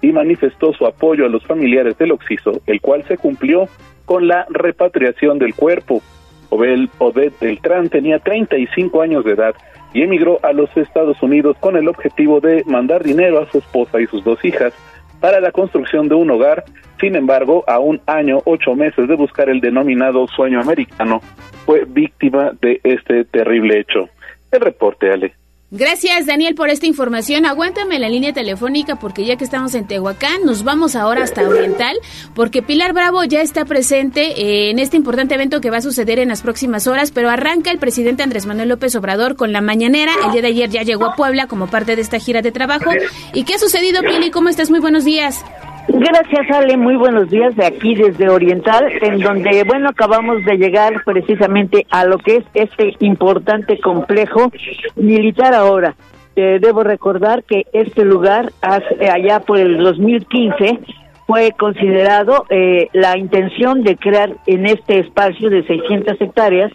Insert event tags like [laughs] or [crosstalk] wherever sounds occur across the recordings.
y manifestó su apoyo a los familiares del occiso, el cual se cumplió con la repatriación del cuerpo. Obed, Obed Beltrán tenía 35 años de edad y emigró a los Estados Unidos con el objetivo de mandar dinero a su esposa y sus dos hijas para la construcción de un hogar. Sin embargo, a un año, ocho meses de buscar el denominado sueño americano, fue víctima de este terrible hecho. El reporte, Ale. Gracias, Daniel, por esta información. Aguántame la línea telefónica porque ya que estamos en Tehuacán, nos vamos ahora hasta Oriental, porque Pilar Bravo ya está presente eh, en este importante evento que va a suceder en las próximas horas, pero arranca el presidente Andrés Manuel López Obrador con la mañanera. El día de ayer ya llegó a Puebla como parte de esta gira de trabajo. ¿Y qué ha sucedido, Pili? ¿Cómo estás? Muy buenos días. Gracias, Ale. Muy buenos días de aquí desde Oriental, en donde, bueno, acabamos de llegar precisamente a lo que es este importante complejo militar ahora. Eh, debo recordar que este lugar, hace, allá por el 2015, fue considerado eh, la intención de crear en este espacio de 600 hectáreas,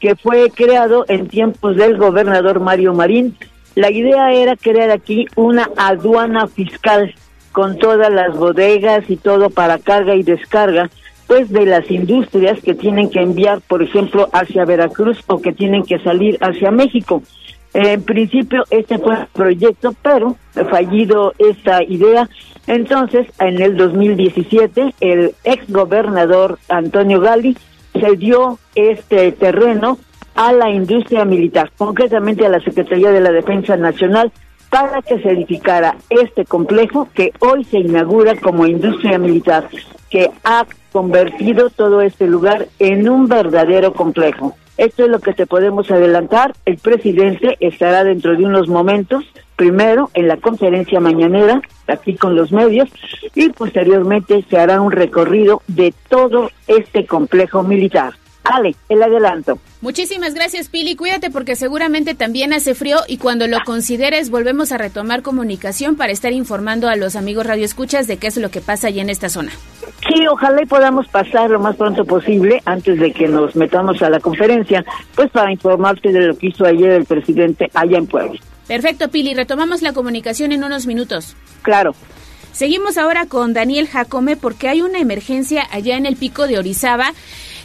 que fue creado en tiempos del gobernador Mario Marín. La idea era crear aquí una aduana fiscal con todas las bodegas y todo para carga y descarga, pues de las industrias que tienen que enviar, por ejemplo, hacia Veracruz o que tienen que salir hacia México. En principio este fue el proyecto, pero fallido esta idea. Entonces, en el 2017, el ex gobernador Antonio Gali cedió este terreno a la industria militar, concretamente a la Secretaría de la Defensa Nacional, para que se edificara este complejo que hoy se inaugura como industria militar, que ha convertido todo este lugar en un verdadero complejo. Esto es lo que te podemos adelantar. El presidente estará dentro de unos momentos, primero en la conferencia mañanera, aquí con los medios, y posteriormente se hará un recorrido de todo este complejo militar. Ale, el adelanto. Muchísimas gracias, Pili. Cuídate porque seguramente también hace frío y cuando lo consideres volvemos a retomar comunicación para estar informando a los amigos radioescuchas de qué es lo que pasa allí en esta zona. Sí, ojalá y podamos pasar lo más pronto posible antes de que nos metamos a la conferencia, pues para informarte de lo que hizo ayer el presidente allá en Puebla. Perfecto, Pili. Retomamos la comunicación en unos minutos. Claro. Seguimos ahora con Daniel Jacome porque hay una emergencia allá en el pico de Orizaba.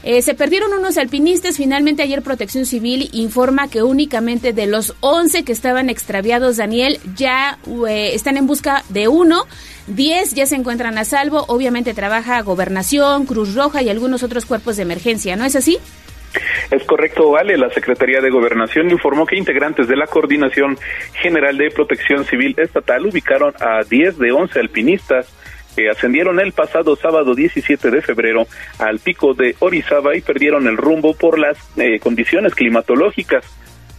Eh, se perdieron unos alpinistas. Finalmente, ayer Protección Civil informa que únicamente de los 11 que estaban extraviados, Daniel, ya eh, están en busca de uno. 10 ya se encuentran a salvo. Obviamente trabaja Gobernación, Cruz Roja y algunos otros cuerpos de emergencia. ¿No es así? Es correcto, Vale. La Secretaría de Gobernación informó que integrantes de la Coordinación General de Protección Civil Estatal ubicaron a 10 de 11 alpinistas ascendieron el pasado sábado 17 de febrero al pico de Orizaba y perdieron el rumbo por las eh, condiciones climatológicas.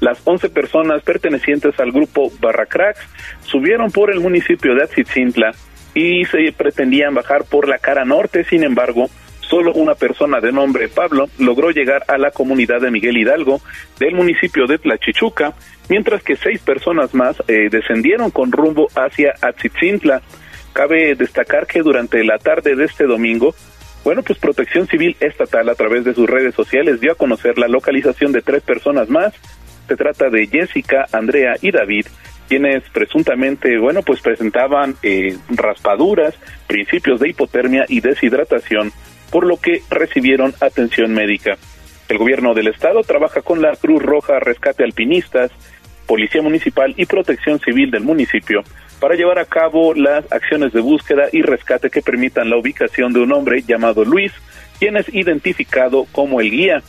Las 11 personas pertenecientes al grupo Barracrax subieron por el municipio de Atzitzintla y se pretendían bajar por la cara norte, sin embargo, solo una persona de nombre Pablo logró llegar a la comunidad de Miguel Hidalgo del municipio de Tlachichuca, mientras que seis personas más eh, descendieron con rumbo hacia Atzitzintla. Cabe destacar que durante la tarde de este domingo, bueno, pues Protección Civil Estatal a través de sus redes sociales dio a conocer la localización de tres personas más. Se trata de Jessica, Andrea y David, quienes presuntamente, bueno, pues presentaban eh, raspaduras, principios de hipotermia y deshidratación, por lo que recibieron atención médica. El gobierno del estado trabaja con la Cruz Roja Rescate Alpinistas, Policía Municipal y Protección Civil del municipio para llevar a cabo las acciones de búsqueda y rescate que permitan la ubicación de un hombre llamado Luis, quien es identificado como el guía.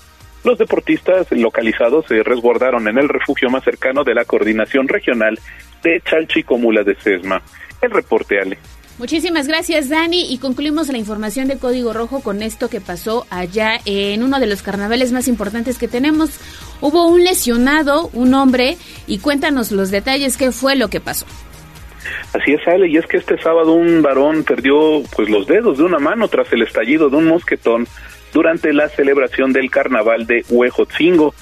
Los deportistas localizados se resguardaron en el refugio más cercano de la coordinación regional de Chalchicomula de Sesma. El reporte, Ale. Muchísimas gracias, Dani. Y concluimos la información de Código Rojo con esto que pasó allá en uno de los carnavales más importantes que tenemos. Hubo un lesionado, un hombre, y cuéntanos los detalles, qué fue lo que pasó. Así es, Ale, y es que este sábado un varón perdió pues los dedos de una mano tras el estallido de un mosquetón durante la celebración del carnaval de Huejotzingo.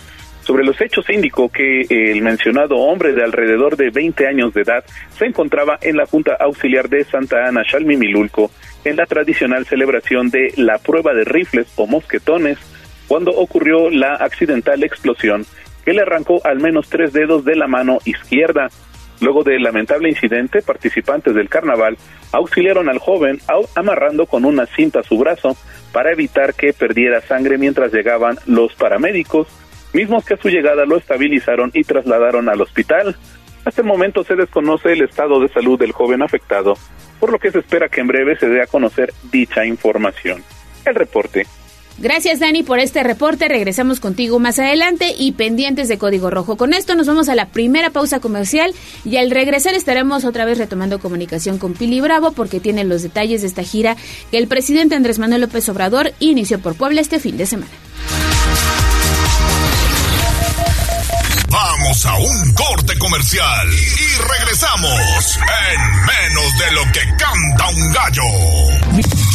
Sobre los hechos indicó que el mencionado hombre de alrededor de 20 años de edad se encontraba en la Junta Auxiliar de Santa Ana Xalmimilulco en la tradicional celebración de la prueba de rifles o mosquetones cuando ocurrió la accidental explosión que le arrancó al menos tres dedos de la mano izquierda. Luego del lamentable incidente, participantes del carnaval auxiliaron al joven amarrando con una cinta su brazo para evitar que perdiera sangre mientras llegaban los paramédicos, mismos que a su llegada lo estabilizaron y trasladaron al hospital. Hasta el momento se desconoce el estado de salud del joven afectado, por lo que se espera que en breve se dé a conocer dicha información. El reporte. Gracias Dani por este reporte. Regresamos contigo más adelante y pendientes de Código Rojo. Con esto nos vamos a la primera pausa comercial y al regresar estaremos otra vez retomando comunicación con Pili Bravo porque tiene los detalles de esta gira que el presidente Andrés Manuel López Obrador inició por Puebla este fin de semana. Vamos a un corte comercial y regresamos en menos de lo que canta un gallo.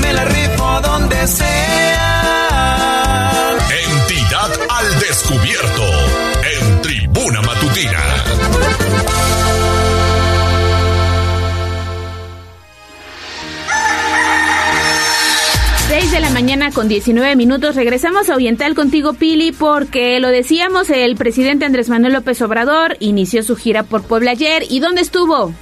Me la rifo donde sea. Entidad al descubierto en Tribuna Matutina. 6 de la mañana con 19 minutos. Regresamos a Oriental contigo, Pili, porque lo decíamos, el presidente Andrés Manuel López Obrador inició su gira por Puebla ayer. ¿Y dónde estuvo?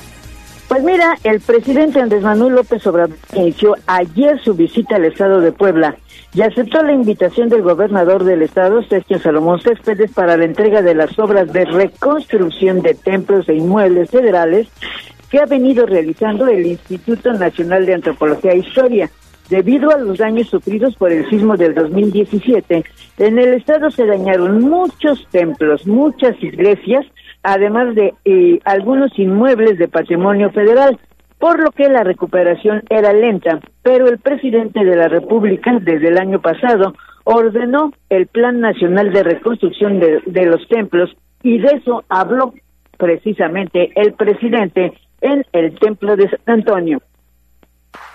Pues mira, el presidente Andrés Manuel López Obrador inició ayer su visita al estado de Puebla y aceptó la invitación del gobernador del estado, Sergio Salomón Céspedes, para la entrega de las obras de reconstrucción de templos e inmuebles federales que ha venido realizando el Instituto Nacional de Antropología e Historia. Debido a los daños sufridos por el sismo del 2017, en el estado se dañaron muchos templos, muchas iglesias, además de eh, algunos inmuebles de patrimonio federal, por lo que la recuperación era lenta, pero el presidente de la República desde el año pasado ordenó el Plan Nacional de Reconstrucción de, de los Templos y de eso habló precisamente el presidente en el Templo de San Antonio.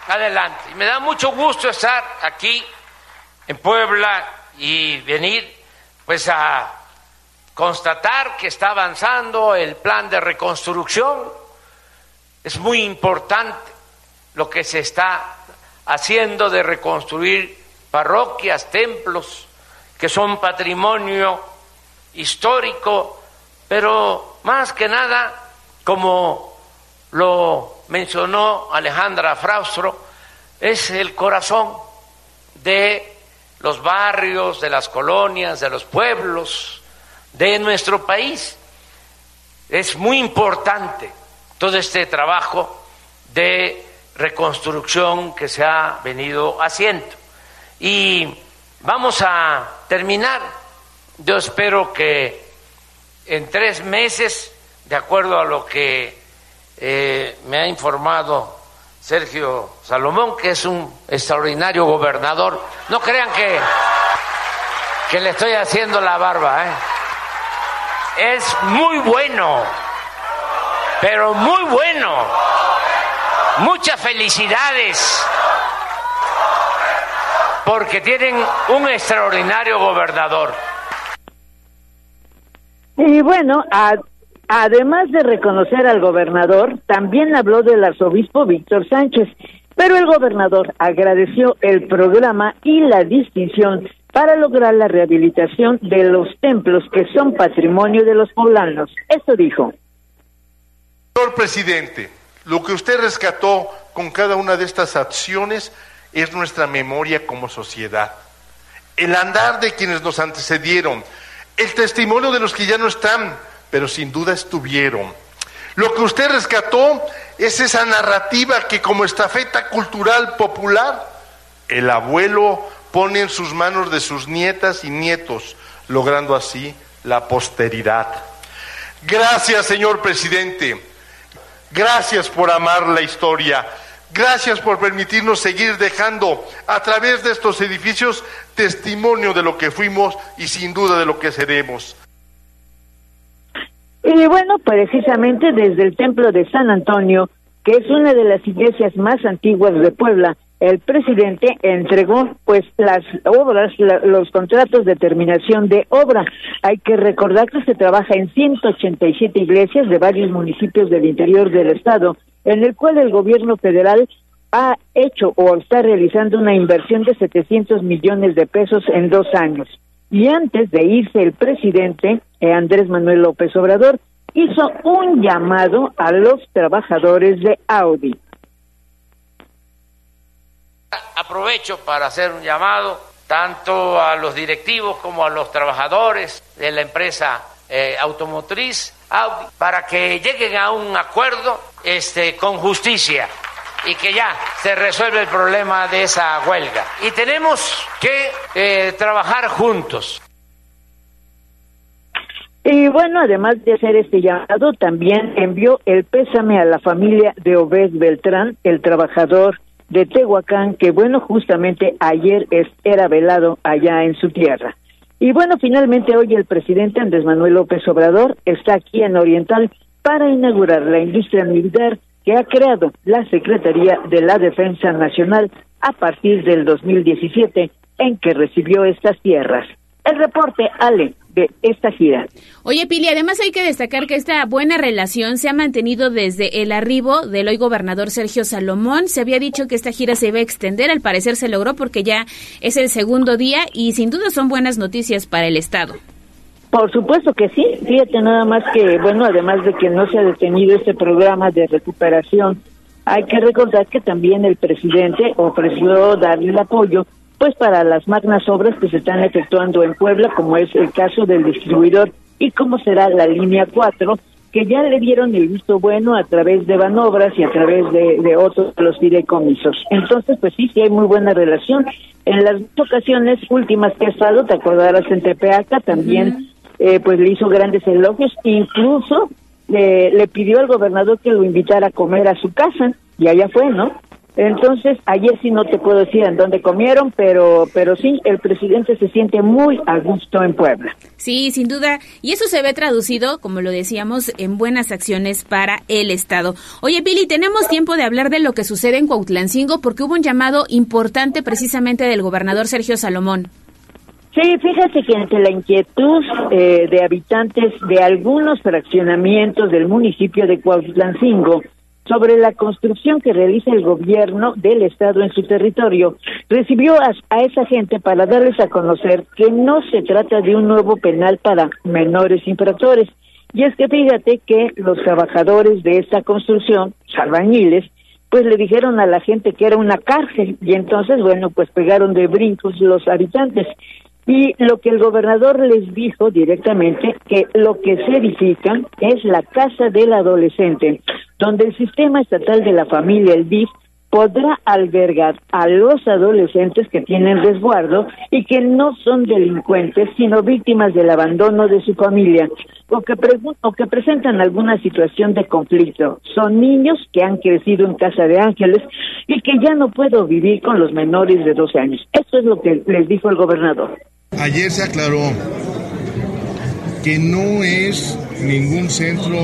Adelante. Y me da mucho gusto estar aquí en Puebla y venir pues a constatar que está avanzando el plan de reconstrucción. Es muy importante lo que se está haciendo de reconstruir parroquias, templos, que son patrimonio histórico, pero más que nada, como lo mencionó Alejandra Fraustro, es el corazón de los barrios, de las colonias, de los pueblos, de nuestro país. Es muy importante todo este trabajo de reconstrucción que se ha venido haciendo. Y vamos a terminar. Yo espero que en tres meses, de acuerdo a lo que eh, me ha informado Sergio Salomón, que es un extraordinario gobernador, no crean que, que le estoy haciendo la barba, ¿eh? Es muy bueno, pero muy bueno. Muchas felicidades, porque tienen un extraordinario gobernador. Y bueno, además de reconocer al gobernador, también habló del arzobispo Víctor Sánchez, pero el gobernador agradeció el programa y la distinción para lograr la rehabilitación de los templos que son patrimonio de los poblanos. Esto dijo. Señor presidente, lo que usted rescató con cada una de estas acciones es nuestra memoria como sociedad. El andar de quienes nos antecedieron, el testimonio de los que ya no están, pero sin duda estuvieron. Lo que usted rescató es esa narrativa que como estafeta cultural popular, el abuelo pone en sus manos de sus nietas y nietos, logrando así la posteridad. Gracias, señor presidente. Gracias por amar la historia. Gracias por permitirnos seguir dejando a través de estos edificios testimonio de lo que fuimos y sin duda de lo que seremos. Y bueno, precisamente desde el templo de San Antonio, que es una de las iglesias más antiguas de Puebla, el presidente entregó pues las obras, los contratos de terminación de obra. Hay que recordar que se trabaja en 187 iglesias de varios municipios del interior del estado, en el cual el gobierno federal ha hecho o está realizando una inversión de 700 millones de pesos en dos años. Y antes de irse el presidente, eh, Andrés Manuel López Obrador, hizo un llamado a los trabajadores de Audi Aprovecho para hacer un llamado tanto a los directivos como a los trabajadores de la empresa eh, automotriz Audi para que lleguen a un acuerdo este, con justicia y que ya se resuelve el problema de esa huelga. Y tenemos que eh, trabajar juntos. Y bueno, además de hacer este llamado, también envió el pésame a la familia de Obed Beltrán, el trabajador de Tehuacán, que bueno, justamente ayer era velado allá en su tierra. Y bueno, finalmente hoy el presidente Andrés Manuel López Obrador está aquí en Oriental para inaugurar la industria militar que ha creado la Secretaría de la Defensa Nacional a partir del 2017 en que recibió estas tierras. El reporte, Ale, de esta gira. Oye, Pili, además hay que destacar que esta buena relación se ha mantenido desde el arribo del hoy gobernador Sergio Salomón. Se había dicho que esta gira se iba a extender, al parecer se logró porque ya es el segundo día y sin duda son buenas noticias para el Estado. Por supuesto que sí, fíjate nada más que, bueno, además de que no se ha detenido este programa de recuperación, hay que recordar que también el presidente ofreció darle el apoyo pues para las magnas obras que se están efectuando en Puebla, como es el caso del distribuidor y cómo será la línea 4, que ya le dieron el visto bueno a través de Banobras y a través de, otros de los fideicomisos. Entonces, pues sí, sí hay muy buena relación. En las ocasiones últimas que ha estado, te acordarás en Tepeaca, también eh, pues le hizo grandes elogios, incluso le pidió al gobernador que lo invitara a comer a su casa, y allá fue, ¿no? Entonces, ayer sí no te puedo decir en dónde comieron, pero, pero sí, el presidente se siente muy a gusto en Puebla. Sí, sin duda. Y eso se ve traducido, como lo decíamos, en buenas acciones para el Estado. Oye, Pili, tenemos tiempo de hablar de lo que sucede en Cuautlancingo porque hubo un llamado importante precisamente del gobernador Sergio Salomón. Sí, fíjate que ante la inquietud eh, de habitantes de algunos fraccionamientos del municipio de Cuautlancingo, sobre la construcción que realiza el gobierno del estado en su territorio. Recibió a, esa gente para darles a conocer que no se trata de un nuevo penal para menores infractores. Y es que fíjate que los trabajadores de esta construcción, salvañiles, pues le dijeron a la gente que era una cárcel y entonces, bueno, pues pegaron de brincos los habitantes. Y lo que el gobernador les dijo directamente, que lo que se edifica es la casa del adolescente, donde el sistema estatal de la familia, el DIF, podrá albergar a los adolescentes que tienen resguardo y que no son delincuentes, sino víctimas del abandono de su familia o que, o que presentan alguna situación de conflicto. Son niños que han crecido en casa de ángeles y que ya no puedo vivir con los menores de 12 años. Eso es lo que les dijo el gobernador. Ayer se aclaró que no es ningún centro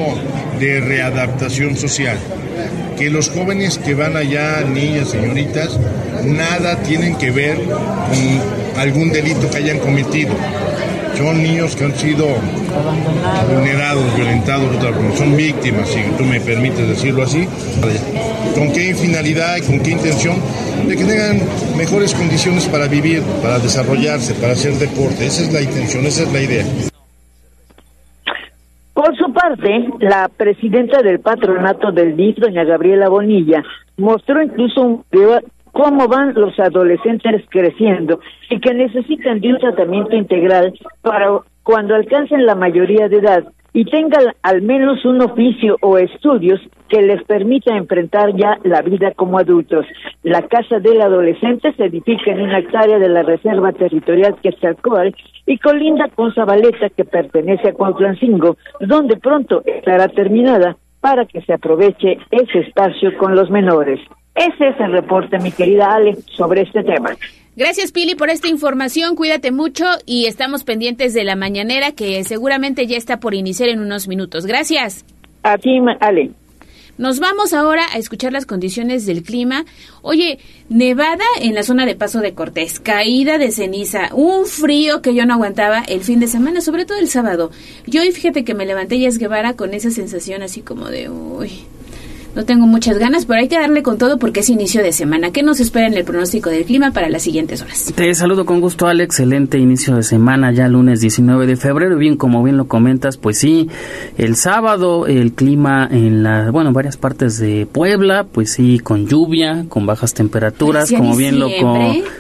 de readaptación social, que los jóvenes que van allá, niñas, señoritas, nada tienen que ver con algún delito que hayan cometido. Son niños que han sido vulnerados, violentados, son víctimas, si tú me permites decirlo así. ¿Con qué finalidad y con qué intención? De que tengan mejores condiciones para vivir, para desarrollarse, para hacer deporte. Esa es la intención, esa es la idea. Por su parte, la presidenta del patronato del DIF, doña Gabriela Bonilla, mostró incluso cómo van los adolescentes creciendo y que necesitan de un tratamiento integral para cuando alcancen la mayoría de edad y tengan al menos un oficio o estudios que les permita enfrentar ya la vida como adultos. La Casa del Adolescente se edifica en una hectárea de la Reserva Territorial Quetzalcóatl y colinda con Zabaleta que pertenece a Cuautlancingo, donde pronto estará terminada para que se aproveche ese espacio con los menores. Ese es el reporte, mi querida Ale, sobre este tema. Gracias, Pili, por esta información. Cuídate mucho y estamos pendientes de la mañanera que seguramente ya está por iniciar en unos minutos. Gracias. A ti, Ale. Nos vamos ahora a escuchar las condiciones del clima. Oye, nevada en la zona de Paso de Cortés, caída de ceniza, un frío que yo no aguantaba el fin de semana, sobre todo el sábado. Yo y fíjate que me levanté ya Guevara con esa sensación así como de, uy, no tengo muchas ganas, pero hay que darle con todo porque es inicio de semana. ¿Qué nos espera en el pronóstico del clima para las siguientes horas? Te saludo con gusto, al Excelente inicio de semana, ya lunes 19 de febrero. Bien, como bien lo comentas, pues sí, el sábado el clima en la, bueno, varias partes de Puebla, pues sí, con lluvia, con bajas temperaturas, como bien lo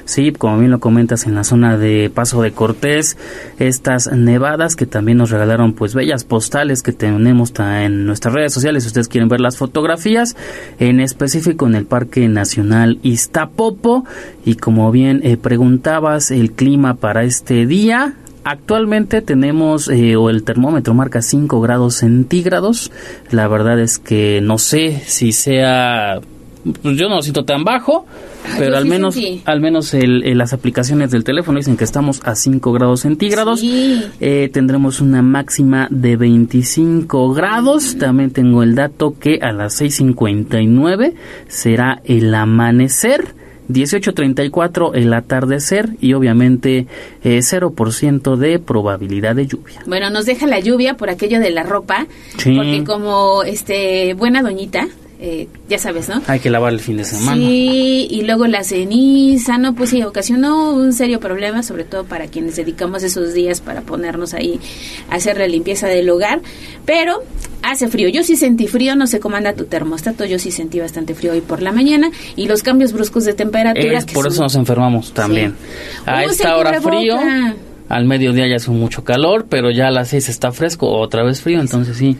sí, como bien lo comentas en la zona de Paso de Cortés, estas nevadas que también nos regalaron pues bellas postales que tenemos en nuestras redes sociales, si ustedes quieren ver las fotografías en específico en el Parque Nacional Iztapopo. Y como bien eh, preguntabas, el clima para este día, Actualmente tenemos, eh, o el termómetro marca 5 grados centígrados. La verdad es que no sé si sea pues yo no lo siento tan bajo, ah, pero al, menos, al menos las aplicaciones del teléfono dicen que estamos a 5 grados centígrados. Eh, tendremos una máxima de 25 grados. También tengo el dato que a las 6.59 será el amanecer. 18.34 el atardecer y obviamente eh, 0% de probabilidad de lluvia. Bueno, nos deja la lluvia por aquello de la ropa, porque como este buena doñita, eh, ya sabes, ¿no? Hay que lavar el fin de semana. Sí, y luego la ceniza, ¿no? Pues sí, ocasionó un serio problema, sobre todo para quienes dedicamos esos días para ponernos ahí a hacer la limpieza del hogar, pero hace frío. Yo sí sentí frío, no sé cómo anda tu termostato, yo sí sentí bastante frío hoy por la mañana y los cambios bruscos de temperatura. por eso nos enfermamos también. A esta hora frío al mediodía ya hace mucho calor, pero ya a las seis está fresco, otra vez frío, entonces sí,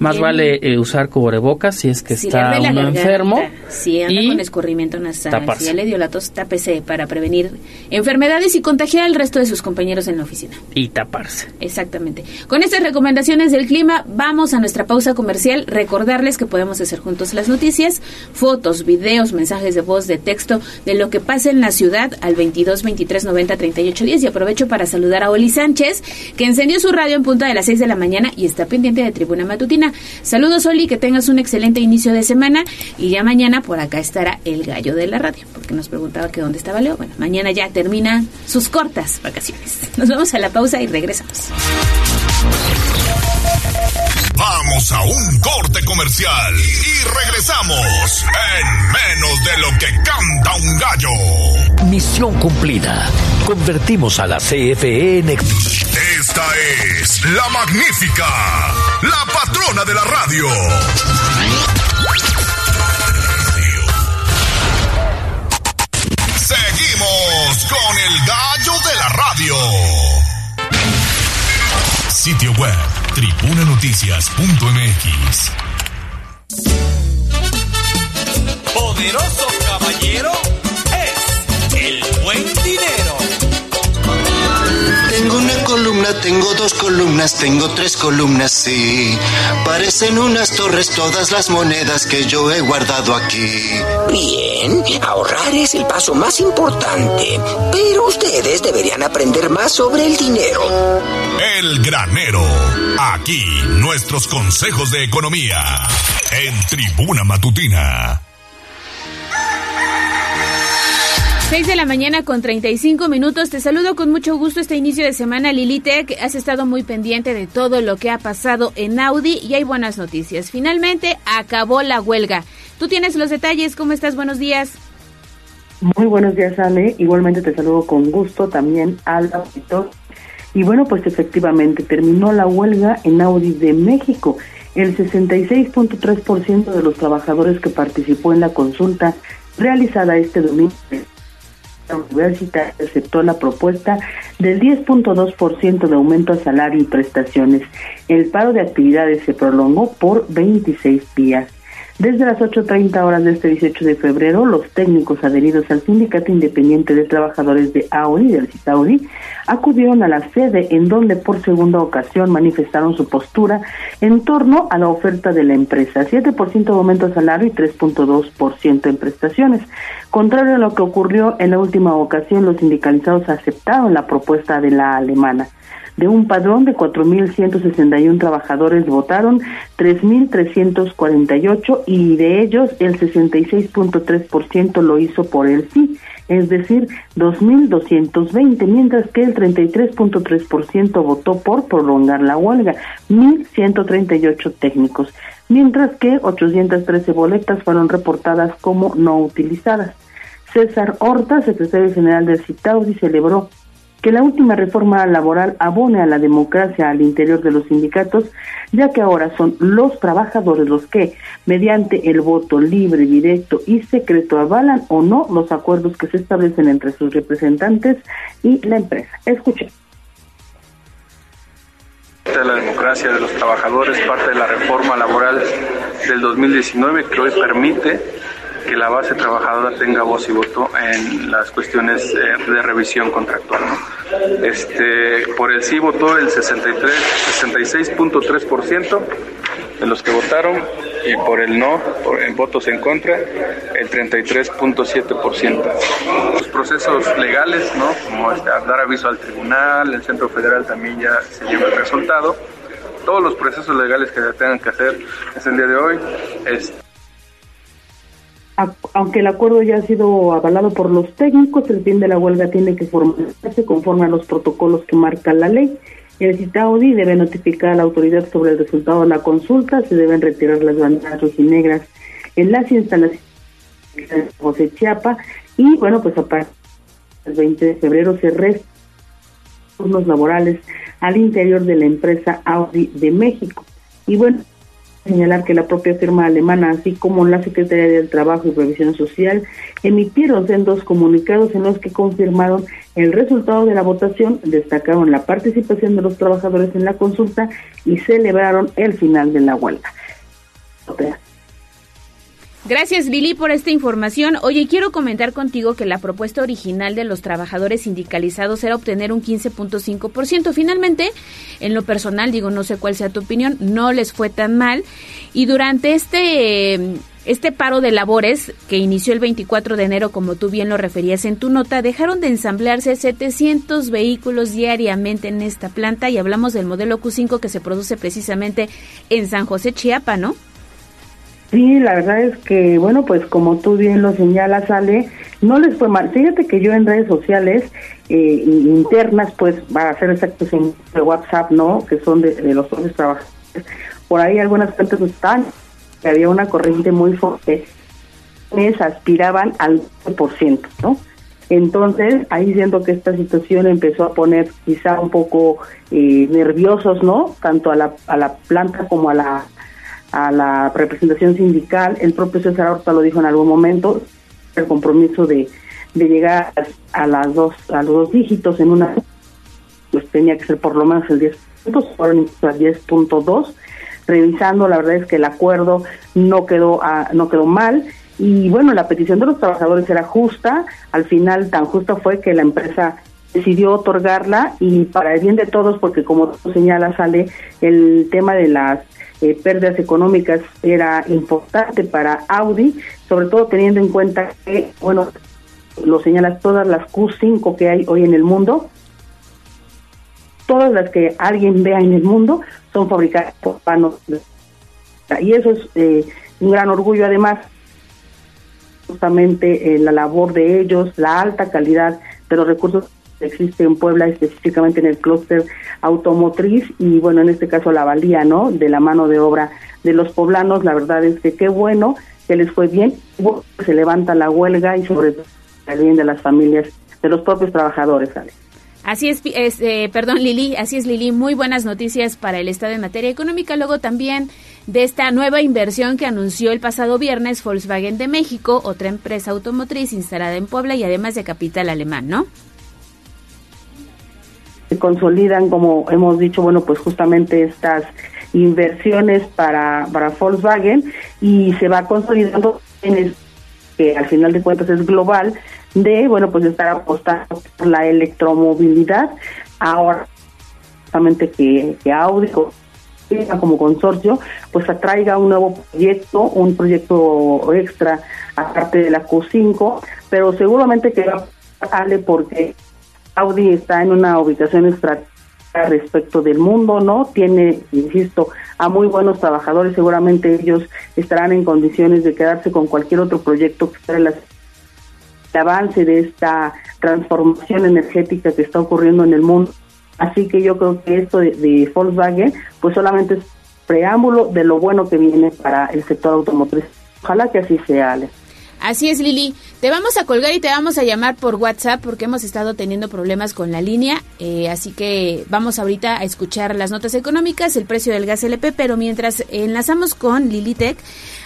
más vale eh, usar cubrebocas si es que está uno enfermo. Si anda con escurrimiento nasal, si ya le dio la tos, tápese para prevenir enfermedades y contagiar al resto de sus compañeros en la oficina. Y taparse. Exactamente. Con estas recomendaciones del clima, vamos a nuestra pausa comercial. Recordarles que podemos hacer juntos las noticias, fotos, videos, mensajes de voz, de texto, de lo que pasa en la ciudad al 22 23 90 38 10 y aprovecho para saludar a Oli Sánchez, que encendió su radio en punta de las 6 de la mañana y está pendiente de Tribuna Matutina. Saludos, Oli, que tengas un excelente inicio de semana y ya mañana por acá estará el gallo de la radio, porque nos preguntaba que dónde estaba Leo. Bueno, mañana ya termina sus cortas vacaciones. [laughs] Nos vamos a la pausa y regresamos. Vamos a un corte comercial y regresamos en menos de lo que canta un gallo. Misión cumplida. Convertimos a la CFE en... Esta es la magnífica, la patrona de la radio. Seguimos con el gallo de la radio. Sitio web tribunanoticias.mx. Poderoso caballero es el buen dinero. Tengo una columna, tengo dos columnas, tengo tres columnas, sí. Parecen unas torres todas las monedas que yo he guardado aquí. Bien, ahorrar es el paso más importante, pero ustedes deberían aprender más sobre el dinero. El granero. Aquí nuestros consejos de economía. En Tribuna Matutina. 6 de la mañana con 35 minutos. Te saludo con mucho gusto este inicio de semana, Lilitec. Has estado muy pendiente de todo lo que ha pasado en Audi y hay buenas noticias. Finalmente acabó la huelga. Tú tienes los detalles. ¿Cómo estás? Buenos días. Muy buenos días, Ale. Igualmente te saludo con gusto también al auditor. Y bueno, pues efectivamente terminó la huelga en Audi de México. El 66.3% de los trabajadores que participó en la consulta realizada este domingo universitaria aceptó la propuesta del 10.2% de aumento a salario y prestaciones. El paro de actividades se prolongó por 26 días. Desde las 8.30 horas de este 18 de febrero, los técnicos adheridos al Sindicato Independiente de Trabajadores de Audi, del CITAUDI, acudieron a la sede en donde por segunda ocasión manifestaron su postura en torno a la oferta de la empresa, 7% de aumento de salario y 3.2% en prestaciones. Contrario a lo que ocurrió en la última ocasión, los sindicalizados aceptaron la propuesta de la alemana. De un padrón de 4.161 trabajadores votaron 3.348 y de ellos el 66.3% lo hizo por el sí, es decir, 2.220, mientras que el 33.3% votó por prolongar la huelga, 1.138 técnicos, mientras que 813 boletas fueron reportadas como no utilizadas. César Horta, secretario general del CITAUDI, celebró que la última reforma laboral abone a la democracia al interior de los sindicatos, ya que ahora son los trabajadores los que, mediante el voto libre, directo y secreto, avalan o no los acuerdos que se establecen entre sus representantes y la empresa. Escuchen la democracia de los trabajadores, parte de la reforma laboral del 2019 que hoy permite que la base trabajadora tenga voz y voto en las cuestiones eh, de revisión contractual. Este, por el sí votó el 63, 66.3% de los que votaron y por el no, en votos en contra, el 33.7%. Los procesos legales, ¿no? como este, dar aviso al tribunal, el Centro Federal también ya se lleva el resultado. Todos los procesos legales que se tengan que hacer es el día de hoy. Este, aunque el acuerdo ya ha sido avalado por los técnicos, el fin de la huelga tiene que formarse conforme a los protocolos que marca la ley. El CITAODI debe notificar a la autoridad sobre el resultado de la consulta, se deben retirar las banderas negras en las instalaciones de José Chiapa y bueno, pues a partir del 20 de febrero se restan turnos laborales al interior de la empresa Audi de México. Y bueno, señalar que la propia firma alemana, así como la Secretaría del Trabajo y Previsión Social, emitieron dos comunicados en los que confirmaron el resultado de la votación, destacaron la participación de los trabajadores en la consulta y celebraron el final de la huelga. Gracias Lili por esta información. Oye, quiero comentar contigo que la propuesta original de los trabajadores sindicalizados era obtener un 15.5%. Finalmente, en lo personal, digo, no sé cuál sea tu opinión, no les fue tan mal. Y durante este, este paro de labores que inició el 24 de enero, como tú bien lo referías en tu nota, dejaron de ensamblarse 700 vehículos diariamente en esta planta y hablamos del modelo Q5 que se produce precisamente en San José, Chiapa, ¿no? Sí, la verdad es que, bueno, pues como tú bien lo señalas, Ale, no les fue mal. Fíjate que yo en redes sociales eh, internas, pues, para ser exactos en WhatsApp, ¿no? Que son de, los propios trabajadores, por ahí algunas cuentas están, que había una corriente muy fuerte, aspiraban al 100%, ¿no? Entonces, ahí siento que esta situación empezó a poner quizá un poco eh, nerviosos, ¿no? Tanto a la, a la planta como a la a la representación sindical. El propio César Horta lo dijo en algún momento, el compromiso de, de llegar a las dos a los dos dígitos en una pues tenía que ser por lo menos el 10 puntos, fueron al 10.2. Revisando, la verdad es que el acuerdo no quedó no quedó mal y bueno, la petición de los trabajadores era justa, al final tan justa fue que la empresa decidió otorgarla y para el bien de todos, porque como tú señalas, sale el tema de las eh, pérdidas económicas era importante para Audi, sobre todo teniendo en cuenta que, bueno, lo señalas todas las Q5 que hay hoy en el mundo, todas las que alguien vea en el mundo son fabricadas por panos. Y eso es eh, un gran orgullo además, justamente eh, la labor de ellos, la alta calidad de los recursos existe en Puebla, específicamente en el clúster automotriz y bueno, en este caso la valía, ¿no? De la mano de obra de los poblanos, la verdad es que qué bueno que les fue bien, se levanta la huelga y sobre todo el bien de las familias, de los propios trabajadores, Así es, eh, perdón Lili, así es Lili, muy buenas noticias para el Estado en materia económica. Luego también de esta nueva inversión que anunció el pasado viernes Volkswagen de México, otra empresa automotriz instalada en Puebla y además de capital alemán, ¿no? Consolidan, como hemos dicho, bueno, pues justamente estas inversiones para, para Volkswagen y se va consolidando en el que al final de cuentas es global, de, bueno, pues estar apostando por la electromovilidad. Ahora, justamente que, que Audi como consorcio, pues atraiga un nuevo proyecto, un proyecto extra aparte de la Q5, pero seguramente que va a porque Audi está en una ubicación estratégica respecto del mundo, ¿no? Tiene, insisto, a muy buenos trabajadores, seguramente ellos estarán en condiciones de quedarse con cualquier otro proyecto que sea el avance de esta transformación energética que está ocurriendo en el mundo. Así que yo creo que esto de, Volkswagen, pues solamente es preámbulo de lo bueno que viene para el sector automotriz. Ojalá que así sea, Alex. Así es, Lili. Te vamos a colgar y te vamos a llamar por WhatsApp porque hemos estado teniendo problemas con la línea. Eh, así que vamos ahorita a escuchar las notas económicas, el precio del gas LP, pero mientras enlazamos con Lili Tech,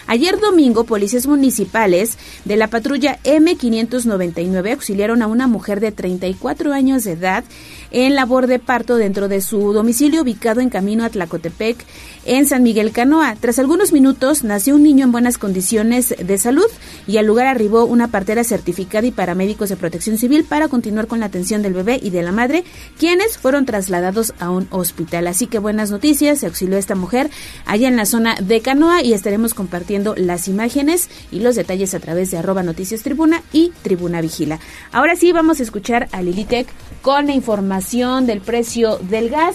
Ayer domingo, policías municipales de la patrulla M599 auxiliaron a una mujer de 34 años de edad en labor de parto dentro de su domicilio ubicado en camino a Tlacotepec, en San Miguel Canoa. Tras algunos minutos, nació un niño en buenas condiciones de salud y al lugar arribó una partera certificada y paramédicos de protección civil para continuar con la atención del bebé y de la madre, quienes fueron trasladados a un hospital. Así que buenas noticias, se auxilió esta mujer allá en la zona de Canoa y estaremos compartiendo las imágenes y los detalles a través de arroba noticias tribuna y tribuna vigila. Ahora sí vamos a escuchar a Lilitec con la información del precio del gas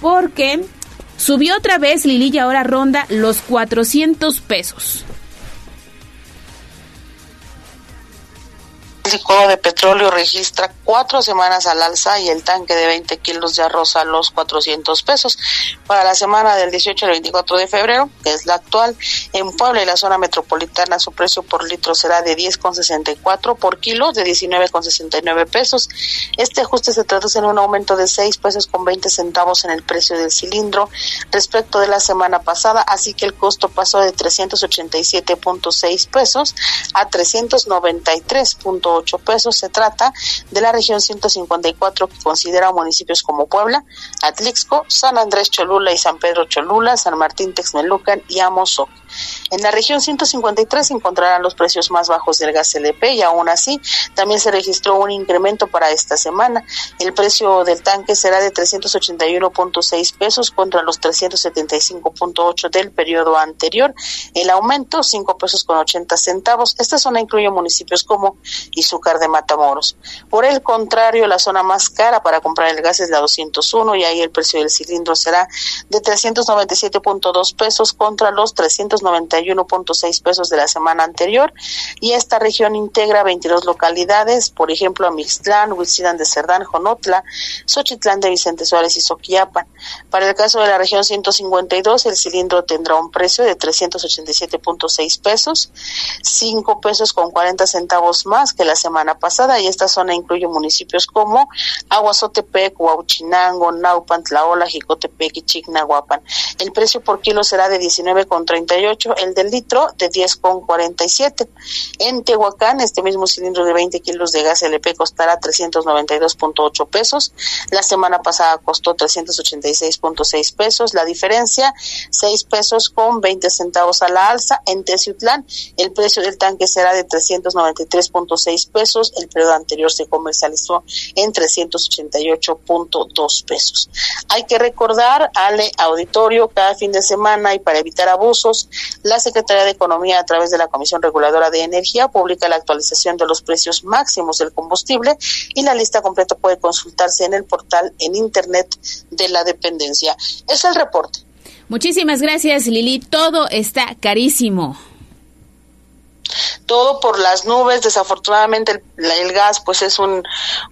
porque subió otra vez Lili y ahora ronda los 400 pesos. El licuado de petróleo registra cuatro semanas al alza y el tanque de 20 kilos ya rosa los 400 pesos. Para la semana del 18 al 24 de febrero, que es la actual, en Puebla y la zona metropolitana su precio por litro será de 10,64 por kilo, de 19,69 pesos. Este ajuste se traduce en un aumento de 6 pesos con 20 centavos en el precio del cilindro respecto de la semana pasada, así que el costo pasó de 387.6 pesos a 393.8 ocho pesos. Se trata de la región 154 que considera municipios como Puebla, Atlixco, San Andrés Cholula y San Pedro Cholula, San Martín Texmelucan y Amozoc. En la región 153 se encontrarán los precios más bajos del gas LP y aún así también se registró un incremento para esta semana. El precio del tanque será de 381.6 pesos contra los 375.8 del periodo anterior. El aumento 5 pesos con 80 centavos. Esta zona incluye municipios como Izúcar de Matamoros. Por el contrario, la zona más cara para comprar el gas es la 201 y ahí el precio del cilindro será de 397.2 pesos contra los 300 91.6 pesos de la semana anterior y esta región integra 22 localidades, por ejemplo, Amixtlán, Huitzilán de Cerdán, Jonotla, Xochitlán de Vicente Suárez y Soquiapan. Para el caso de la región 152, el cilindro tendrá un precio de 387.6 pesos, 5 pesos con 40 centavos más que la semana pasada y esta zona incluye municipios como Aguazotepec, Huauchinango, Naupan, Tlaola, Jicotepec y Chignahuapan. El precio por kilo será de 19,38 el del litro de 10,47. En Tehuacán, este mismo cilindro de 20 kilos de gas LP costará 392.8 pesos. La semana pasada costó 386.6 pesos. La diferencia, 6 pesos con 20 centavos a la alza. En Teciutlán, el precio del tanque será de 393.6 pesos. El periodo anterior se comercializó en 388.2 pesos. Hay que recordar, al auditorio, cada fin de semana y para evitar abusos, la Secretaría de Economía, a través de la Comisión Reguladora de Energía, publica la actualización de los precios máximos del combustible y la lista completa puede consultarse en el portal en Internet de la dependencia. Es el reporte. Muchísimas gracias, Lili. Todo está carísimo todo por las nubes. Desafortunadamente el, gas pues es un,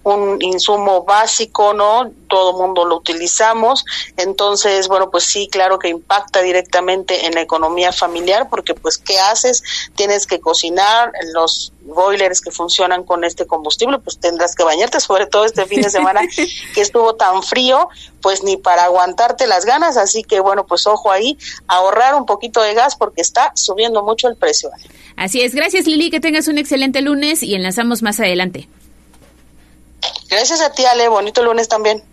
un insumo básico, ¿no? Todo mundo lo utilizamos. Entonces, bueno, pues sí, claro que impacta directamente en la economía familiar porque pues ¿qué haces? Tienes que cocinar, los boilers que funcionan con este combustible, pues tendrás que bañarte, [laughs] sobre todo este fin de semana [laughs] que estuvo tan frío, pues ni para aguantarte las ganas, así que bueno, pues ojo ahí, ahorrar un poquito de gas porque está subiendo mucho el precio. Así es, gracias Lili, que tengas un excelente lunes y enlazamos más adelante. Gracias a ti Ale, bonito lunes también.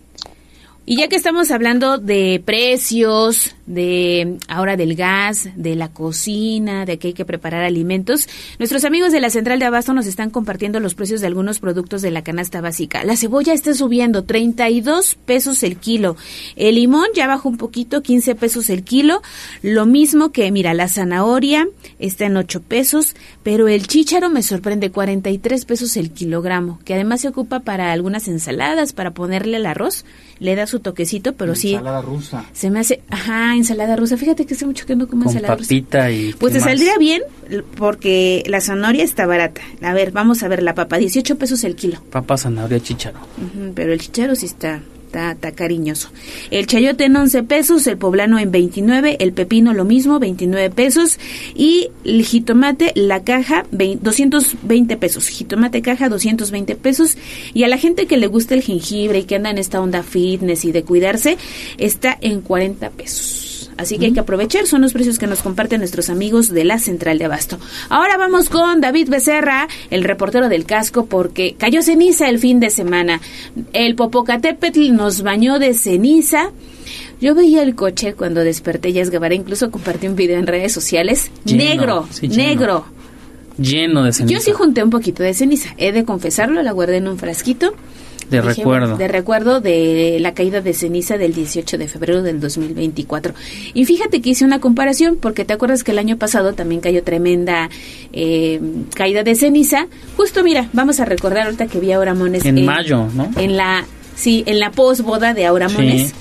Y ya que estamos hablando de precios, de ahora del gas, de la cocina, de que hay que preparar alimentos, nuestros amigos de la Central de Abasto nos están compartiendo los precios de algunos productos de la canasta básica. La cebolla está subiendo 32 pesos el kilo. El limón ya bajó un poquito, 15 pesos el kilo. Lo mismo que, mira, la zanahoria está en 8 pesos, pero el chícharo me sorprende 43 pesos el kilogramo, que además se ocupa para algunas ensaladas, para ponerle el arroz le da su toquecito, pero sí. Ensalada rusa. Se me hace, ajá, ensalada rusa. Fíjate que hace mucho que no como Con ensalada papita rusa. y. Pues ¿qué te más? saldría bien porque la zanahoria está barata. A ver, vamos a ver la papa, 18 pesos el kilo. Papa, zanahoria, chícharo. Ujú, pero el chicharo sí está, está, está cariñoso. El chayote en 11 pesos, el poblano en 29, el pepino lo mismo, 29 pesos. Y el jitomate, la caja, vein- 220 pesos. Jitomate caja, 220 pesos. Y a la gente que le gusta el jengibre y que anda en esta onda fitness y de cuidarse, está en 40 pesos. Así que hay que aprovechar, son los precios que nos comparten nuestros amigos de la Central de Abasto. Ahora vamos con David Becerra, el reportero del casco, porque cayó ceniza el fin de semana. El Popocatépetl nos bañó de ceniza. Yo veía el coche cuando desperté, ya es Guevara, incluso compartí un video en redes sociales. Lleno, negro, sí, lleno. negro. Lleno de ceniza. Yo sí junté un poquito de ceniza, he de confesarlo, la guardé en un frasquito. De recuerdo. De recuerdo de la caída de ceniza del 18 de febrero del 2024. Y fíjate que hice una comparación porque te acuerdas que el año pasado también cayó tremenda eh, caída de ceniza. Justo mira, vamos a recordar ahorita que vi a Mones En mayo, ¿no? En la, sí, en la posboda de Aura Sí.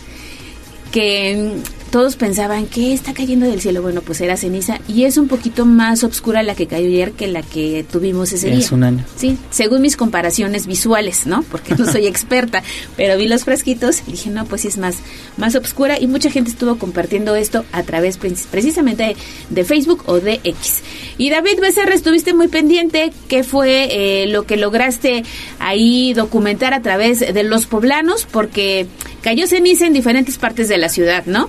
Que todos pensaban que está cayendo del cielo. Bueno, pues era ceniza y es un poquito más oscura la que cayó ayer que la que tuvimos ese día. Es un año. Sí, según mis comparaciones visuales, ¿no? Porque no soy [laughs] experta, pero vi los frasquitos y dije, no, pues sí es más, más oscura y mucha gente estuvo compartiendo esto a través precis- precisamente de, de Facebook o de X. Y David Becerra, estuviste muy pendiente, ¿qué fue eh, lo que lograste ahí documentar a través de los poblanos? Porque cayó ceniza en diferentes partes de la ciudad, ¿no?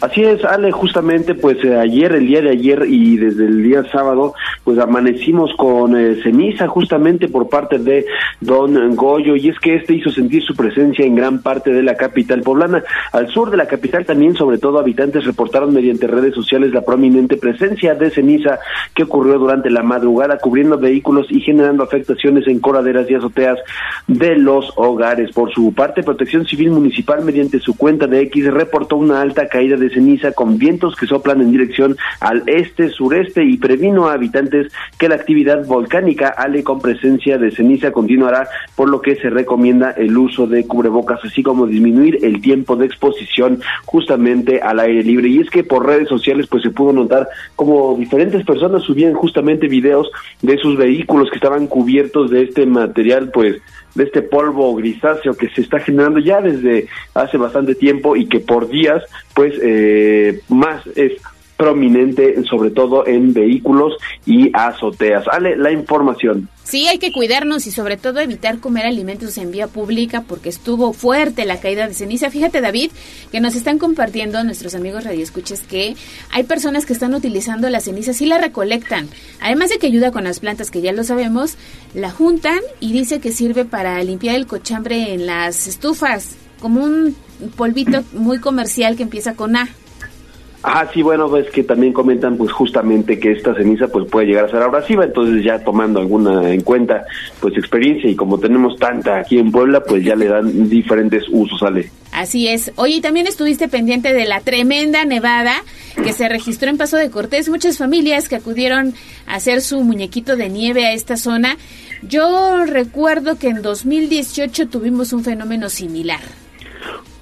Así es, Ale, justamente pues eh, ayer, el día de ayer y desde el día sábado, pues amanecimos con eh, ceniza justamente por parte de don Goyo y es que este hizo sentir su presencia en gran parte de la capital poblana. Al sur de la capital también, sobre todo habitantes reportaron mediante redes sociales la prominente presencia de ceniza que ocurrió durante la madrugada cubriendo vehículos y generando afectaciones en coladeras y azoteas de los hogares. Por su parte, Protección Civil Municipal mediante su cuenta de X reportó una alta caída de ceniza con vientos que soplan en dirección al este, sureste y previno a habitantes que la actividad volcánica Ale con presencia de ceniza continuará, por lo que se recomienda el uso de cubrebocas, así como disminuir el tiempo de exposición justamente al aire libre. Y es que por redes sociales pues se pudo notar como diferentes personas subían justamente videos de sus vehículos que estaban cubiertos de este material pues de este polvo grisáceo que se está generando ya desde hace bastante tiempo y que por días pues eh, más es prominente sobre todo en vehículos y azoteas. Ale, la información. Sí, hay que cuidarnos y sobre todo evitar comer alimentos en vía pública porque estuvo fuerte la caída de ceniza. Fíjate, David, que nos están compartiendo nuestros amigos radioescuches que hay personas que están utilizando la ceniza, sí la recolectan. Además de que ayuda con las plantas, que ya lo sabemos, la juntan y dice que sirve para limpiar el cochambre en las estufas, como un polvito muy comercial que empieza con A. Ah, sí, bueno, ves que también comentan pues justamente que esta ceniza pues puede llegar a ser abrasiva, entonces ya tomando alguna en cuenta pues experiencia y como tenemos tanta aquí en Puebla, pues ya le dan diferentes usos, Ale. Así es. Oye, también estuviste pendiente de la tremenda nevada que se registró en Paso de Cortés. Muchas familias que acudieron a hacer su muñequito de nieve a esta zona. Yo recuerdo que en 2018 tuvimos un fenómeno similar.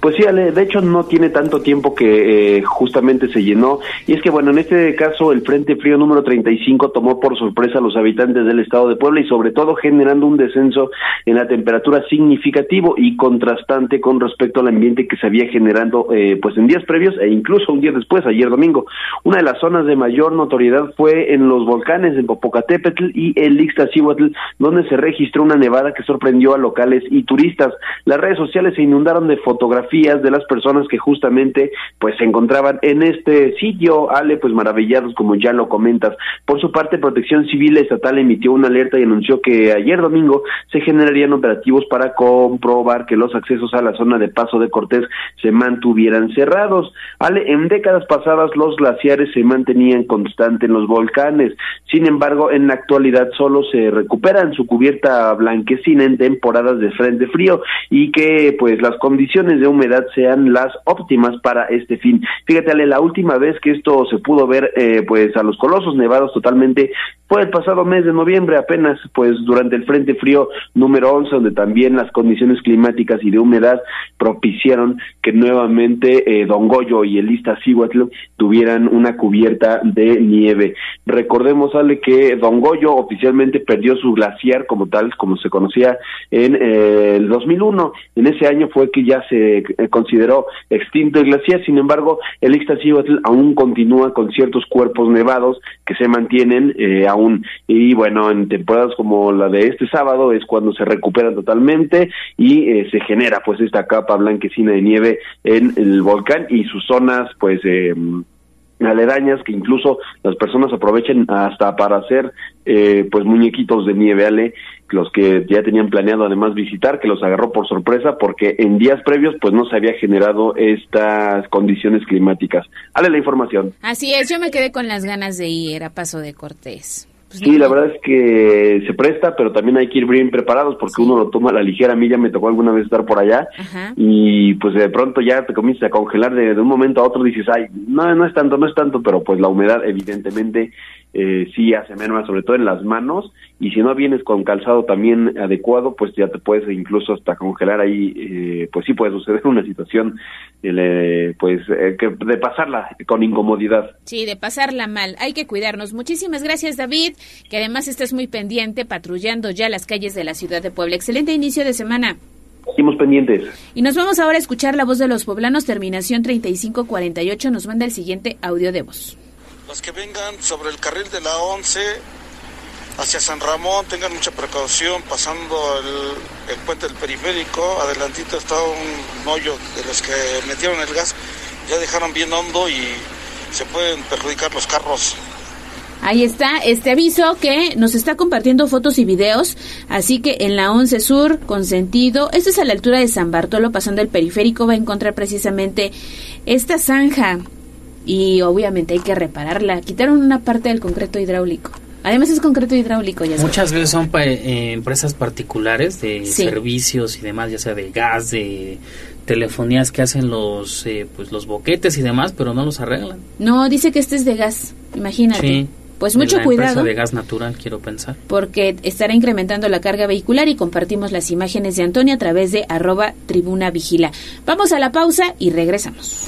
Pues sí, Ale, de hecho no tiene tanto tiempo que eh, justamente se llenó. Y es que, bueno, en este caso el Frente Frío número 35 tomó por sorpresa a los habitantes del estado de Puebla y sobre todo generando un descenso en la temperatura significativo y contrastante con respecto al ambiente que se había generando eh, pues en días previos e incluso un día después, ayer domingo. Una de las zonas de mayor notoriedad fue en los volcanes en Popocatépetl y el Ixtaccíhuatl, donde se registró una nevada que sorprendió a locales y turistas. Las redes sociales se inundaron de fotografías fotografías de las personas que justamente pues se encontraban en este sitio, Ale, pues maravillados como ya lo comentas. Por su parte, Protección Civil Estatal emitió una alerta y anunció que ayer domingo se generarían operativos para comprobar que los accesos a la zona de Paso de Cortés se mantuvieran cerrados. Ale, en décadas pasadas los glaciares se mantenían constantes en los volcanes, sin embargo, en la actualidad solo se recuperan su cubierta blanquecina en temporadas de frente frío y que pues las condiciones de humedad sean las óptimas para este fin. Fíjate, Ale, la última vez que esto se pudo ver eh, pues a los colosos nevados totalmente fue el pasado mes de noviembre apenas, pues durante el Frente Frío número 11, donde también las condiciones climáticas y de humedad propiciaron que nuevamente eh, Don Goyo y el Iztaccíhuatl tuvieran una cubierta de nieve. Recordemos, Ale, que Don Goyo oficialmente perdió su glaciar como tal, como se conocía en eh, el 2001. En ese año fue que ya se eh, consideró extinto el glaciar, sin embargo, el Iztaccíhuatl aún continúa con ciertos cuerpos nevados que se mantienen eh, aún. Y bueno, en temporadas como la de este sábado es cuando se recuperan totalmente y eh, se genera pues esta capa blanquecina de nieve en el volcán y sus zonas pues eh, aledañas que incluso las personas aprovechen hasta para hacer eh, pues muñequitos de nieve ale los que ya tenían planeado además visitar que los agarró por sorpresa porque en días previos pues no se había generado estas condiciones climáticas ale la información Así es, yo me quedé con las ganas de ir a Paso de Cortés. Pues Sí, la verdad es que se presta, pero también hay que ir bien preparados porque uno lo toma a la ligera. A mí ya me tocó alguna vez estar por allá Ajá. y pues de pronto ya te comienzas a congelar de, de un momento a otro. Dices, ay, no, no es tanto, no es tanto, pero pues la humedad evidentemente eh, sí hace merma, sobre todo en las manos. Y si no vienes con calzado también adecuado, pues ya te puedes incluso hasta congelar ahí. Eh, pues sí puede suceder [laughs] una situación eh, pues eh, que de pasarla con incomodidad. Sí, de pasarla mal. Hay que cuidarnos. Muchísimas gracias, David, que además estás muy pendiente patrullando ya las calles de la ciudad de Puebla. Excelente inicio de semana. Seguimos pendientes. Y nos vamos ahora a escuchar la voz de los poblanos, terminación 3548. Nos manda el siguiente audio de voz. Los que vengan sobre el carril de la 11 hacia San Ramón tengan mucha precaución pasando el, puente del periférico. Adelantito está un hoyo de los que metieron el gas. Ya dejaron bien hondo y se pueden perjudicar los carros. Ahí está este aviso que nos está compartiendo fotos y videos. Así que en la 11 Sur, con sentido, esto es a la altura de San Bartolo, pasando el periférico, va a encontrar precisamente esta zanja. Y obviamente hay que repararla. Quitaron una parte del concreto hidráulico. Además es concreto hidráulico, ya. Muchas veces son pa- eh, empresas particulares de Sí. servicios y demás, ya sea de gas, de telefonías que hacen los eh, pues los boquetes y demás, pero no los arreglan. No, dice que este es de gas. Imagínate. Sí. Pues De mucho la empresa cuidado. de gas natural, quiero pensar. porque estará incrementando la carga vehicular y compartimos las imágenes de Antonio a través de arroba tribuna vigila. Vamos a la pausa y regresamos.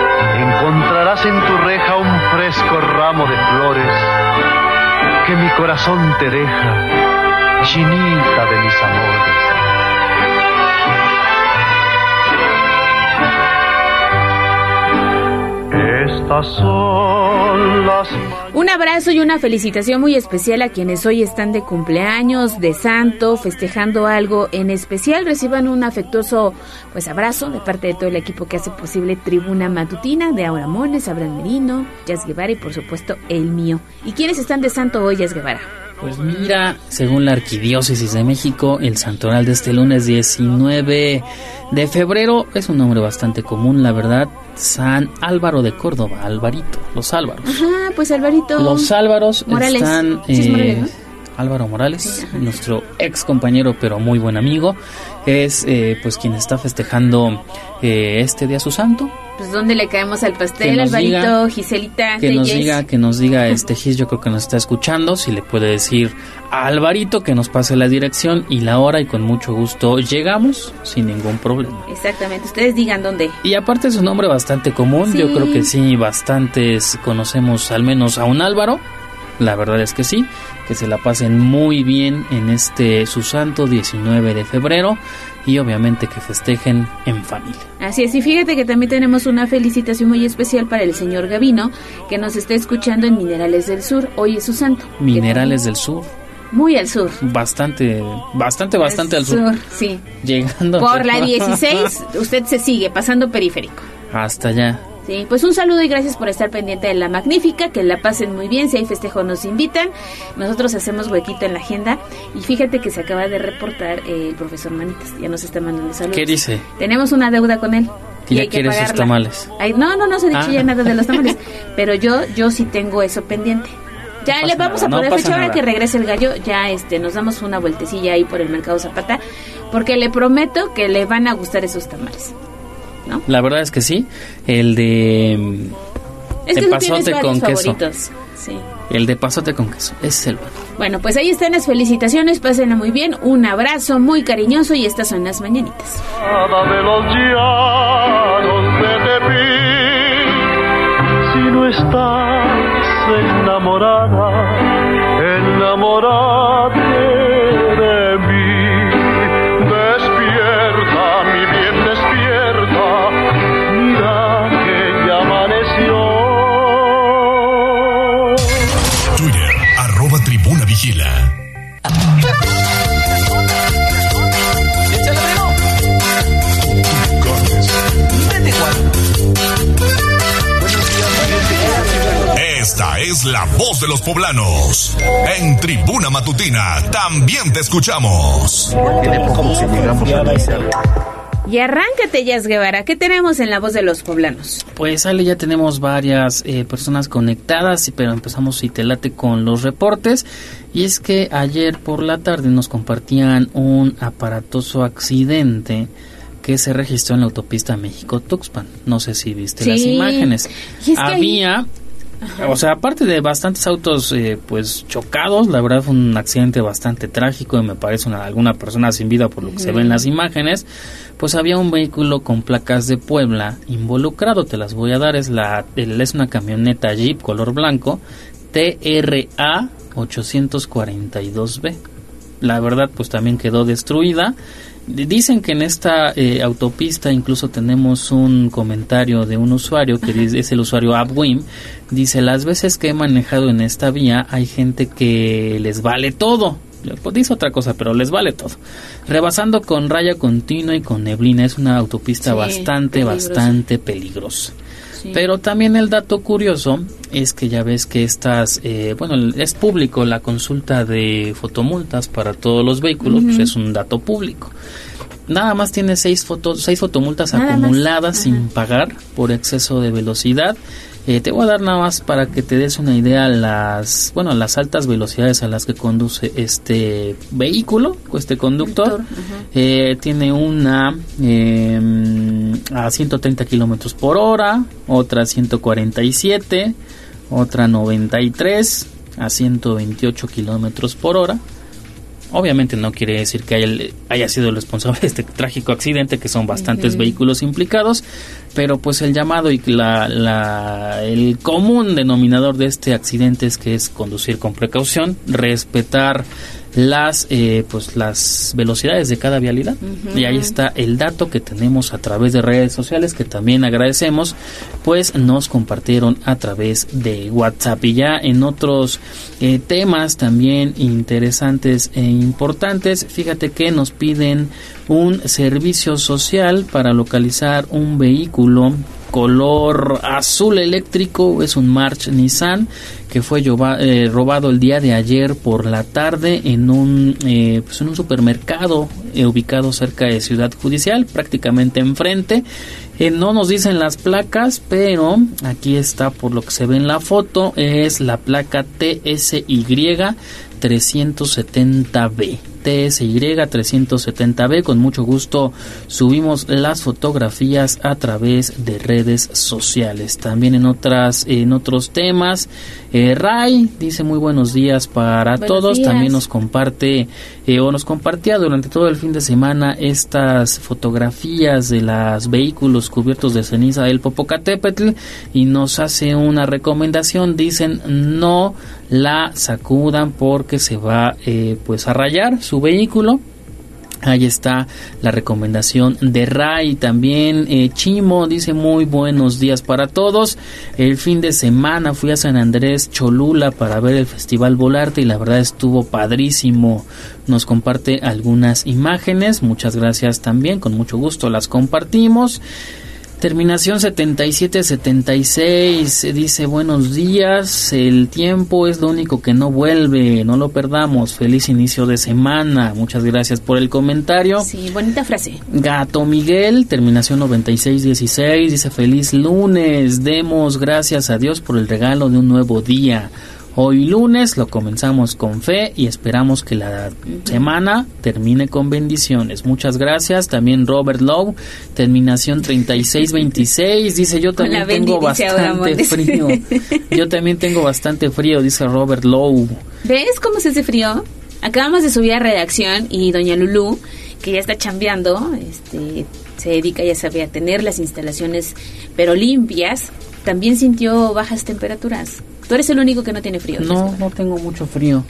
Encontrarás en tu reja un fresco ramo de flores que mi corazón te deja, chinita de mis amores. Estas son las Un abrazo y una felicitación muy especial a quienes hoy están de cumpleaños, de santo, festejando algo en especial. Reciban un afectuoso pues abrazo de parte de todo el equipo que hace posible Tribuna Matutina, de Aura Mones, Abraham Merino, Jazz Guevara y por supuesto el mío. ¿Y quiénes están de santo hoy, Jazz Guevara? Pues mira, según la Arquidiócesis de México, el santoral de este lunes 19 de febrero es un nombre bastante común, la verdad. San Álvaro de Córdoba, Alvarito, los Álvaros. Ajá, pues Alvarito. Los Álvaros Morales. están... Sí, es eh, Morales, ¿no? Álvaro Morales, nuestro ex compañero pero muy buen amigo, es eh, pues quien está festejando eh, este día su santo. Pues ¿dónde le caemos al pastel, Alvarito, diga- Giselita, Que nos diga, que nos diga este Gis, yo creo que nos está escuchando, si le puede decir a Alvarito que nos pase la dirección y la hora y con mucho gusto llegamos sin ningún problema. Exactamente, ustedes digan dónde. Y aparte es un nombre bastante común, yo creo que sí, bastantes conocemos al menos a un Álvaro, la verdad es que sí, que se la pasen muy bien en este su santo 19 de febrero y obviamente que festejen en familia. Así es, y fíjate que también tenemos una felicitación muy especial para el señor Gavino, que nos está escuchando en Minerales del Sur. Hoy es su santo. Minerales del Sur, Muy al sur. bastante, bastante, bastante al sur. Sí. Llegando Por la 16, [laughs] usted se sigue pasando periférico. hasta allá. Sí, pues un saludo y gracias por estar pendiente de la magnífica, que la pasen muy bien, si hay festejo nos invitan, nosotros hacemos huequito en la agenda y fíjate que se acaba de reportar eh, el profesor Manitas, ya nos está mandando saludos. ¿Qué dice? Tenemos una deuda con él. Que y ya hay que quiere sus tamales. Ay, no, no, no se ha dicho Ah. ya nada de los tamales, [laughs] pero yo yo sí tengo eso pendiente. Ya No le vamos nada, a poner fecha ahora que regrese el gallo, ya este nos damos una vueltecilla ahí por el mercado Zapata, porque le prometo que le van a gustar esos tamales. La verdad es que sí, el de mm, Es que de pasote con queso. Sí. El de pasote con queso, ese es el bueno. Bueno, pues ahí están las felicitaciones, pásenla muy bien, un abrazo muy cariñoso y estas son las mañanitas. de los llanos de Tepic. Si no estás enamorada, enamórate es la voz de los poblanos. En Tribuna Matutina también te escuchamos. Y arráncate, Jazz Guevara, ¿qué tenemos en la voz de los poblanos? Pues Ale, ya tenemos varias eh, personas conectadas, pero empezamos si te late con los reportes. Y es que ayer por la tarde nos compartían un aparatoso accidente que se registró en la autopista México-Tuxpan. No sé si viste las imágenes. Que ahí- Había, o sea, aparte de bastantes autos eh, pues chocados, la verdad fue un accidente bastante trágico y me parece una, alguna persona sin vida por lo que se ve en las imágenes. Pues había un vehículo con placas de Puebla involucrado, te las voy a dar, es la es una camioneta Jeep color blanco TRA 842B. La verdad pues también quedó destruida. Dicen que en esta eh, autopista incluso tenemos un comentario de un usuario que dice- es el usuario AppWim. Dice, las veces que he manejado en esta vía hay gente que les vale todo. Pues dice otra cosa, pero les vale todo. Rebasando con raya continua y con neblina. Es una autopista Sí, bastante, peligrosa. bastante peligrosa. Sí. Pero también el dato curioso es que ya ves que estas, eh, bueno, es público la consulta de fotomultas para todos los vehículos, pues es un dato público. Nada más tiene seis, fotos, seis fotomultas Nada acumuladas sin pagar por exceso de velocidad. Eh, te voy a dar nada más para que te des una idea las, bueno, las altas velocidades a las que conduce este vehículo, este conductor. Eh, tiene una eh, a 130 kilómetros por hora, otra a 147, otra 93 a 128 kilómetros por hora. Obviamente no quiere decir que haya, haya sido el responsable de este trágico accidente, que son bastantes vehículos implicados, pero pues el llamado y la, la- el común denominador de este accidente es que es conducir con precaución, respetar las eh, pues las velocidades de cada vialidad. Y ahí está el dato que tenemos a través de redes sociales que también agradecemos pues nos compartieron a través de WhatsApp. Y ya en otros eh, temas también interesantes e importantes fíjate que nos piden un servicio social para localizar un vehículo color azul eléctrico, es un March Nissan que fue eh, robado el día de ayer por la tarde en un, eh, pues en un supermercado eh, ubicado cerca de Ciudad Judicial, prácticamente enfrente. no nos dicen las placas, pero aquí está por lo que se ve en la foto, es la placa TSY 370B. TSY 370B. Con mucho gusto subimos las fotografías a través de redes sociales. También en otras en otros temas, eh, Ray dice muy buenos días para todos. También nos comparte eh, o nos compartía durante todo el fin de semana estas fotografías de los vehículos cubiertos de ceniza del Popocatépetl y nos hace una recomendación. Dicen no la sacudan porque se va eh, pues a rayar su vehículo Ahí está la recomendación de Ray. También eh, Chimo dice muy buenos días para todos. El fin de semana fui a San Andrés Cholula para ver el Festival Volarte y la verdad estuvo padrísimo. Nos comparte algunas imágenes. Muchas gracias también. Con mucho gusto las compartimos. Terminación 7776 dice buenos días, el tiempo es lo único que no vuelve, no lo perdamos, feliz inicio de semana, muchas gracias por el comentario. Sí, bonita frase. Gato Miguel, terminación 9616 dice feliz lunes, demos gracias a Dios por el regalo de un nuevo día. Hoy lunes lo comenzamos con fe y esperamos que la semana termine con bendiciones. Muchas gracias. También Robert Lowe, terminación 3626, dice yo también tengo bastante frío. [laughs] Yo también tengo bastante frío, dice Robert Lowe. ¿Ves cómo se hace frío? Acabamos de subir a redacción y doña Lulu, que ya está chambeando, este, se dedica, ya sabe, a tener las instalaciones pero limpias, también sintió bajas temperaturas. Tú eres el único que no tiene frío. No, no tengo mucho frío.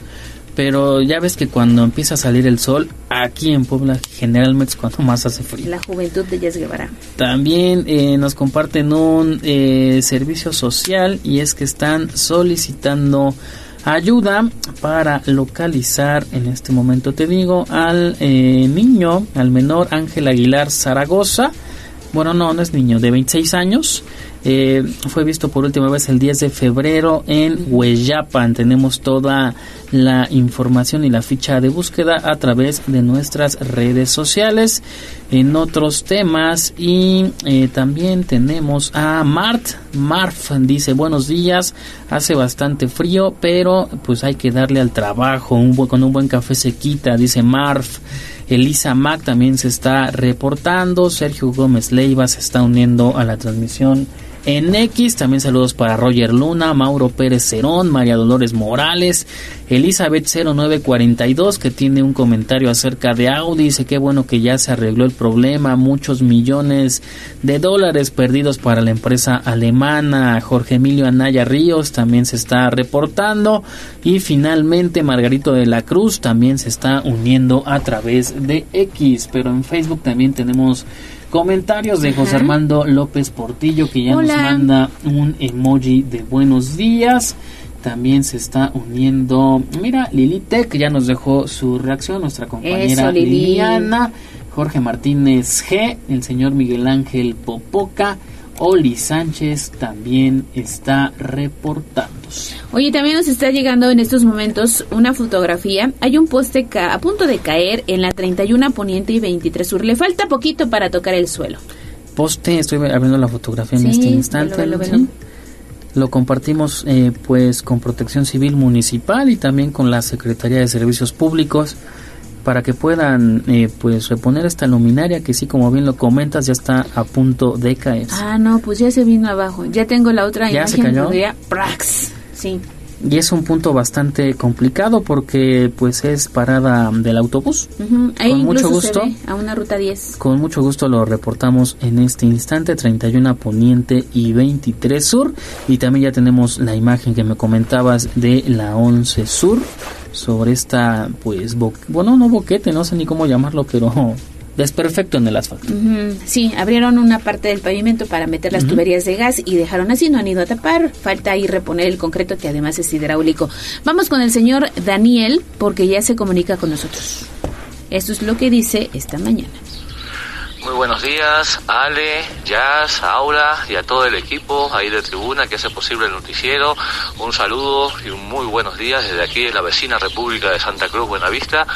Pero ya ves que cuando empieza a salir el sol, aquí en Puebla generalmente es cuando más hace frío. La juventud de Yes Guevara. También eh, nos comparten un eh, servicio social y es que están solicitando ayuda para localizar, en este momento te digo, al eh, niño, al menor Ángel Aguilar Zaragoza. Bueno, no, no es niño, de 26 años. Eh, fue visto por última vez el 10 de febrero en Hueyapan. Tenemos toda la información y la ficha de búsqueda a través de nuestras redes sociales. En otros temas y eh, también tenemos a Mart. Marf dice buenos días. Hace bastante frío, pero pues hay que darle al trabajo. Con un buen café se quita, dice Marf. Elisa Mac también se está reportando. Sergio Gómez Leiva se está uniendo a la transmisión en X. También saludos para Roger Luna, Mauro Pérez Cerón, María Dolores Morales, Elizabeth 0942 que tiene un comentario acerca de Audi. Dice que bueno que ya se arregló el problema. Muchos millones de dólares perdidos para la empresa alemana. Jorge Emilio Anaya Ríos también se está reportando. Y finalmente Margarito de la Cruz también se está uniendo a través de X. Pero en Facebook también tenemos Comentarios de José Armando López Portillo que ya nos manda un emoji de buenos días. También se está uniendo, mira, Lili Tech ya nos dejó su reacción, nuestra compañera Liliana, Jorge Martínez G, el señor Miguel Ángel Popoca, Oli Sánchez también está reportándose. Oye, también nos está llegando en estos momentos una fotografía. Hay un poste a punto de caer en la 31 Poniente y 23 Sur. Le falta poquito para tocar el suelo. Poste, estoy abriendo la fotografía en este instante. Lo compartimos eh, pues con Protección Civil Municipal y también con la Secretaría de Servicios Públicos para que puedan eh, pues reponer esta luminaria que sí como bien lo comentas ya está a punto de caer. Ah, no, pues ya se vino abajo. Ya tengo la otra ¿Ya imagen. Se cayó? Prax. Sí. Y es un punto bastante complicado porque pues es parada del autobús. Ahí con mucho gusto. a una ruta 10. Con mucho gusto lo reportamos en este instante 31 Poniente y 23 Sur y también ya tenemos la imagen que me comentabas de la 11 Sur sobre esta, pues, bueno, no boquete, no sé ni cómo llamarlo, pero [laughs] desperfecto en el asfalto. Sí, abrieron una parte del pavimento para meter las tuberías de gas y dejaron así, no han ido a tapar. Falta ahí reponer el concreto que además es hidráulico. Vamos con el señor Daniel porque ya se comunica con nosotros. Esto es lo que dice esta mañana. Muy buenos días, Ale, Jazz, Aura y a todo el equipo ahí de tribuna que hace posible el noticiero. Un saludo y un muy buenos días desde aquí de la vecina República de Santa Cruz, Buenavista.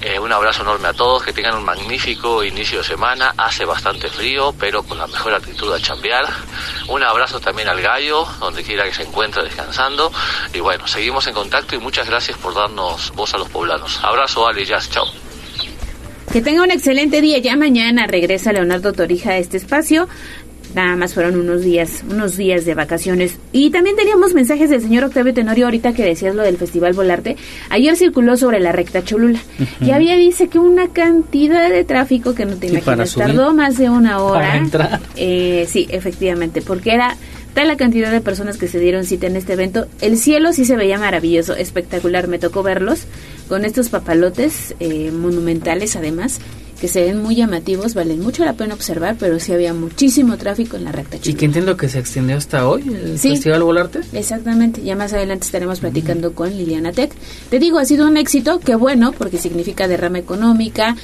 Eh, un abrazo enorme a todos, que tengan un magnífico inicio de semana. Hace bastante frío, pero con la mejor actitud a chambear. Un abrazo también al gallo, donde quiera que se encuentre descansando. Y bueno, seguimos en contacto y muchas gracias por darnos voz a los poblanos. Abrazo, Ale, Jazz, chao. Que tenga un excelente día. Ya mañana regresa Leonardo Torija a este espacio. Nada más fueron unos días, unos días de vacaciones. Y también teníamos mensajes del señor Octavio Tenorio ahorita que decías lo del Festival Volarte. Ayer circuló sobre la recta Cholula. Y había dice que una cantidad de tráfico que no te imaginas. Tardó más de una hora. Para entrar. Eh, sí, efectivamente, porque era tal la cantidad de personas que se dieron cita en este evento. El cielo sí se veía maravilloso, espectacular. Me tocó verlos con estos papalotes eh, monumentales además que se ven muy llamativos, valen mucho la pena observar, pero sí había muchísimo tráfico en la recta Y que entiendo que se extendió hasta hoy el Sí. Festival Volarte. Exactamente, ya más adelante estaremos platicando con Liliana Tech. Te digo, ha sido un éxito, qué bueno, porque significa derrama económica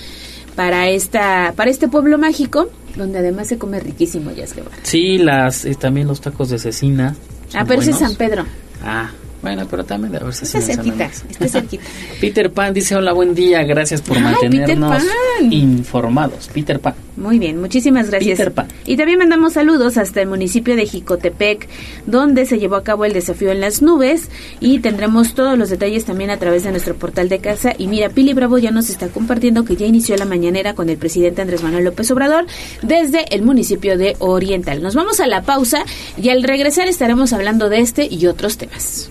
para esta para este pueblo mágico, donde además se come riquísimo, ya es que bueno. Sí, las eh, también los tacos de cecina. Ah, pero ese es. San Pedro, Ah, bueno, pero también de haber está cecina. cerquita, está cerquita. [laughs] Peter Pan dice hola, buen día, gracias por mantenernos Peter informados. Peter Pan. Muy bien, muchísimas gracias. Peter Pan. Y también mandamos saludos hasta el municipio de Jicotepec, donde se llevó a cabo el desafío en las nubes y tendremos todos los detalles también a través de nuestro portal de casa. Y mira, Pili Bravo ya nos está compartiendo que ya inició la mañanera con el presidente Andrés Manuel López Obrador desde el municipio de Oriental. Nos vamos a la pausa y al regresar estaremos hablando de este y otros temas.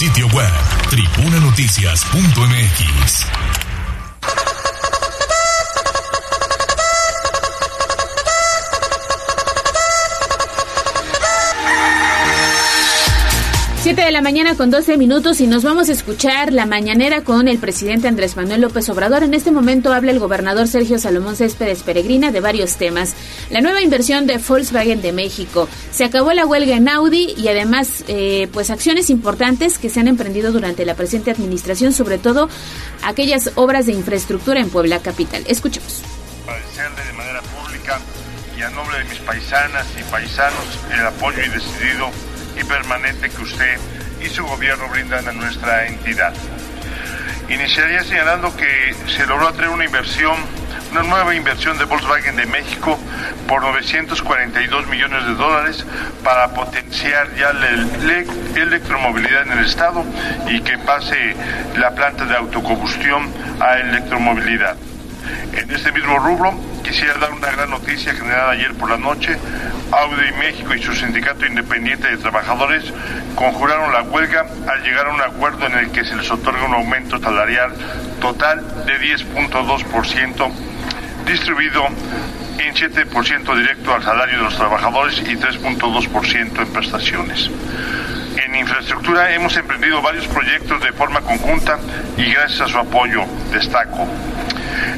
Sitio web, tribunanoticias.mx. Siete de la mañana con 12 minutos y nos vamos a escuchar la mañanera con el presidente Andrés Manuel López Obrador. En este momento habla el gobernador Sergio Salomón Céspedes Peregrina de varios temas. La nueva inversión de Volkswagen de México. Se acabó la huelga en Audi y además eh, pues acciones importantes que se han emprendido durante la presente administración, sobre todo aquellas obras de infraestructura en Puebla Capital. Escuchemos. agradecerle de manera pública y a nombre de mis paisanas y paisanos el apoyo y decidido permanente que usted y su gobierno brindan a nuestra entidad. Iniciaría señalando que se logró atraer una inversión, una nueva inversión de Volkswagen de México por 942 millones de dólares para potenciar ya la ele- electromovilidad en el estado y que pase la planta de autocombustión a electromovilidad. En este mismo rubro, quisiera dar una gran noticia generada ayer por la noche. Audi México y su sindicato independiente de trabajadores conjuraron la huelga al llegar a un acuerdo en el que se les otorga un aumento salarial total de 10.2%, distribuido en 7% directo al salario de los trabajadores y 3.2% en prestaciones. En infraestructura hemos emprendido varios proyectos de forma conjunta y gracias a su apoyo destaco.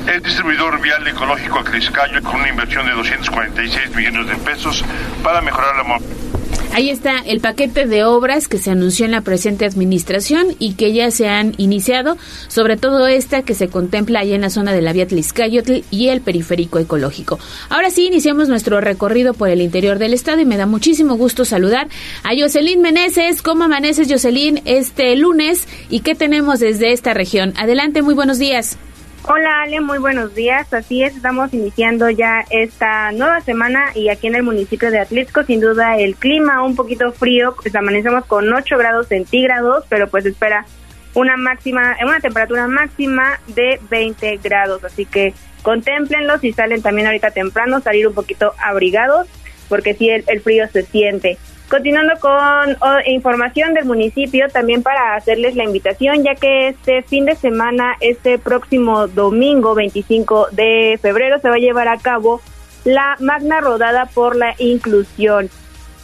El distribuidor vial ecológico Acriscayo con una inversión de 246 millones de pesos para mejorar la movilidad. Ahí está el paquete de obras que se anunció en la presente administración y que ya se han iniciado, sobre todo esta que se contempla allá en la zona de la vía Tliscayotl y el periférico ecológico. Ahora sí, iniciamos nuestro recorrido por el interior del estado y me da muchísimo gusto saludar a Jocelyn Meneses. ¿Cómo amaneces, Jocelyn, este lunes y qué tenemos desde esta región? Adelante, muy buenos días. Hola Ale, muy buenos días. Así es, estamos iniciando ya esta nueva semana y aquí en el municipio de Atlixco, sin duda el clima un poquito frío, pues amanecemos con 8 grados centígrados, pero pues espera una máxima, una temperatura máxima de 20 grados, así que contémplenlo si salen también ahorita temprano, salir un poquito abrigados, porque sí el, el frío se siente. Continuando con información del municipio, también para hacerles la invitación, ya que este fin de semana, este próximo domingo 25 de febrero, se va a llevar a cabo la Magna Rodada por la Inclusión.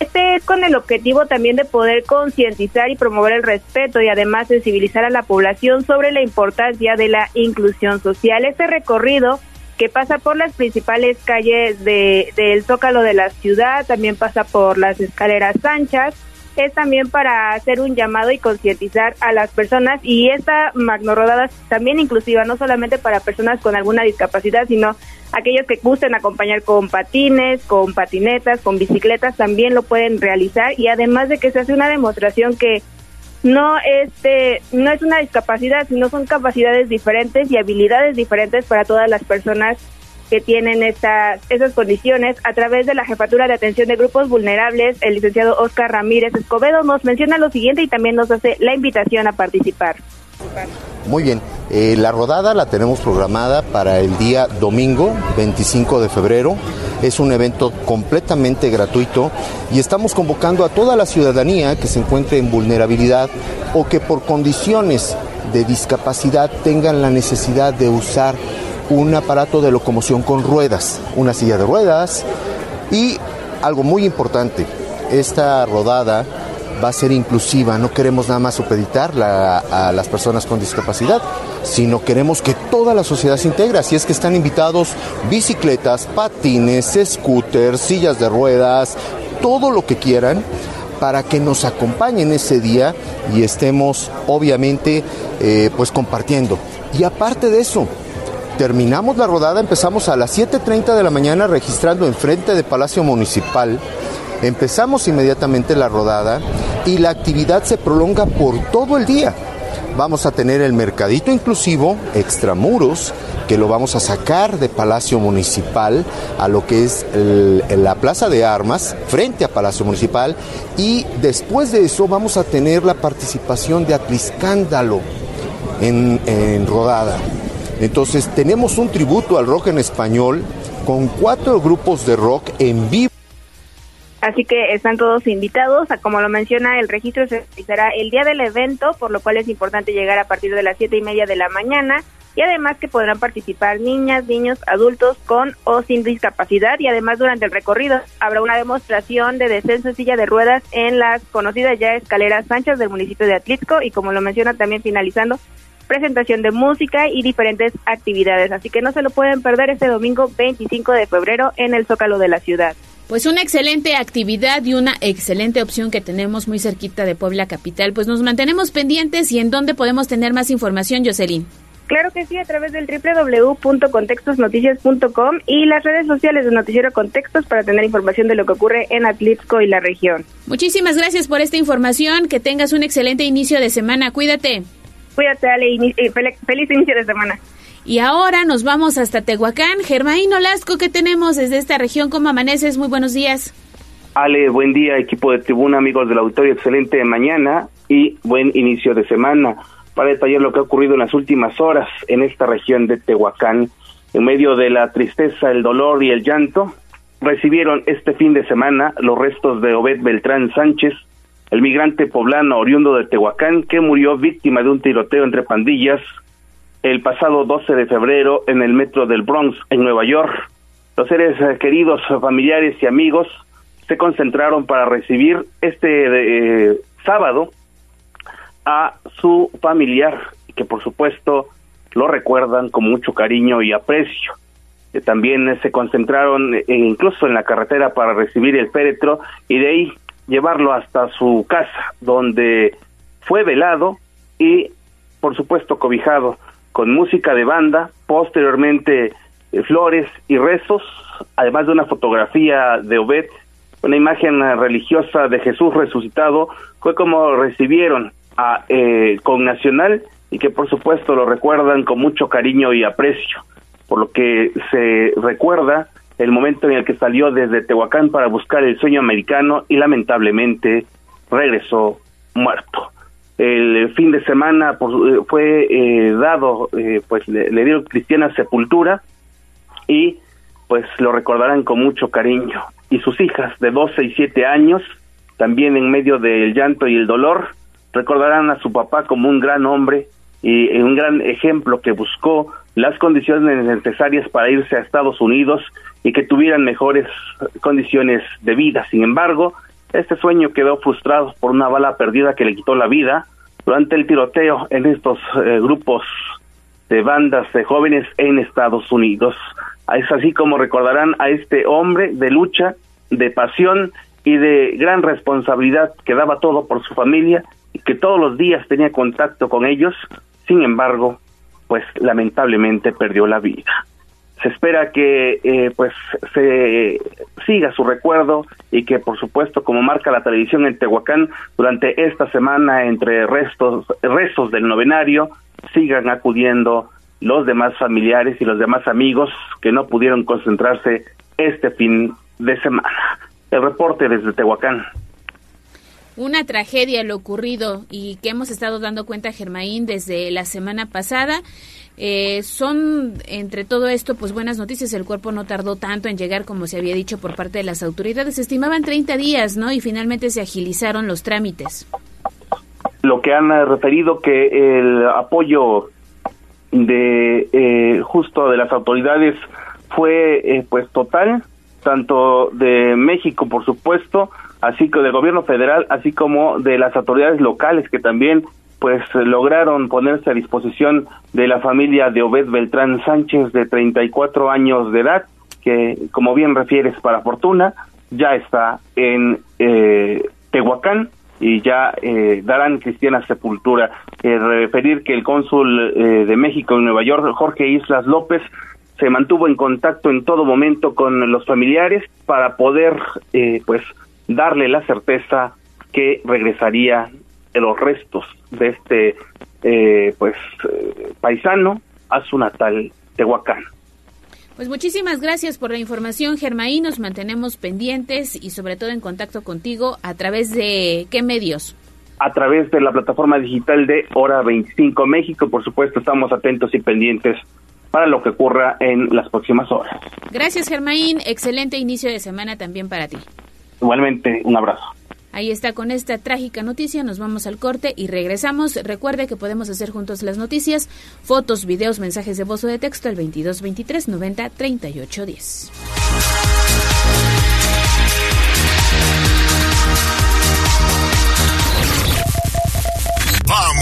Este es con el objetivo también de poder concientizar y promover el respeto y además sensibilizar a la población sobre la importancia de la inclusión social. Este recorrido que pasa por las principales calles de, del Zócalo de la ciudad, también pasa por las escaleras anchas, es también para hacer un llamado y concientizar a las personas y esta magnorodada también inclusiva, no solamente para personas con alguna discapacidad, sino aquellos que gusten acompañar con patines, con patinetas, con bicicletas, también lo pueden realizar. Y además de que se hace una demostración que no este no es una discapacidad, sino son capacidades diferentes y habilidades diferentes para todas las personas que tienen estas esas condiciones a través de la Jefatura de Atención de Grupos Vulnerables, el licenciado Oscar Ramírez Escobedo nos menciona lo siguiente y también nos hace la invitación a participar. Muy bien, eh, la rodada la tenemos programada para el día domingo 25 de febrero. Es un evento completamente gratuito y estamos convocando a toda la ciudadanía que se encuentre en vulnerabilidad o que por condiciones de discapacidad tengan la necesidad de usar un aparato de locomoción con ruedas, una silla de ruedas y algo muy importante, esta rodada va a ser inclusiva, no queremos nada más supeditar a las personas con discapacidad, sino queremos que toda la sociedad se integre, así es que están invitados bicicletas, patines, scooters, sillas de ruedas, todo lo que quieran para que nos acompañen ese día y estemos obviamente eh, pues compartiendo. Y aparte de eso, terminamos la rodada, empezamos a las 7.30 de la mañana registrando enfrente de Palacio Municipal Empezamos inmediatamente la rodada y la actividad se prolonga por todo el día. Vamos a tener el mercadito inclusivo, extramuros, que lo vamos a sacar de Palacio Municipal a lo que es la Plaza de Armas, frente a Palacio Municipal, y después de eso vamos a tener la participación de Atliscándalo en, en rodada. Entonces tenemos un tributo al rock en español con cuatro grupos de rock en vivo. Así que están todos invitados. Como lo menciona, el registro se realizará el día del evento, por lo cual es importante llegar a partir de las siete y media de la mañana. Y además que podrán participar niñas, niños, adultos con o sin discapacidad. Y además durante el recorrido habrá una demostración de descenso en silla de ruedas en las conocidas ya escaleras anchas del municipio de Atlixco. Y como lo menciona también finalizando, presentación de música y diferentes actividades. Así que no se lo pueden perder este domingo 25 de febrero en el Zócalo de la ciudad. Pues una excelente actividad y una excelente opción que tenemos muy cerquita de Puebla Capital. Pues nos mantenemos pendientes y en dónde podemos tener más información, Jocelyn. Claro que sí, a través del www.contextosnoticias.com y las redes sociales de Noticiero Contextos para tener información de lo que ocurre en Atlixco y la región. Muchísimas gracias por esta información. Que tengas un excelente inicio de semana. Cuídate. Cuídate, Ale. Feliz inicio de semana. Y ahora nos vamos hasta Tehuacán. Germain Olasco, ¿qué tenemos desde esta región? ¿Cómo amaneces? Muy buenos días. Ale, buen día, equipo de tribuna, amigos del auditorio, excelente mañana y buen inicio de semana. Para detallar lo que ha ocurrido en las últimas horas en esta región de Tehuacán, en medio de la tristeza, el dolor y el llanto, recibieron este fin de semana los restos de Obed Beltrán Sánchez, el migrante poblano oriundo de Tehuacán que murió víctima de un tiroteo entre pandillas el pasado 12 de febrero en el metro del Bronx, en Nueva York. Los seres eh, queridos, familiares y amigos se concentraron para recibir este eh, sábado a su familiar, que por supuesto lo recuerdan con mucho cariño y aprecio. Eh, también se concentraron incluso en la carretera para recibir el féretro y de ahí llevarlo hasta su casa, donde fue velado y, por supuesto, cobijado con música de banda, posteriormente eh, flores y rezos, además de una fotografía de Obed, una imagen religiosa de Jesús resucitado, fue como recibieron a eh, con Nacional y que por supuesto lo recuerdan con mucho cariño y aprecio, por lo que se recuerda el momento en el que salió desde Tehuacán para buscar el sueño americano y lamentablemente regresó muerto el fin de semana eh, fue eh, dado, eh, pues le, dieron cristiana sepultura y pues lo recordarán con mucho cariño. Y sus hijas de 12 y 7 años también en medio del llanto y el dolor, recordarán a su papá como un gran hombre y un gran ejemplo que buscó las condiciones necesarias para irse a Estados Unidos y que tuvieran mejores condiciones de vida. Sin embargo, este sueño quedó frustrado por una bala perdida que le quitó la vida durante el tiroteo en estos eh, grupos de bandas de jóvenes en Estados Unidos. Es así como recordarán a este hombre de lucha, de pasión y de gran responsabilidad que daba todo por su familia y que todos los días tenía contacto con ellos. Sin embargo, pues lamentablemente perdió la vida se espera que eh, pues se siga su recuerdo y que por supuesto como marca la televisión en Tehuacán durante esta semana entre restos restos del novenario sigan acudiendo los demás familiares y los demás amigos que no pudieron concentrarse este fin de semana. El reporte desde Tehuacán. Una tragedia lo ocurrido y que hemos estado dando cuenta, Germaín, desde la semana pasada. Eh, son, entre todo esto, pues buenas noticias. El cuerpo no tardó tanto en llegar como se había dicho por parte de las autoridades. Se estimaban 30 días, ¿no? Y finalmente se agilizaron los trámites. Lo que han referido que el apoyo de eh, justo de las autoridades fue eh, pues total, tanto de México, por supuesto, así que del gobierno federal, así como de las autoridades locales que también pues lograron ponerse a disposición de la familia de Obed Beltrán Sánchez de 34 años de edad, que como bien refieres para fortuna, ya está en eh, Tehuacán y ya eh, darán cristiana sepultura. Eh, referir que el cónsul eh, de México en Nueva York, Jorge Islas López, se mantuvo en contacto en todo momento con los familiares para poder eh, pues darle la certeza que regresaría los restos de este eh, pues eh, paisano a su natal Tehuacán. Pues muchísimas gracias por la información, Germaí. Nos mantenemos pendientes y sobre todo en contacto contigo a través de qué medios. A través de la plataforma digital de Hora 25 México. Por supuesto, estamos atentos y pendientes para lo que ocurra en las próximas horas. Gracias, Germaín. Excelente inicio de semana también para ti. Igualmente, un abrazo. Ahí está con esta trágica noticia, nos vamos al corte y regresamos. Recuerde que podemos hacer juntos las noticias, fotos, videos, mensajes de voz o de texto al 22 23 90 38 10.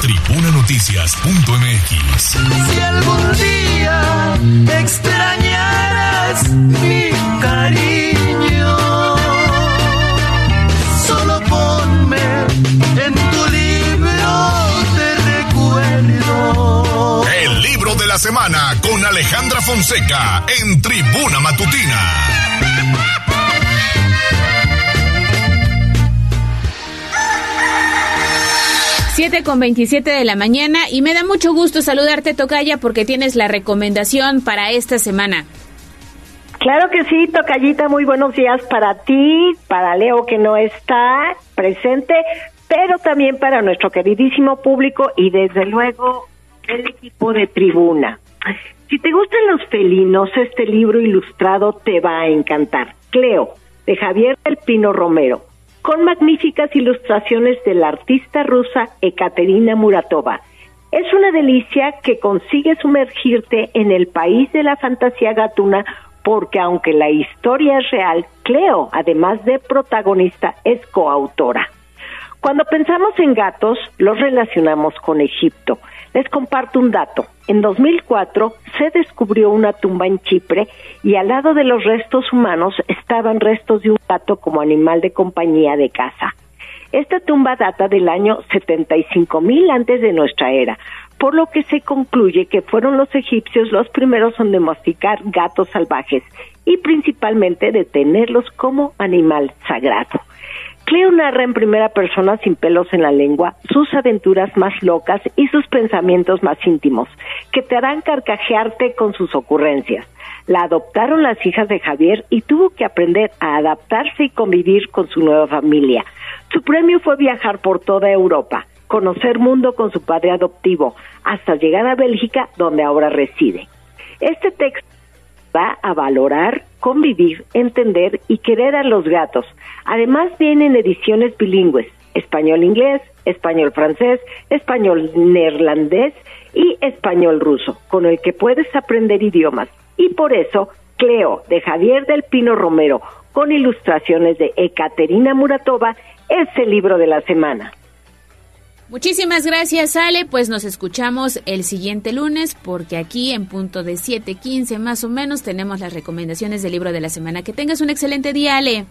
tribunanoticias.mx. Si algún día extrañaras mi cariño, solo ponme en tu libro de recuerdo. El libro de la semana con Alejandra Fonseca en Tribuna Matutina. 7 con 27 de la mañana y me da mucho gusto saludarte, Tocaya, porque tienes la recomendación para esta semana. Claro que sí, Tocayita, muy buenos días para ti, para Leo que no está presente, pero también para nuestro queridísimo público y desde luego el equipo de tribuna. Si te gustan los felinos, este libro ilustrado te va a encantar. Cleo, de Javier del Pino Romero, con magníficas ilustraciones de la artista rusa Ekaterina Muratova. Es una delicia que consigue sumergirte en el país de la fantasía gatuna porque aunque la historia es real, Cleo, además de protagonista, es coautora. Cuando pensamos en gatos, los relacionamos con Egipto. Les comparto un dato. En 2004 se descubrió una tumba en Chipre y al lado de los restos humanos estaban restos de un gato como animal de compañía de casa. Esta tumba data del año 75 mil antes de nuestra era, por lo que se concluye que fueron los egipcios los primeros en domesticar gatos salvajes y principalmente de tenerlos como animal sagrado. Cleo narra en primera persona sin pelos en la lengua sus aventuras más locas y sus pensamientos más íntimos, que te harán carcajearte con sus ocurrencias. La adoptaron las hijas de Javier y tuvo que aprender a adaptarse y convivir con su nueva familia. Su premio fue viajar por toda Europa, conocer mundo con su padre adoptivo, hasta llegar a Bélgica, donde ahora reside. Este texto va a valorar, convivir, entender y querer a los gatos. Además vienen ediciones bilingües, español-inglés, español-francés, español-neerlandés y español-ruso, con el que puedes aprender idiomas. Y por eso, Cleo, de Javier del Pino Romero, con ilustraciones de Ekaterina Muratova, es el libro de la semana. Muchísimas gracias, Ale. Pues nos escuchamos el siguiente lunes porque aquí en punto de 7:15 más o menos tenemos las recomendaciones del libro de la semana. Que tengas un excelente día, Ale.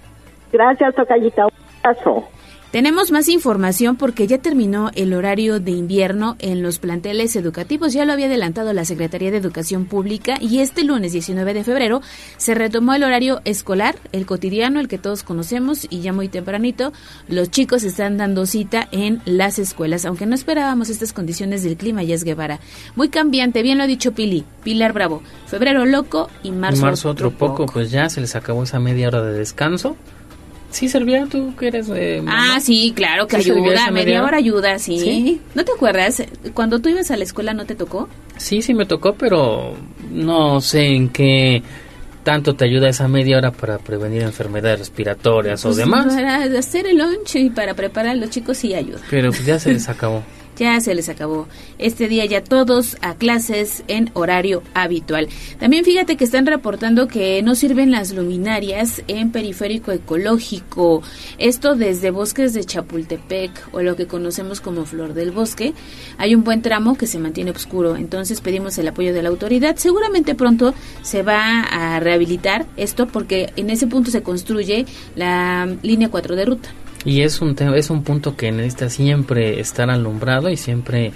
Gracias, Tocayita. Un abrazo. Tenemos más información porque ya terminó el horario de invierno en los planteles educativos. Ya lo había adelantado la Secretaría de Educación Pública y este lunes 19 de febrero se retomó el horario escolar, el cotidiano, el que todos conocemos y ya muy tempranito los chicos están dando cita en las escuelas, aunque no esperábamos estas condiciones del clima, ya es Guevara. Muy cambiante, bien lo ha dicho Pili, Pilar Bravo. Febrero loco y marzo, y marzo otro, poco, pues ya se les acabó esa media hora de descanso. Sí, servía tú que eres de... Ah, sí, claro que ¿Sí servía ayuda, media hora? ayuda, sí. ¿Sí? ¿No te acuerdas? Cuando tú ibas a la escuela no te tocó. Sí, sí me tocó, pero no sé en qué tanto te ayuda esa media hora para prevenir enfermedades respiratorias o Pues, demás. Para hacer el lunch y para preparar a los chicos sí ayuda. Pero pues ya se les [laughs] acabó. Ya se les acabó. Este día ya todos a clases en horario habitual. También fíjate que están reportando que no sirven las luminarias en periférico ecológico. Esto desde bosques de Chapultepec o lo que conocemos como Flor del Bosque. Hay un buen tramo que se mantiene oscuro. Entonces pedimos el apoyo de la autoridad. Seguramente pronto se va a rehabilitar esto porque en ese punto se construye la línea 4 de ruta. Y es un es un punto que necesita siempre estar alumbrado y siempre,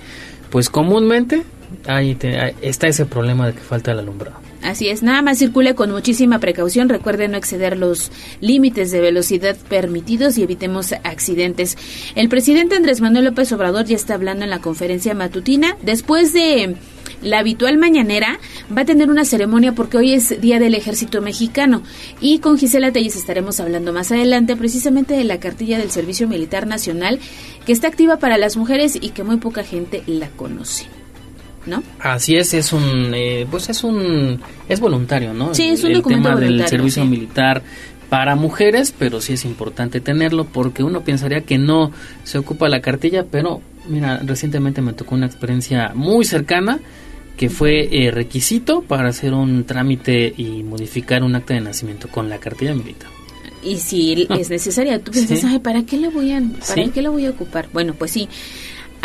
pues comúnmente ahí te- ahí está ese problema de que falta el alumbrado. Así es, nada más circule con muchísima precaución. Recuerde no exceder los límites de velocidad permitidos y evitemos accidentes. El presidente Andrés Manuel López Obrador ya está hablando en la conferencia matutina. Después de la habitual mañanera, va a tener una ceremonia porque hoy es Día del Ejército Mexicano. Y con Gisela Telles estaremos hablando más adelante precisamente de la cartilla del Servicio Militar Nacional que está activa para las mujeres y que muy poca gente la conoce. ¿No? Así es, es un, eh, pues es un, es voluntario, ¿no? Sí, es un el documento tema del servicio sí. militar para mujeres, pero sí es importante tenerlo porque uno pensaría que no se ocupa la cartilla, pero mira, recientemente me tocó una experiencia muy cercana que fue eh, requisito para hacer un trámite y modificar un acta de nacimiento con la cartilla militar. Y si es necesaria, tú piensas, Sí. ay, ¿para qué la voy a, para Sí. qué la voy a ocupar? Bueno, pues sí.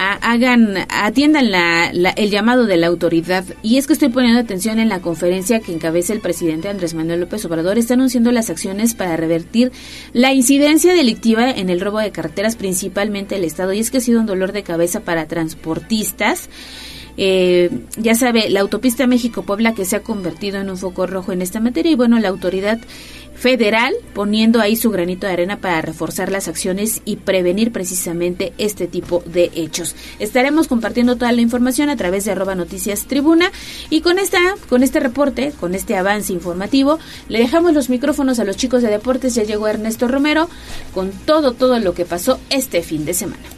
Ha- Hagan, atiendan la, la- el llamado de la autoridad. Y es que estoy poniendo atención en la conferencia que encabeza el presidente Andrés Manuel López Obrador. Está anunciando las acciones para revertir la incidencia delictiva en el robo de carreteras, principalmente el Estado. Y es que ha sido un dolor de cabeza para transportistas. Eh, ya sabe, la autopista México-Puebla que se ha convertido en un foco rojo en esta materia y bueno, la autoridad federal poniendo ahí su granito de arena para reforzar las acciones y prevenir precisamente este tipo de hechos. Estaremos compartiendo toda la información a través de arroba noticias tribuna y con esta, con este reporte, con este avance informativo, le dejamos los micrófonos a los chicos de deportes. Ya llegó Ernesto Romero con todo, todo lo que pasó este fin de semana.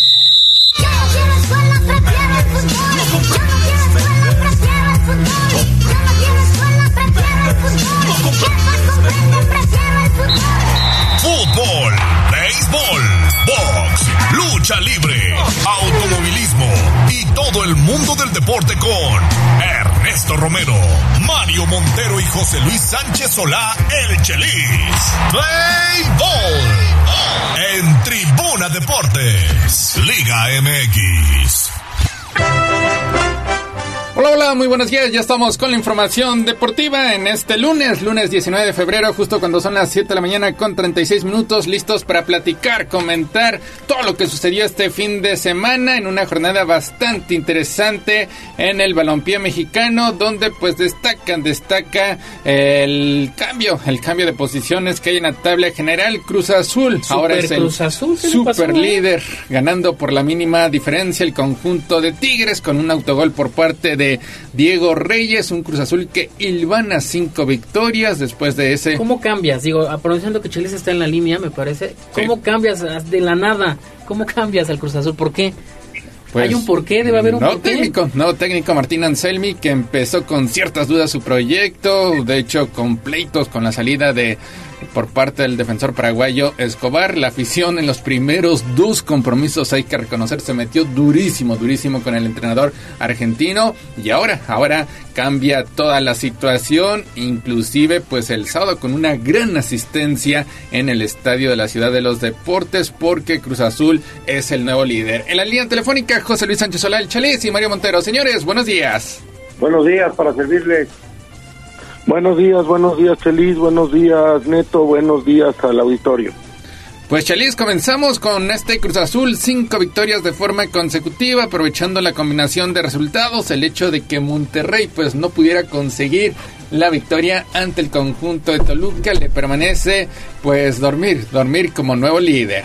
Fútbol, béisbol, box, lucha libre, automovilismo y todo el mundo del deporte con Ernesto Romero, Mario Montero y José Luis Sánchez Solá, el Chelis. Béisbol en Tribuna Deportes, Liga MX. Hola, hola, muy buenos días. Ya estamos con la información deportiva en este lunes, lunes 19 de febrero, justo cuando son las 7 de la mañana con 36 minutos, listos para platicar, comentar todo lo que sucedió este fin de semana en una jornada bastante interesante en el balompié mexicano, donde pues destacan, destaca el cambio, el cambio de posiciones que hay en la tabla general. Cruz Azul, ahora es el Cruz Azul, ¿qué le super líder, ganando por la mínima diferencia el conjunto de Tigres con un autogol por parte de Diego Reyes, un Cruz Azul que ilvana cinco victorias después de ese. ¿Cómo cambias? Digo, aprovechando que Chelis está en la línea, me parece. ¿Cómo cambias de la nada? ¿Cómo cambias al Cruz Azul? ¿Por qué? Pues, Hay un porqué, debe haber un porqué. técnico, nuevo técnico Martín Anselmi que empezó con ciertas dudas su proyecto, de hecho con pleitos con la salida de por parte del defensor paraguayo Escobar, la afición en los primeros dos compromisos hay que reconocer se metió durísimo, durísimo con el entrenador argentino y ahora, ahora cambia toda la situación, inclusive pues el sábado con una gran asistencia en el estadio de la Ciudad de los Deportes porque Cruz Azul es el nuevo líder. En la línea telefónica José Luis Sánchez Solá, el y Mario Montero. Señores, buenos días. Buenos días para servirles. Buenos días, buenos días, Feliz, buenos días, Neto, buenos días al auditorio. Pues Chalis, comenzamos con este Cruz Azul, cinco victorias de forma consecutiva, aprovechando la combinación de resultados, el hecho de que Monterrey pues no pudiera conseguir la victoria ante el conjunto de Toluca, le permanece pues dormir, dormir como nuevo líder.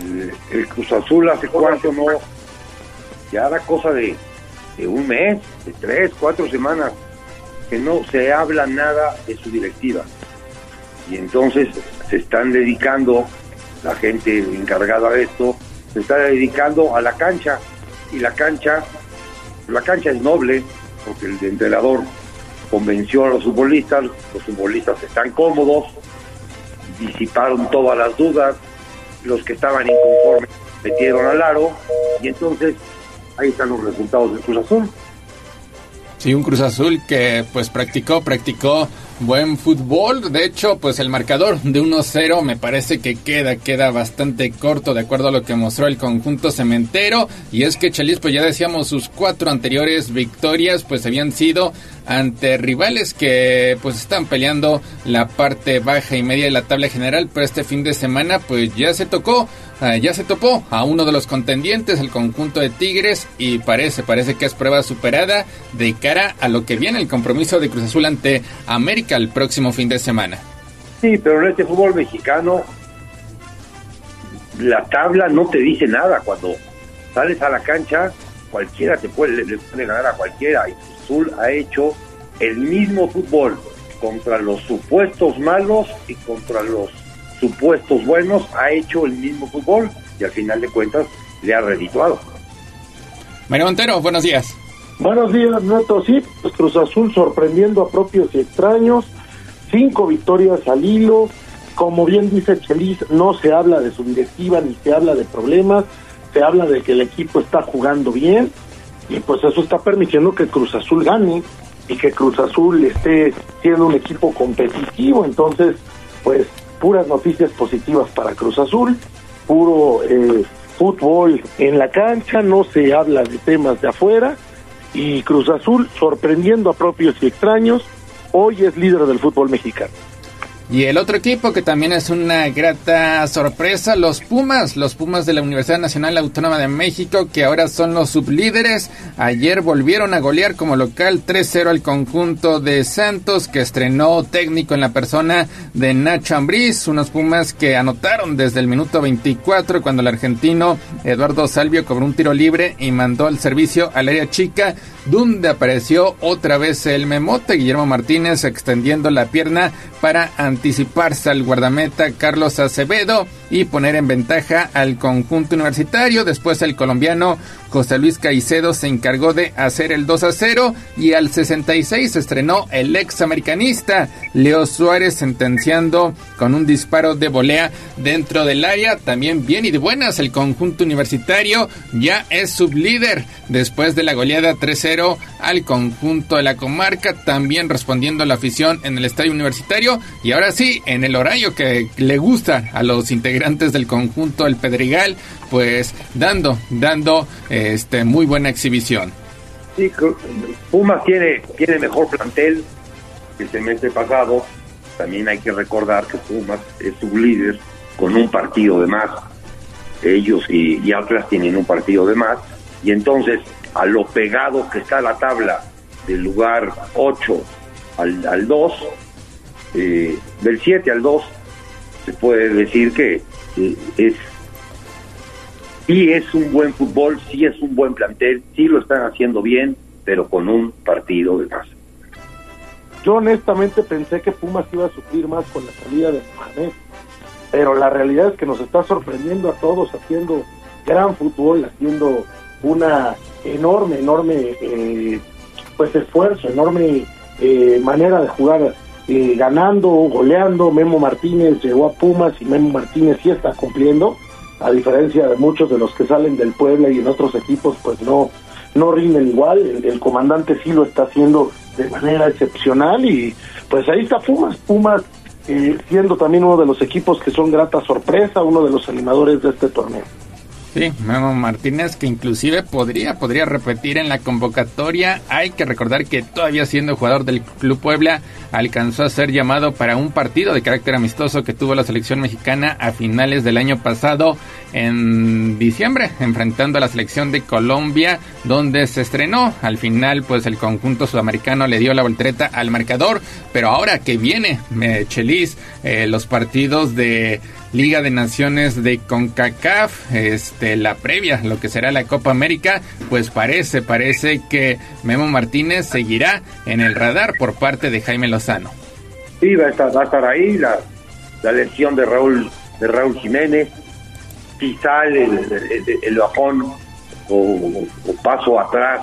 El, el Cruz Azul hace cuánto no, ya era cosa de, de un mes, de tres, cuatro semanas, que no se habla nada de su directiva. Y entonces se están dedicando, la gente encargada de esto, se está dedicando a la cancha. Y la cancha, la cancha es noble, porque el entrenador convenció a los futbolistas, los futbolistas están cómodos, disiparon todas las dudas, los que estaban inconformes metieron al aro, y entonces ahí están los resultados del Cruz Azul. Sí, un Cruz Azul que pues practicó, practicó buen fútbol. De hecho, pues el marcador de 1-0 me parece que queda, queda bastante corto de acuerdo a lo que mostró el conjunto cementero. Y es que Chelis, pues ya decíamos, sus cuatro anteriores victorias pues habían sido ante rivales que pues están peleando la parte baja y media de la tabla general. Pero este fin de semana pues ya se tocó Ah, ya se topó a uno de los contendientes, el conjunto de Tigres, y parece, parece que es prueba superada de cara a lo que viene el compromiso de Cruz Azul ante América el próximo fin de semana. Sí, pero en este fútbol mexicano la tabla no te dice nada. Cuando sales a la cancha, cualquiera te puede, le puede ganar a cualquiera. Y Azul ha hecho el mismo fútbol contra los supuestos malos y contra los supuestos buenos. Ha hecho el mismo fútbol y al final de cuentas le ha redituado. Mario Montero, buenos días. Buenos días, Neto. Sí, pues Cruz Azul sorprendiendo a propios y extraños. Cinco victorias al hilo. Como bien dice Chelis, no se habla de su directiva ni se habla de problemas. Se habla de que el equipo está jugando bien. Y pues eso está permitiendo que Cruz Azul gane y que Cruz Azul esté siendo un equipo competitivo. Entonces, pues puras noticias positivas para Cruz Azul. Puro eh, fútbol en la cancha. No se habla de temas de afuera y Cruz Azul sorprendiendo a propios y extraños, hoy es líder del fútbol mexicano. Y el otro equipo que también es una grata sorpresa, los Pumas, los Pumas de la Universidad Nacional Autónoma de México, que ahora son los sublíderes. Ayer volvieron a golear como local 3-0 al conjunto de Santos, que estrenó técnico en la persona de Nacho Ambriz. Unos Pumas que anotaron desde el minuto 24 cuando el argentino Eduardo Salvio cobró un tiro libre y mandó el servicio al área chica, donde apareció otra vez el memote Guillermo Martínez extendiendo la pierna para anticiparse al guardameta Carlos Acevedo y poner en ventaja al conjunto universitario. Después el colombiano José Luis Caicedo se encargó de hacer el 2 a 0 y al 66 estrenó el ex americanista Leo Suárez sentenciando con un disparo de volea dentro del área. También bien y de buenas el conjunto universitario ya es sublíder después de la goleada 3-0 al conjunto de la comarca, también respondiendo a la afición en el estadio universitario y ahora sí, en el horario que le gusta a los integrantes del conjunto El Pedregal, pues dando, dando este muy buena exhibición. Sí, Pumas tiene, tiene mejor plantel que el semestre pasado. También hay que recordar que Pumas es su líder con un partido de más. Ellos y, y Atlas tienen un partido de más. Y entonces, a lo pegado que está la tabla del lugar 8 al, al 2, eh, del 7 al 2, se puede decir que eh, es sí es un buen fútbol, sí es un buen plantel, sí lo están haciendo bien, pero con un partido de más. Yo honestamente pensé que Pumas iba a sufrir más con la salida de Mohamed, pero la realidad es que nos está sorprendiendo a todos haciendo gran fútbol, haciendo una enorme, enorme eh, pues esfuerzo, enorme eh, manera de jugar, eh, ganando, goleando. Memo Martínez llegó a Pumas y Memo Martínez sí está cumpliendo, a diferencia de muchos de los que salen del Puebla y en otros equipos, pues no, no rinden igual. El, el comandante sí lo está haciendo de manera excepcional y pues ahí está Pumas, Pumas eh, siendo también uno de los equipos que son grata sorpresa, uno de los animadores de este torneo. Sí, Memo Martínez que inclusive podría podría repetir en la convocatoria. Hay que recordar que todavía siendo jugador del Club Puebla alcanzó a ser llamado para un partido de carácter amistoso que tuvo la selección mexicana a finales del año pasado en diciembre, enfrentando a la selección de Colombia, donde se estrenó. Al final, pues el conjunto sudamericano le dio la voltereta al marcador, pero ahora que viene Chelis, eh, los partidos de Liga de Naciones de CONCACAF, este, la previa, lo que será la Copa América, pues parece, parece que Memo Martínez seguirá en el radar por parte de Jaime Lozano. Sí, va a estar, va a estar ahí la, la lesión de Raúl, de Raúl Jiménez, sale el, el- el bajón o, o paso atrás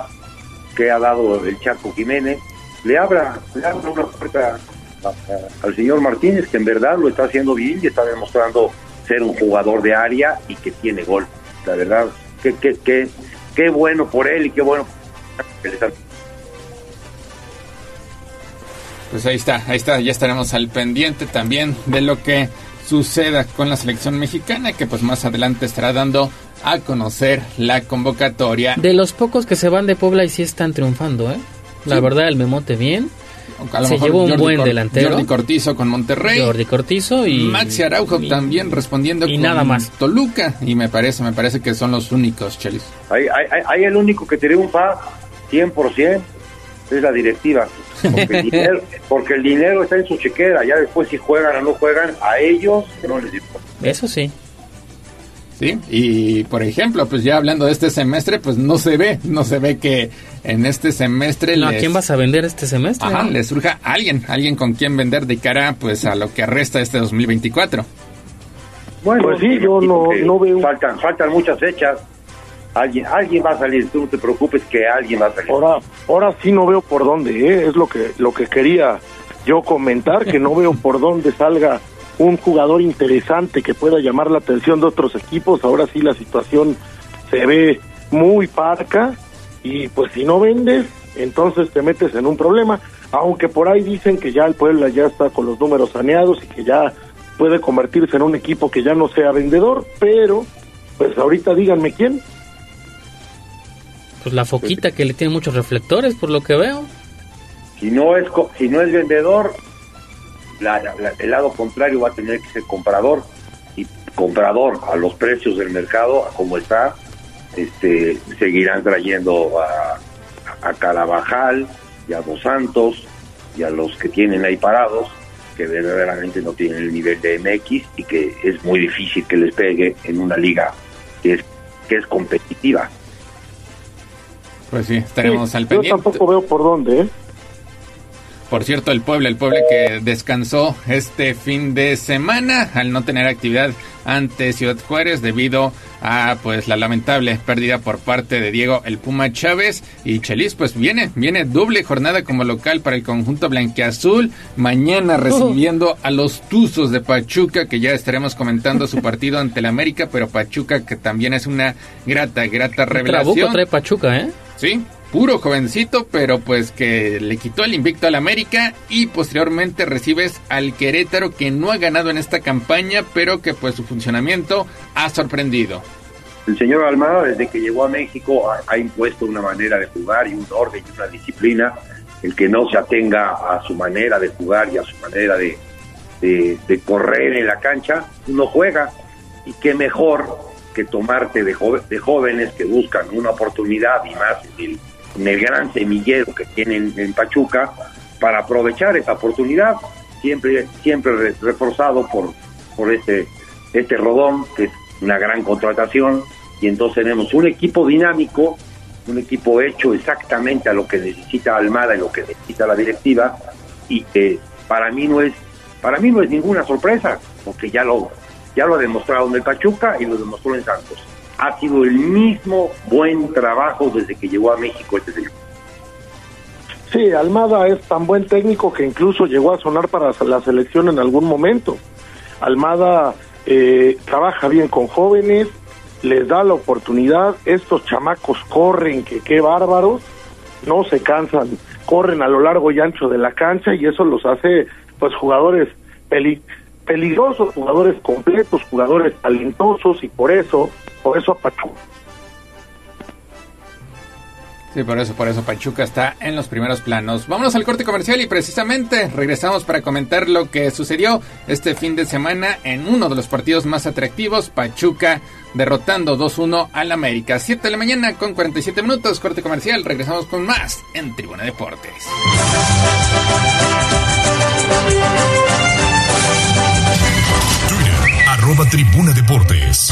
que ha dado el Chaco Jiménez, le abra, le abra una puerta a- al señor Martínez, que en verdad lo está haciendo bien y está demostrando ser un jugador de área y que tiene gol. La verdad, qué, qué, qué, qué bueno por él y qué bueno Pues ahí está, ahí está, ya estaremos al pendiente también de lo que suceda con la selección mexicana, que pues más adelante estará dando a conocer la convocatoria. De los pocos que se van de Puebla y sí están triunfando, ¿eh? La Sí. verdad, el memote bien. A lo se mejor llevó un Jordi buen Cor- delantero. Jordi Cortizo con Monterrey. Jordi Cortizo y... Maxi Araujo también respondiendo y con nada más. Toluca. Y me parece, me parece que son los únicos, Chelis. Ahí el único que triunfa 100% es la directiva. Porque el, [laughs] dinero, porque el dinero está en su chequera. Ya después si juegan o no juegan, a ellos no les importa. Eso sí. Sí, y por ejemplo, pues ya hablando de este semestre, pues no se ve, no se ve que en este semestre No, ¿A quién vas a vender este semestre? Ajá, le surja alguien, alguien con quien vender de cara pues a lo que resta este 2024. Bueno, Pues sí, yo no- no veo- Faltan, faltan muchas fechas. Alguien, alguien va a salir, tú no te preocupes que alguien va a salir. Ahora, ahora sí no veo por dónde, ¿eh? es lo que lo que quería yo comentar, que no veo por dónde salga un jugador interesante que pueda llamar la atención de otros equipos. Ahora sí la situación se ve muy parca y pues si no vendes, entonces te metes en un problema. Aunque por ahí dicen que ya el Puebla ya está con los números saneados y que ya puede convertirse en un equipo que ya no sea vendedor, pero pues ahorita díganme quién. Pues la foquita que le tiene muchos reflectores, por lo que veo. Si no es co- si no es vendedor, la- la- el lado contrario va a tener que ser comprador y comprador a los precios del mercado, a como está, este, seguirán trayendo a, a Carabajal y a Dos Santos y a los que tienen ahí parados, que verdaderamente no tienen el nivel de MX y que es muy difícil que les pegue en una liga que es, que es competitiva. Pues sí, estaremos Sí, al yo pendiente. tampoco veo por dónde, ¿eh? Por cierto, el pueblo, el pueblo que descansó este fin de semana al no tener actividad ante Ciudad Juárez debido a pues la lamentable pérdida por parte de Diego el Puma Chávez y Chelis pues viene, viene doble jornada como local para el conjunto blanqueazul, mañana recibiendo a los Tuzos de Pachuca que ya estaremos comentando su partido [laughs] ante el América, pero Pachuca que también es una grata, grata revelación. trae Pachuca, ¿eh? Sí, puro jovencito, pero pues que le quitó el invicto al América y posteriormente recibes al Querétaro que no ha ganado en esta campaña, pero que pues su funcionamiento ha sorprendido. El señor Almada, desde que llegó a México, ha, impuesto una manera de jugar y un orden y una disciplina. El que no se atenga a su manera de jugar y a su manera de, de, correr en la cancha, no juega. Y qué mejor que tomarte de, jove- de jóvenes que buscan una oportunidad y más el, en el gran semillero que tienen en Pachuca para aprovechar esa oportunidad, siempre, siempre re- reforzado por, por este, este Rodón, que es una gran contratación, y entonces tenemos un equipo dinámico, un equipo hecho exactamente a lo que necesita Almada y lo que necesita la directiva, y que para mí no es, para mí no es ninguna sorpresa, porque ya lo, ya lo ha demostrado en el Pachuca y lo demostró en Santos. Ha sido el mismo buen trabajo desde que llegó a México este señor. Sí, Almada es tan buen técnico que incluso llegó a sonar para la selección en algún momento. Almada eh, trabaja bien con jóvenes, les da la oportunidad, estos chamacos corren, que qué bárbaros, no se cansan, corren a lo largo y ancho de la cancha y eso los hace pues jugadores peli- peligrosos, jugadores completos, jugadores talentosos y por eso, por eso a Pachuca Sí, por eso, por eso Pachuca está en los primeros planos. Vámonos al corte comercial y precisamente regresamos para comentar lo que sucedió este fin de semana en uno de los partidos más atractivos, Pachuca derrotando 2-1 al América. 7 de la mañana con 47 minutos, corte comercial, regresamos con más en Tribuna Deportes. Arroba Tribuna Deportes.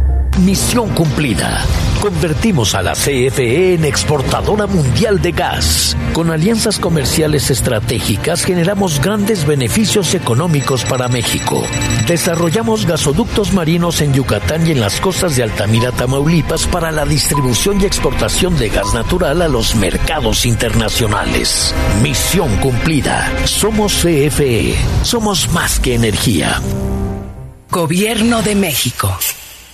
Misión cumplida. Convertimos a la CFE en exportadora mundial de gas. Con alianzas comerciales estratégicas generamos grandes beneficios económicos para México. Desarrollamos gasoductos marinos en Yucatán y en las costas de Altamira, Tamaulipas para la distribución y exportación de gas natural a los mercados internacionales. Misión cumplida. Somos CFE. Somos más que energía. Gobierno de México.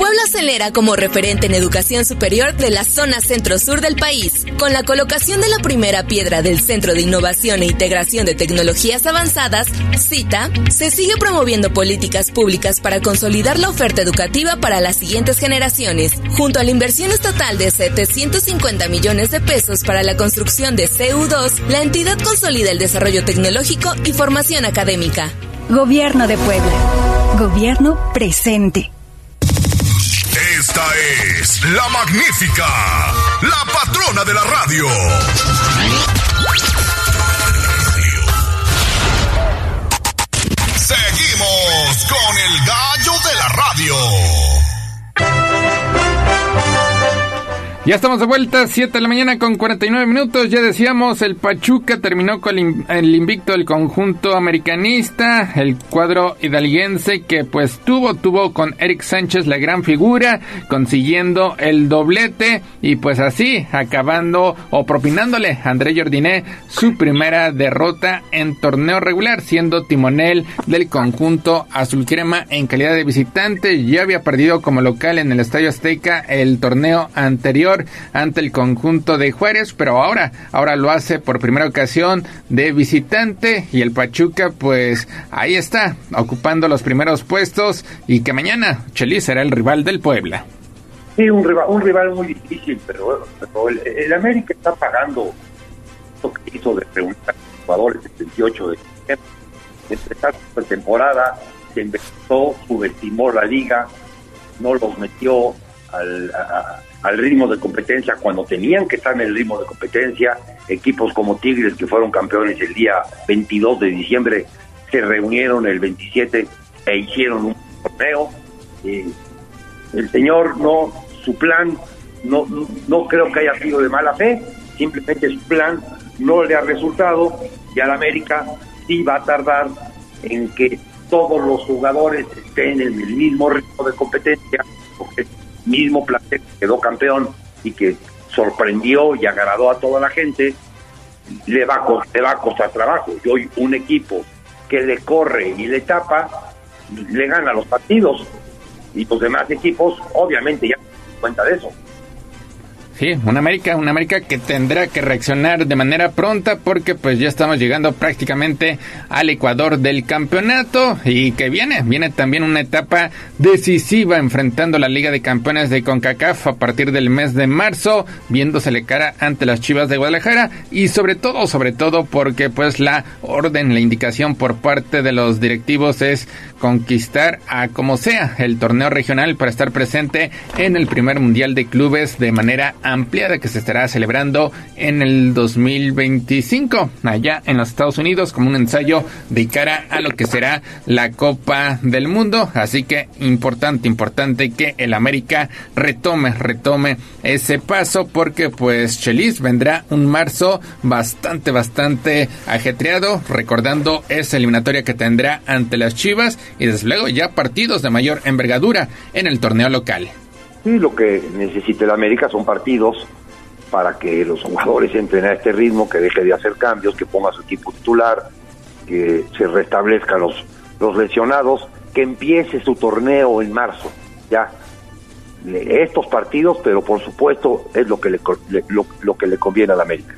Puebla acelera como referente en educación superior de la zona centro-sur del país, con la colocación de la primera piedra del Centro de Innovación e Integración de Tecnologías Avanzadas, CITA, se sigue promoviendo políticas públicas para consolidar la oferta educativa para las siguientes generaciones, junto a la inversión estatal de 750 millones de pesos para la construcción de CU2, la entidad consolida el desarrollo tecnológico y formación académica. Gobierno de Puebla. Gobierno presente. Esta es la magnífica, la patrona de la radio. Seguimos con el gallo de la radio. Ya estamos de vuelta, 7 de la mañana con 49 minutos. Ya decíamos, el Pachuca terminó con el in- el invicto del conjunto americanista, el cuadro hidalguense que pues tuvo, tuvo con Eric Sánchez la gran figura, consiguiendo el doblete y pues así acabando o propinándole a André Jardiné su primera derrota en torneo regular, siendo timonel del conjunto azul crema en calidad de visitante. Ya había perdido como local en el Estadio Azteca el torneo anterior ante el conjunto de Juárez, pero ahora, ahora lo hace por primera ocasión de visitante y el Pachuca pues ahí está, ocupando los primeros puestos y que mañana Chelis será el rival del Puebla. Sí, un rival, un rival muy difícil, pero, pero el, el América está pagando lo que hizo de reunir a los jugadores el 28 de diciembre. Empezar la temporada, se inventó, subestimó la liga, no los metió al, al ritmo de competencia cuando tenían que estar en el ritmo de competencia. Equipos como Tigres, que fueron campeones el día 22 de diciembre, se reunieron el 27 e hicieron un torneo. Eh, el señor no, su plan no, no, creo que haya sido de mala fe, simplemente su plan no le ha resultado y al América sí va a tardar en que todos los jugadores estén en el mismo ritmo de competencia, porque mismo plantel que quedó campeón y que sorprendió y agradó a toda la gente, le va a, le va a costar trabajo. Y hoy un equipo que le corre y le tapa, le gana los partidos. Y los demás equipos, obviamente, ya se dan cuenta de eso. Sí, una América, una América que tendrá que reaccionar de manera pronta porque pues ya estamos llegando prácticamente al Ecuador del campeonato y que viene, viene también una etapa decisiva enfrentando la Liga de Campeones de CONCACAF a partir del mes de marzo, viéndosele cara ante las Chivas de Guadalajara y sobre todo, sobre todo porque pues la orden, la indicación por parte de los directivos es conquistar a como sea el torneo regional para estar presente en el primer mundial de clubes de manera ampliada que se estará celebrando en el 2025 allá en los Estados Unidos como un ensayo de cara a lo que será la Copa del Mundo así que importante importante que el América retome retome ese paso porque pues Chelis vendrá un marzo bastante bastante ajetreado recordando esa eliminatoria que tendrá ante las Chivas y desde luego ya partidos de mayor envergadura en el torneo local. Sí, lo que necesita el América son partidos para que los jugadores entren a este ritmo, que deje de hacer cambios, que ponga su equipo titular, que se restablezcan los, los lesionados, que empiece su torneo en marzo. Ya, estos partidos, pero por supuesto es lo que le, lo, lo que le conviene al América.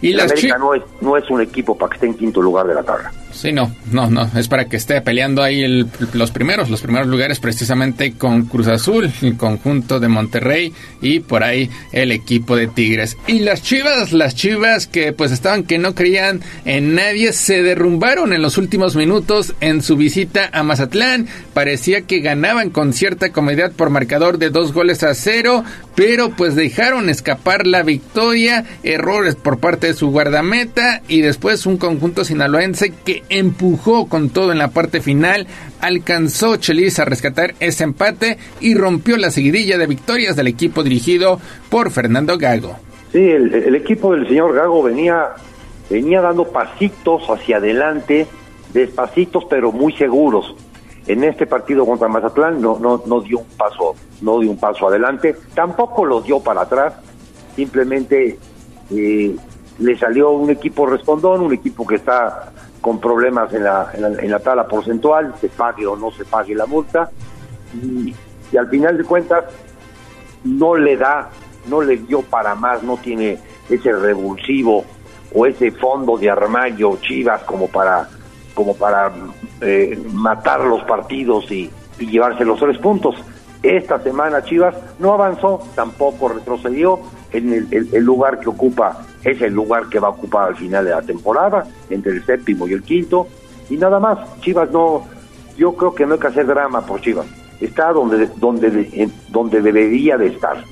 Y el América no es, no es un equipo para que esté en quinto lugar de la tabla. Sí, no, no, no, es para que esté peleando ahí el- los primeros, los primeros lugares precisamente con Cruz Azul, el conjunto de Monterrey y por ahí el equipo de Tigres. Y las Chivas, las Chivas que pues estaban que no creían en nadie, se derrumbaron en los últimos minutos en su visita a Mazatlán. Parecía que ganaban con cierta comodidad por marcador de dos goles a cero, pero pues dejaron escapar la victoria, errores por parte de su guardameta y después un conjunto sinaloense que empujó con todo en la parte final, alcanzó Chelis a rescatar ese empate y rompió la seguidilla de victorias del equipo dirigido por Fernando Gago. Sí, el, equipo del señor Gago venía, venía dando pasitos hacia adelante, despacitos pero muy seguros. En este partido contra Mazatlán no, no, no dio un paso, no dio un paso adelante, tampoco lo dio para atrás, simplemente eh, le salió un equipo respondón, un equipo que está con problemas en la, en la, en la tabla porcentual, se pague o no se pague la multa, y, al final de cuentas no le da, no le dio para más, no tiene ese revulsivo o ese fondo de armario Chivas como para como para eh, matar los partidos y llevarse los tres puntos. Esta semana Chivas no avanzó, tampoco retrocedió en el, lugar que ocupa, es el lugar que va a ocupar al final de la temporada, entre el séptimo y el quinto, y nada más. Chivas no, yo creo que no hay que hacer drama por Chivas. Está donde, donde, donde debería de estar.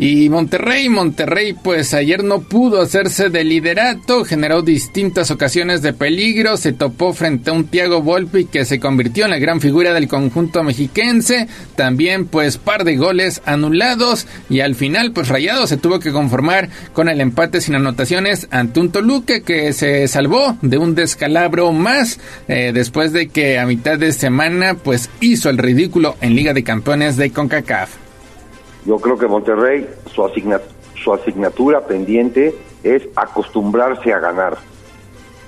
Y Monterrey, Monterrey pues ayer no pudo hacerse de liderato, generó distintas ocasiones de peligro, se topó frente a un Thiago Volpi que se convirtió en la gran figura del conjunto mexiquense, también pues par de goles anulados y al final pues Rayado se tuvo que conformar con el empate sin anotaciones ante un Toluca que se salvó de un descalabro más eh, después de que a mitad de semana pues hizo el ridículo en Liga de Campeones de CONCACAF. Yo creo que Monterrey, su, asigna- su asignatura pendiente es acostumbrarse a ganar.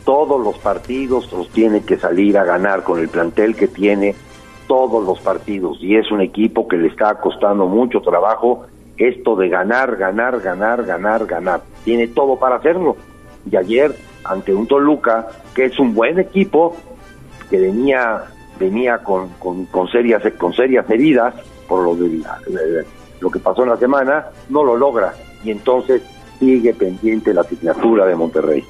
Todos los partidos los tiene que salir a ganar con el plantel que tiene, todos los partidos. Y es un equipo que le está costando mucho trabajo esto de ganar, ganar, ganar, ganar, ganar. Tiene todo para hacerlo. Y ayer, ante un Toluca, que es un buen equipo, que venía venía con, con, con serias con serias heridas por lo de lo que pasó en la semana, no lo logra y entonces sigue pendiente la asignatura de Monterrey.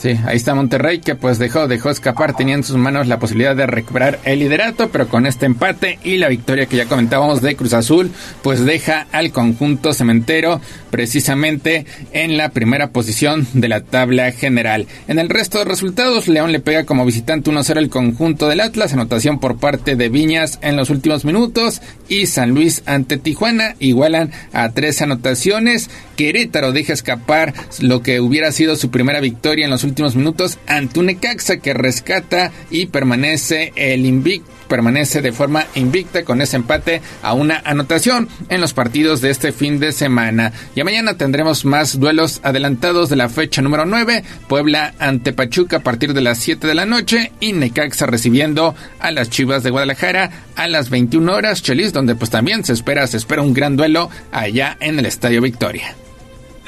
Sí, ahí está Monterrey que pues dejó, dejó escapar, tenía en sus manos la posibilidad de recuperar el liderato, pero con este empate y la victoria que ya comentábamos de Cruz Azul, pues deja al conjunto cementero precisamente en la primera posición de la tabla general. En el resto de resultados, León le pega como visitante 1-0 el conjunto del Atlas, anotación por parte de Viñas en los últimos minutos y San Luis ante Tijuana igualan a tres anotaciones. Querétaro deja escapar lo que hubiera sido su primera victoria en los últimos minutos ante un Necaxa que rescata y permanece el invicto permanece de forma invicta con ese empate a una anotación en los partidos de este fin de semana. Y mañana tendremos más duelos adelantados de la fecha número 9, Puebla ante Pachuca a partir de las 7 de la noche y Necaxa recibiendo a las Chivas de Guadalajara a las 21 horas, Chelis, donde pues también se espera, se espera un gran duelo allá en el Estadio Victoria.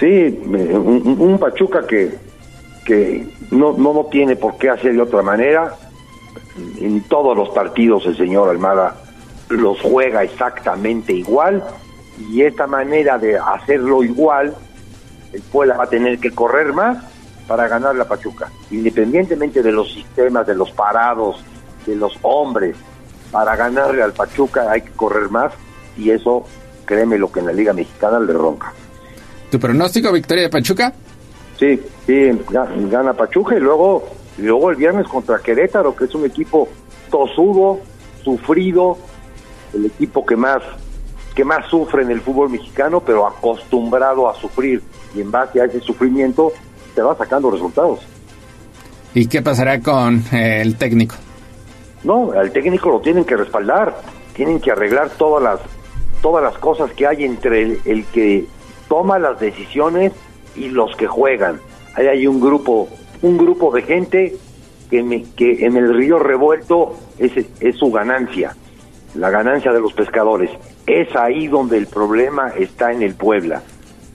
Sí, un, un Pachuca que, que no, no, no tiene por qué hacer de otra manera. En todos los partidos el señor Almada los juega exactamente igual y esta manera de hacerlo igual, el Puebla va a tener que correr más para ganar la Pachuca, independientemente de los sistemas, de los parados, de los hombres, para ganarle al Pachuca hay que correr más y eso, créeme lo que en la Liga Mexicana le ronca. ¿Tu pronóstico, victoria de Pachuca? Sí, sí, gana Pachuca y luego, y luego el viernes contra Querétaro, que es un equipo tosudo, sufrido, el equipo que más que más sufre en el fútbol mexicano, pero acostumbrado a sufrir y en base a ese sufrimiento te va sacando resultados. ¿Y qué pasará con eh, el técnico? No, al técnico lo tienen que respaldar, tienen que arreglar todas las todas las cosas que hay entre el, el que toma las decisiones y los que juegan. Ahí hay un grupo, un grupo de gente que, me, que en el río revuelto es, es su ganancia, la ganancia de los pescadores. Es ahí donde el problema está en el Puebla,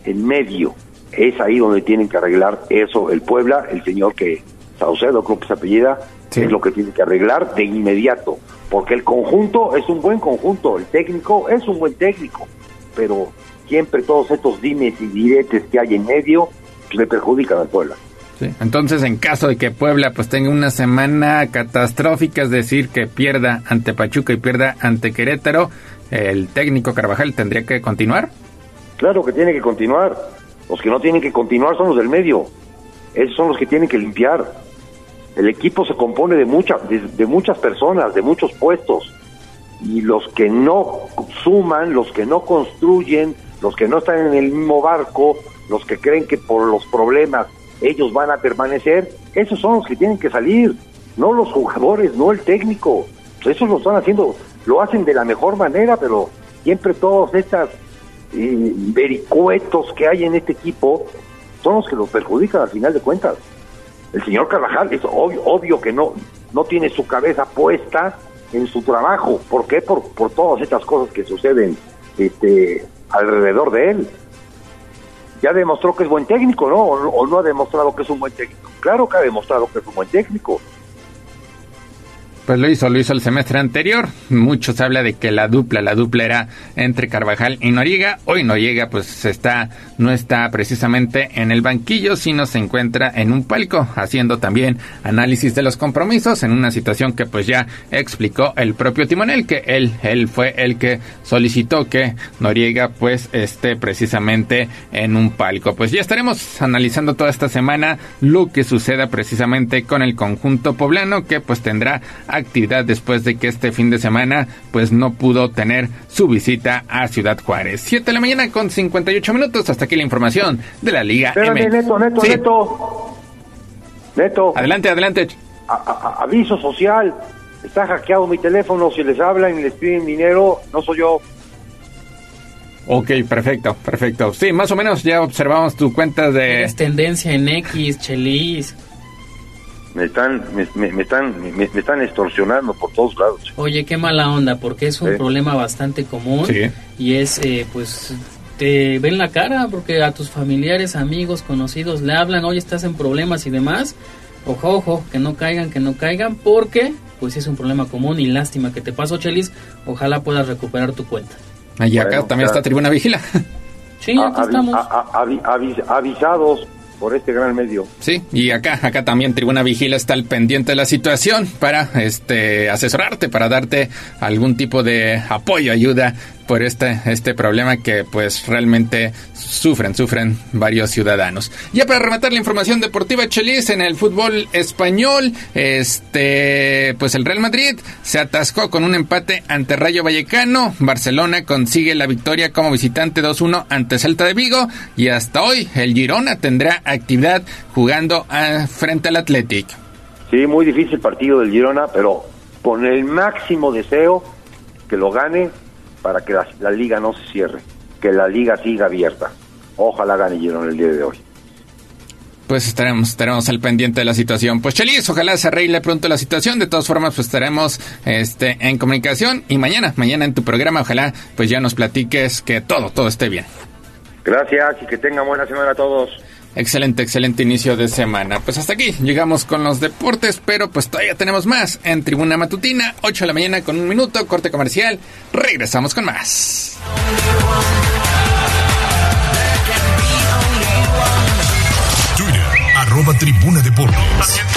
en medio. Es ahí donde tienen que arreglar eso el Puebla, el señor que Saucedo, creo que se apellida, es lo que tiene que arreglar de inmediato. Porque el conjunto es un buen conjunto, el técnico es un buen técnico, pero siempre todos estos dimes y diretes que hay en medio le perjudican al Puebla. Sí. Entonces, en caso de que Puebla pues tenga una semana catastrófica, es decir, que pierda ante Pachuca y pierda ante Querétaro, el técnico Carvajal tendría que continuar. Claro que tiene que continuar. Los que no tienen que continuar son los del medio. Esos son los que tienen que limpiar. El equipo se compone de, mucha, de, de muchas personas, de muchos puestos. Y los que no suman, los que no construyen, los que no están en el mismo barco, los que creen que por los problemas ellos van a permanecer, esos son los que tienen que salir, no los jugadores, no el técnico. Esos lo están haciendo, lo hacen de la mejor manera, pero siempre todos estos eh, vericuetos que hay en este equipo son los que los perjudican al final de cuentas. El señor Carvajal es obvio, obvio que no, no tiene su cabeza puesta en su trabajo. ¿Por qué? Por, por todas estas cosas que suceden este, alrededor de él. Ya demostró que es buen técnico, ¿no? O, o, no ha demostrado que es un buen técnico. Claro que ha demostrado que es un buen técnico. Pues lo hizo, lo hizo el semestre anterior. Mucho se habla de que la dupla, la dupla era entre Carvajal y Noriega. Hoy Noriega pues está, no está precisamente en el banquillo, sino se encuentra en un palco, haciendo también análisis de los compromisos en una situación que pues ya explicó el propio timonel, que él, él fue el que solicitó que Noriega pues esté precisamente en un palco. Pues ya estaremos analizando toda esta semana lo que suceda precisamente con el conjunto poblano, que pues tendrá actividad después de que este fin de semana pues no pudo tener su visita a Ciudad Juárez. 7 de la mañana con 58 minutos. Hasta aquí la información de la Liga Espérame, M. Neto, Neto, Sí. Neto. Neto. Adelante, adelante. A- a- aviso social. Está hackeado mi teléfono. Si les hablan y les piden dinero, no soy yo. Ok, perfecto, perfecto. Sí, más o menos ya observamos tu cuenta de... Es tendencia en X, Chelis. Me están, me, me- me están, me, me están extorsionando por todos lados. Oye, qué mala onda, porque es un problema bastante común. Sí. Y es, eh, pues, te ven la cara porque a tus familiares, amigos, conocidos le hablan, oye, estás en problemas y demás. Ojo, ojo, que no caigan, que no caigan, porque, pues, es un problema común y lástima que te pasó, Chelis. Ojalá puedas recuperar tu cuenta. Y acá Bueno, también ya. está Tribuna Vigila. Sí, aquí estamos. a- a- avi- avis- avisados, por este gran medio. Sí, y acá, acá también Tribuna Vigila está al pendiente de la situación para este asesorarte, para darte algún tipo de apoyo, ayuda por este, este problema que pues realmente sufren, sufren varios ciudadanos. Ya para rematar la información deportiva, Chelis, en el fútbol español, este, pues el Real Madrid se atascó con un empate ante Rayo Vallecano, Barcelona consigue la victoria como visitante 2-1 ante Celta de Vigo y hasta hoy el Girona tendrá actividad jugando a, frente al Athletic. Sí, muy difícil partido del Girona, pero con el máximo deseo que lo gane para que la, liga no se cierre, que la liga siga abierta. Ojalá gane el día de hoy. Pues estaremos, estaremos al pendiente de la situación. Pues Chelis, ojalá se arregle pronto la situación. De todas formas, pues estaremos este, en comunicación. Y mañana, mañana en tu programa, ojalá pues ya nos platiques que todo, todo esté bien. Gracias y que tengan buena semana a todos. Excelente, excelente inicio de semana. Pues hasta aquí llegamos con los deportes, pero pues todavía tenemos más en Tribuna Matutina, 8 de la mañana con un minuto, corte comercial. Regresamos con más. Twitter, arroba Tribuna Deportes.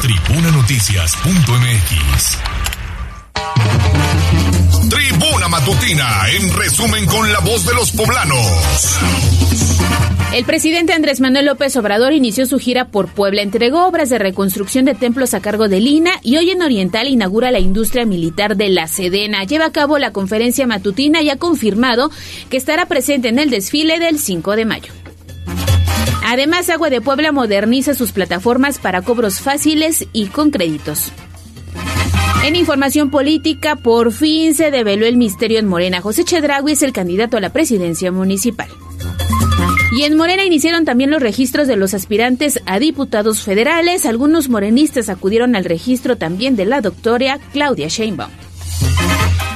tribunanoticias.mx. Tribuna Matutina, en resumen con la voz de los poblanos. El presidente Andrés Manuel López Obrador inició su gira por Puebla, entregó obras de reconstrucción de templos a cargo de Lina y hoy en Oriental inaugura la industria militar de la Sedena. Lleva a cabo la conferencia matutina y ha confirmado que estará presente en el desfile del 5 de mayo. Además, Agua de Puebla moderniza sus plataformas para cobros fáciles y con créditos. En información política, por fin se develó el misterio en Morena. José Chedragui es el candidato a la presidencia municipal. Y en Morena iniciaron también los registros de los aspirantes a diputados federales. Algunos morenistas acudieron al registro también de la doctora Claudia Sheinbaum.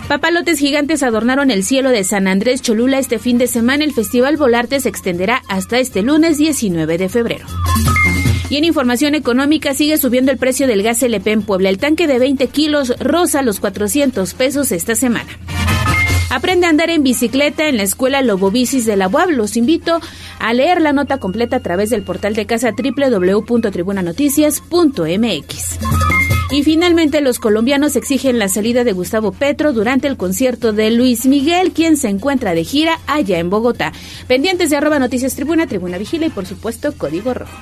Papalotes gigantes adornaron el cielo de San Andrés Cholula este fin de semana. El Festival Volarte se extenderá hasta este lunes 19 de febrero. Y en información económica sigue subiendo el precio del gas LP en Puebla. El tanque de 20 kilos roza los 400 pesos esta semana. Aprende a andar en bicicleta en la escuela Lobobicis de la UAB. Los invito a leer la nota completa a través del portal de casa www.tribunanoticias.mx. Y finalmente los colombianos exigen la salida de Gustavo Petro durante el concierto de Luis Miguel, quien se encuentra de gira allá en Bogotá. Pendientes de arroba noticias tribuna, tribuna vigila y por supuesto código rojo.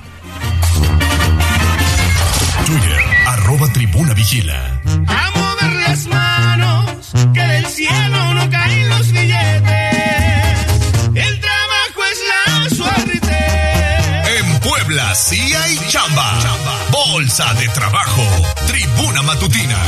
Twitter, arroba tribuna vigila. A mover las manos, que del cielo no caen los billetes. El trabajo es la suerte. En Puebla sí hay chamba. Bolsa de trabajo. Tribuna matutina.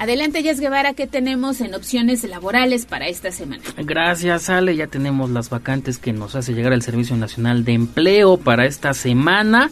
Adelante, Jess Guevara, ¿qué tenemos en opciones laborales para esta semana? Gracias, Ale. Ya tenemos las vacantes que nos hace llegar el Servicio Nacional de Empleo para esta semana.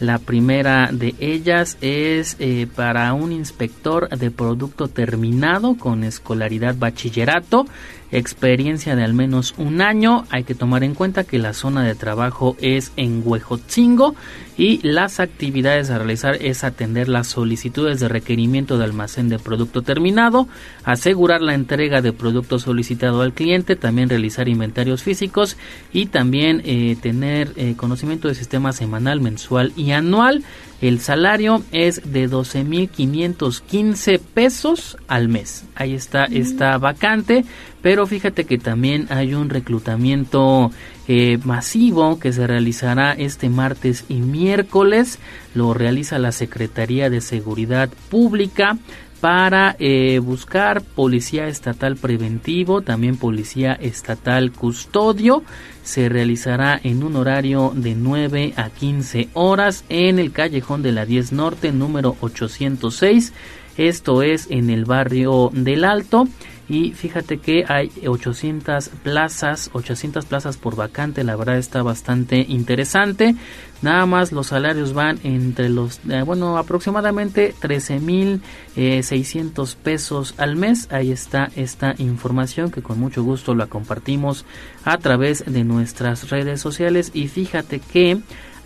La primera de ellas es eh, para un inspector de producto terminado con escolaridad bachillerato experiencia de al menos un año. Hay que tomar en cuenta que la zona de trabajo es en Huejotzingo y las actividades a realizar es atender las solicitudes de requerimiento de almacén de producto terminado, asegurar la entrega de producto solicitado al cliente, también realizar inventarios físicos y también eh, tener eh, conocimiento de sistema semanal, mensual y anual. El salario es de 12.515 pesos al mes. Ahí está esta vacante pero fíjate que también hay un reclutamiento eh, masivo que se realizará este martes y miércoles. Lo realiza la Secretaría de Seguridad Pública para eh, buscar policía estatal preventivo, también policía estatal custodio. Se realizará en un horario de 9 a 15 horas en el callejón de la 10 Norte, número 806. Esto es en el barrio del Alto y fíjate que hay 800 plazas, 800 plazas por vacante, la verdad está bastante interesante. Nada más los salarios van entre los, eh, bueno, aproximadamente 13 mil eh, 600 pesos al mes. Ahí está esta información que con mucho gusto la compartimos a través de nuestras redes sociales y fíjate que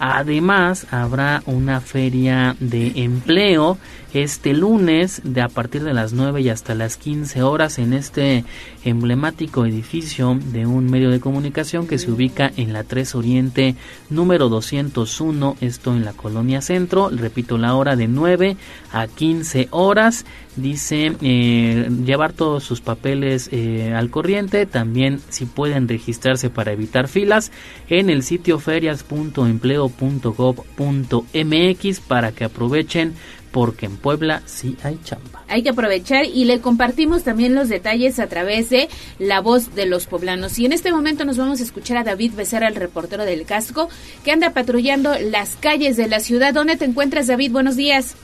Además, habrá una feria de empleo este lunes de a partir de las 9 y hasta las 15 horas en este emblemático edificio de un medio de comunicación que se ubica en la 3 Oriente número 201, esto en la colonia centro, repito la hora de 9 a 15 horas, dice eh, llevar todos sus papeles eh, al corriente, también si pueden registrarse para evitar filas en el sitio ferias.empleo.gov.mx para que aprovechen porque en Puebla sí hay chamba. Hay que aprovechar y le compartimos también los detalles a través de la voz de los poblanos. Y en este momento nos vamos a escuchar a David Becerra, el reportero del casco, que anda patrullando las calles de la ciudad. ¿Dónde te encuentras, David? Buenos días.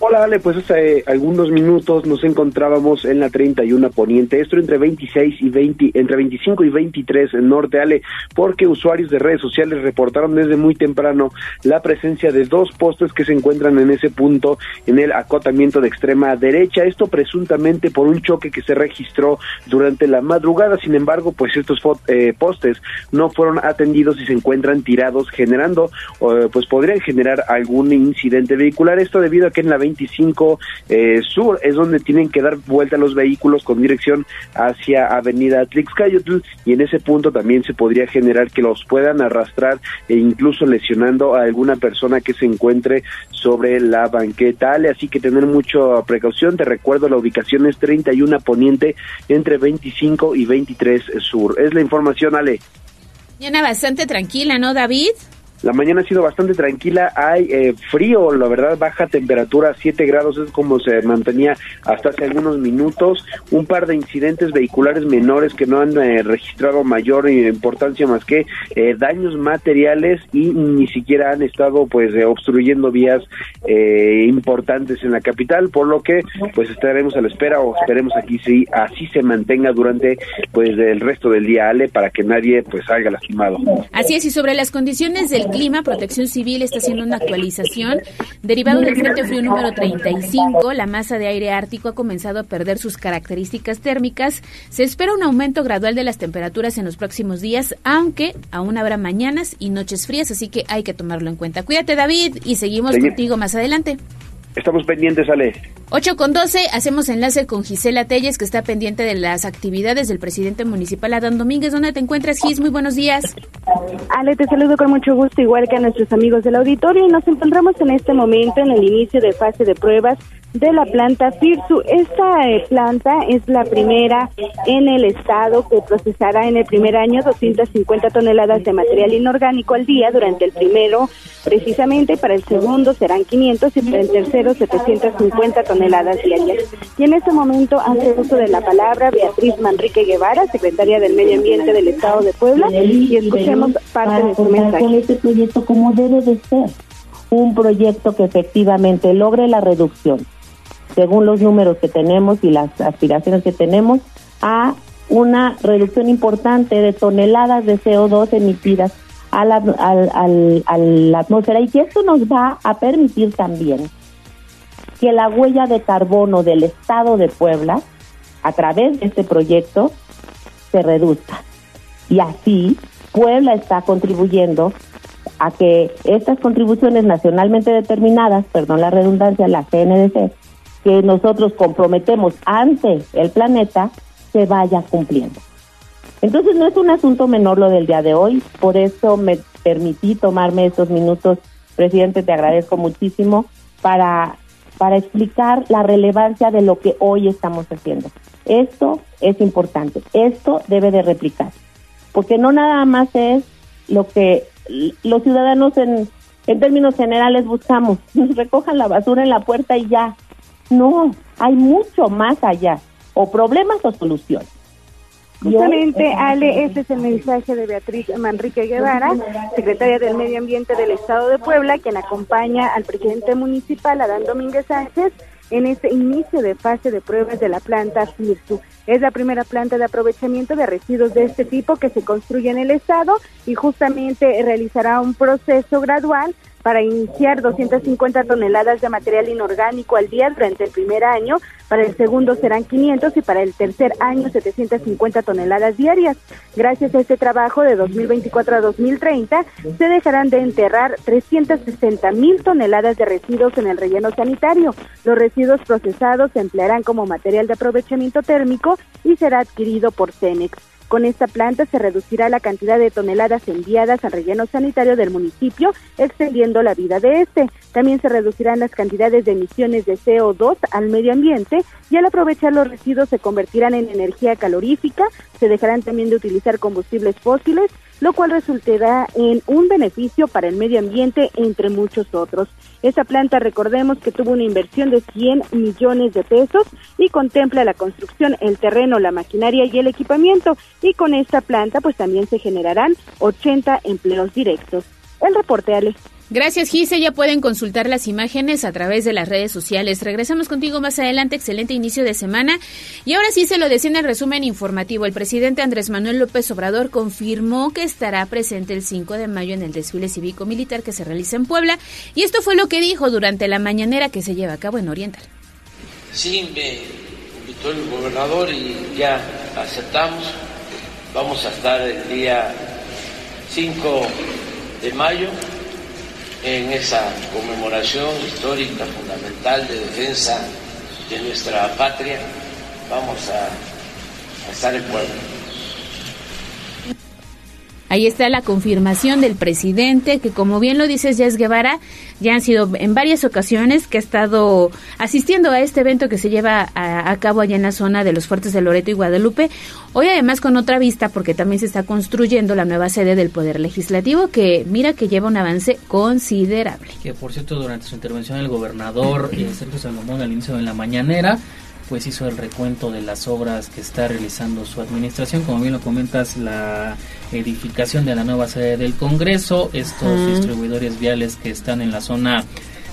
Hola, Ale, pues hace algunos minutos nos encontrábamos en la 31 Poniente, esto entre 26 y 20, entre 25 y 23 en Norte, Ale, porque usuarios de redes sociales reportaron desde muy temprano la presencia de dos postes que se encuentran en ese punto en el acotamiento de extrema derecha, esto presuntamente por un choque que se registró durante la madrugada, sin embargo, pues estos eh, postes no fueron atendidos y se encuentran tirados, generando, eh, pues podrían generar algún incidente vehicular, esto debido a que en la 25 eh, Sur es donde tienen que dar vuelta los vehículos con dirección hacia Avenida Tlixcayotl y en ese punto también se podría generar que los puedan arrastrar e incluso lesionando a alguna persona que se encuentre sobre la banqueta. Ale, así que tener mucha precaución. Te recuerdo, la ubicación es 31 Poniente entre 25 y 23 Sur. Es la información, Ale. Mañana bastante tranquila, ¿no, David? La mañana ha sido bastante tranquila, hay eh, frío, la verdad, baja temperatura, 7 grados es como se mantenía hasta hace algunos minutos. Un par de incidentes vehiculares menores que no han eh, registrado mayor importancia más que eh, daños materiales y ni siquiera han estado pues obstruyendo vías importantes en la capital, por lo que pues estaremos a la espera o esperemos aquí si así se mantenga durante pues el resto del día, Ale, para que nadie pues salga lastimado. Así es, y sobre las condiciones del clima, Protección Civil está haciendo una actualización. Derivado del Frente Frío número 35, la masa de aire ártico ha comenzado a perder sus características térmicas. Se espera un aumento gradual de las temperaturas en los próximos días, aunque aún habrá mañanas y noches frías, así que hay que tomarlo en cuenta. Cuídate, David, y seguimos contigo más adelante. Estamos pendientes, Ale. 8 con 12, hacemos enlace con Gisela Telles, que está pendiente de las actividades del presidente municipal Adán Domínguez. ¿Dónde te encuentras, Gis? Muy buenos días. Ale, te saludo con mucho gusto, igual que a nuestros amigos del auditorio, y nos encontramos en este momento en el inicio de fase de pruebas de la planta FIRSU. Esta eh, planta es la primera en el estado que procesará en el primer año 250 toneladas de material inorgánico al día durante el primero precisamente, para el segundo serán 500 y para el tercero 750 toneladas diarias. Y en este momento hace uso de la palabra Beatriz Manrique Guevara, secretaria del Medio Ambiente del Estado de Puebla, y escuchemos parte de su mensaje. Con este proyecto como debe de ser, un proyecto que efectivamente logre la reducción según los números que tenemos y las aspiraciones que tenemos, a una reducción importante de toneladas de CO2 emitidas a la, a la atmósfera y que esto nos va a permitir también que la huella de carbono del estado de Puebla, a través de este proyecto, se reduzca. Y así, Puebla está contribuyendo a que estas contribuciones nacionalmente determinadas, perdón la redundancia, la CNDC, que nosotros comprometemos ante el planeta se vaya cumpliendo. Entonces no es un asunto menor lo del día de hoy, por eso me permití tomarme estos minutos, presidente, te agradezco muchísimo para, para explicar la relevancia de lo que hoy estamos haciendo. Esto es importante, esto debe de replicar, porque no nada más es lo que los ciudadanos en, en términos generales buscamos, [laughs] nos recojan la basura en la puerta y ya. No, hay mucho más allá, o problemas o soluciones. Justamente, Ale, ese es el mensaje de Beatriz Manrique Guevara, secretaria del Medio Ambiente del Estado de Puebla, quien acompaña al presidente municipal, Adán Domínguez Sánchez, en este inicio de fase de pruebas de la planta FIRSU. Es la primera planta de aprovechamiento de residuos de este tipo que se construye en el Estado y justamente realizará un proceso gradual para iniciar 250 toneladas de material inorgánico al día durante el primer año, para el segundo serán 500 y para el tercer año 750 toneladas diarias. Gracias a este trabajo de 2024 a 2030 se dejarán de enterrar 360 mil toneladas de residuos en el relleno sanitario. Los residuos procesados se emplearán como material de aprovechamiento térmico y será adquirido por Cenex. Con esta planta se reducirá la cantidad de toneladas enviadas al relleno sanitario del municipio, extendiendo la vida de este. También se reducirán las cantidades de emisiones de CO2 al medio ambiente y al aprovechar los residuos se convertirán en energía calorífica, se dejarán también de utilizar combustibles fósiles, lo cual resultará en un beneficio para el medio ambiente, entre muchos otros. Esta planta, recordemos que tuvo una inversión de 100 millones de pesos y contempla la construcción, el terreno, la maquinaria y el equipamiento. Y con esta planta, pues también se generarán 80 empleos directos. El reporte, Ale. Gracias, Gise. Ya pueden consultar las imágenes a través de las redes sociales. Regresamos contigo más adelante. Excelente inicio de semana. Y ahora sí se lo decía en el resumen informativo. El presidente Andrés Manuel López Obrador confirmó que estará presente el 5 de mayo en el desfile cívico-militar que se realiza en Puebla. Y esto fue lo que dijo durante la mañanera que se lleva a cabo en Oriental. Sí, me invitó el gobernador y ya aceptamos. Vamos a estar el día 5 de mayo en esa conmemoración histórica fundamental de defensa de nuestra patria. Vamos a, estar en Puebla. Ahí está la confirmación del presidente, que como bien lo dices, Jess Guevara, ya han sido en varias ocasiones que ha estado asistiendo a este evento que se lleva a, a, cabo allá en la zona de los fuertes de Loreto y Guadalupe. Hoy además con otra vista, porque también se está construyendo la nueva sede del Poder Legislativo, que mira que lleva un avance considerable. Que por cierto, durante su intervención el gobernador eh, Sergio Salomón al inicio de la mañanera, pues hizo el recuento de las obras que está realizando su administración. Como bien lo comentas, la edificación de la nueva sede del Congreso, estos distribuidores viales que están en la zona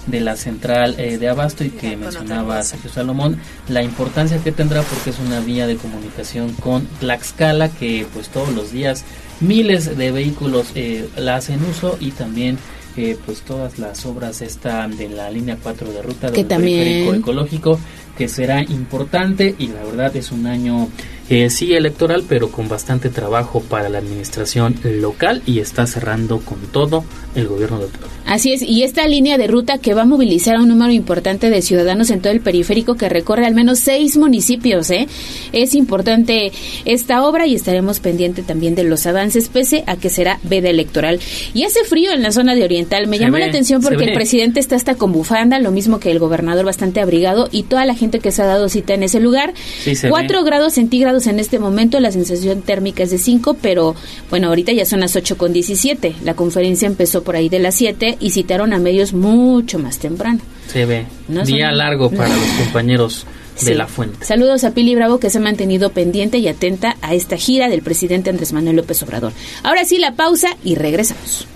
de la central eh, de abasto y que mencionaba Sergio Salomón, la importancia que tendrá porque es una vía de comunicación con Tlaxcala que pues todos los días miles de vehículos eh, la hacen uso y también eh, pues todas las obras están de la línea 4 de ruta Que del también- periférico ecológico que será importante y la verdad es un año eh, sí electoral pero con bastante trabajo para la administración local y está cerrando con todo el gobierno de Puebla. Así es, y esta línea de ruta que va a movilizar a un número importante de ciudadanos en todo el periférico que recorre al menos seis municipios, ¿eh? Es importante esta obra y estaremos pendiente también de los avances, pese a que será veda electoral. Y hace frío en la zona de Oriental. Me llamó la atención porque el presidente está hasta con bufanda, lo mismo que el gobernador bastante abrigado y toda la gente que se ha dado cita en ese lugar. Sí, se Cuatro ve. grados centígrados en este momento, la sensación térmica es de 5, pero bueno, ahorita ya son las 8 con 17. La conferencia empezó por ahí de las 7 y citaron a medios mucho más temprano. Se ve. No Día son- largo [laughs] para los compañeros de Sí. la fuente. Saludos a Pili Bravo que se ha mantenido pendiente y atenta a esta gira del presidente Andrés Manuel López Obrador. Ahora sí, la pausa y regresamos.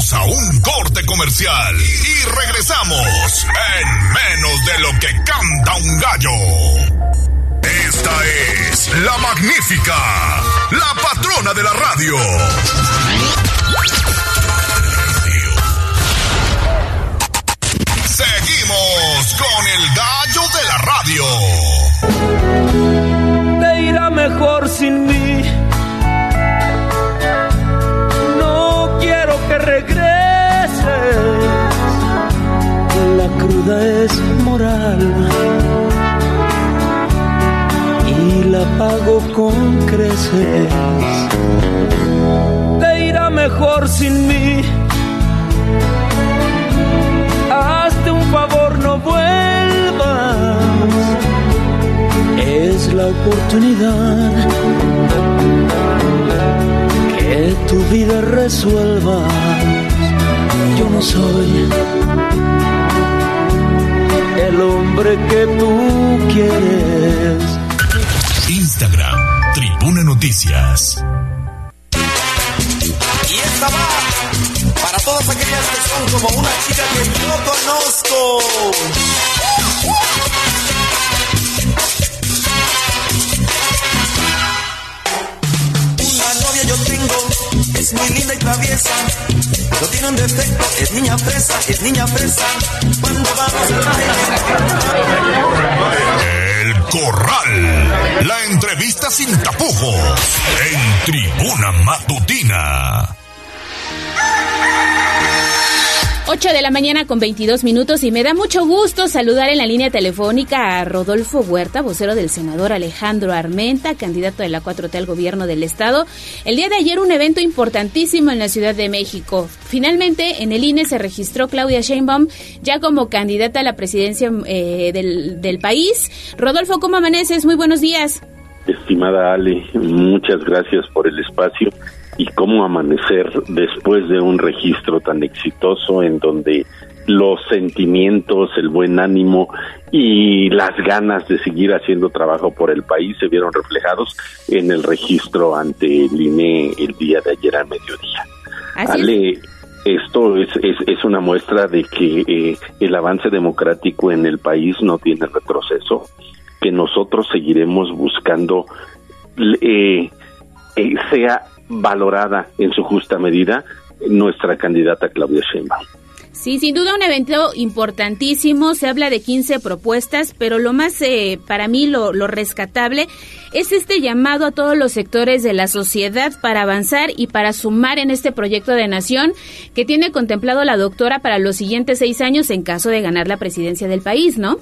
A un corte comercial y regresamos en menos de lo que canta un gallo. Esta es la magnífica, la patrona de la radio. Seguimos con el gallo de la radio. te irá mejor sin mí. regreses. La cruda es moral y la pago con creces. Te irá mejor sin mí. Hazte un favor, no vuelvas. Es la oportunidad que tu vida resuelva. Yo no soy el hombre que tú quieres. Instagram, Tribuna Noticias. Y esta va para todas aquellas que son como una chica que yo conozco. Es muy linda y traviesa. No tiene un defecto, es niña fresa, es niña fresa. Cuando vamos. El Corral. La entrevista sin tapujos. En Tribuna Matutina. 8 de la mañana con 22 minutos y me da mucho gusto saludar en la línea telefónica a Rodolfo Huerta, vocero del senador Alejandro Armenta, candidato de la 4T al gobierno del estado. El día de ayer un evento importantísimo en la Ciudad de México. Finalmente en el INE se registró Claudia Sheinbaum ya como candidata a la presidencia eh, del, del país. Rodolfo, ¿cómo amaneces? Muy buenos días. Estimada Ale, muchas gracias por el espacio y cómo amanecer después de un registro tan exitoso en donde los sentimientos, el buen ánimo y las ganas de seguir haciendo trabajo por el país se vieron reflejados en el registro ante el INE el día de ayer al mediodía. Ale, esto es, es, es, una muestra de que eh, el avance democrático en el país no tiene retroceso, que nosotros seguiremos buscando eh, eh, sea valorada en su justa medida nuestra candidata Claudia Sheinbaum. Sí, sin duda un evento importantísimo, se habla de 15 propuestas, pero lo más eh, para mí lo, lo, rescatable es este llamado a todos los sectores de la sociedad para avanzar y para sumar en este proyecto de nación que tiene contemplado la doctora para los siguientes seis años en caso de ganar la presidencia del país, ¿no?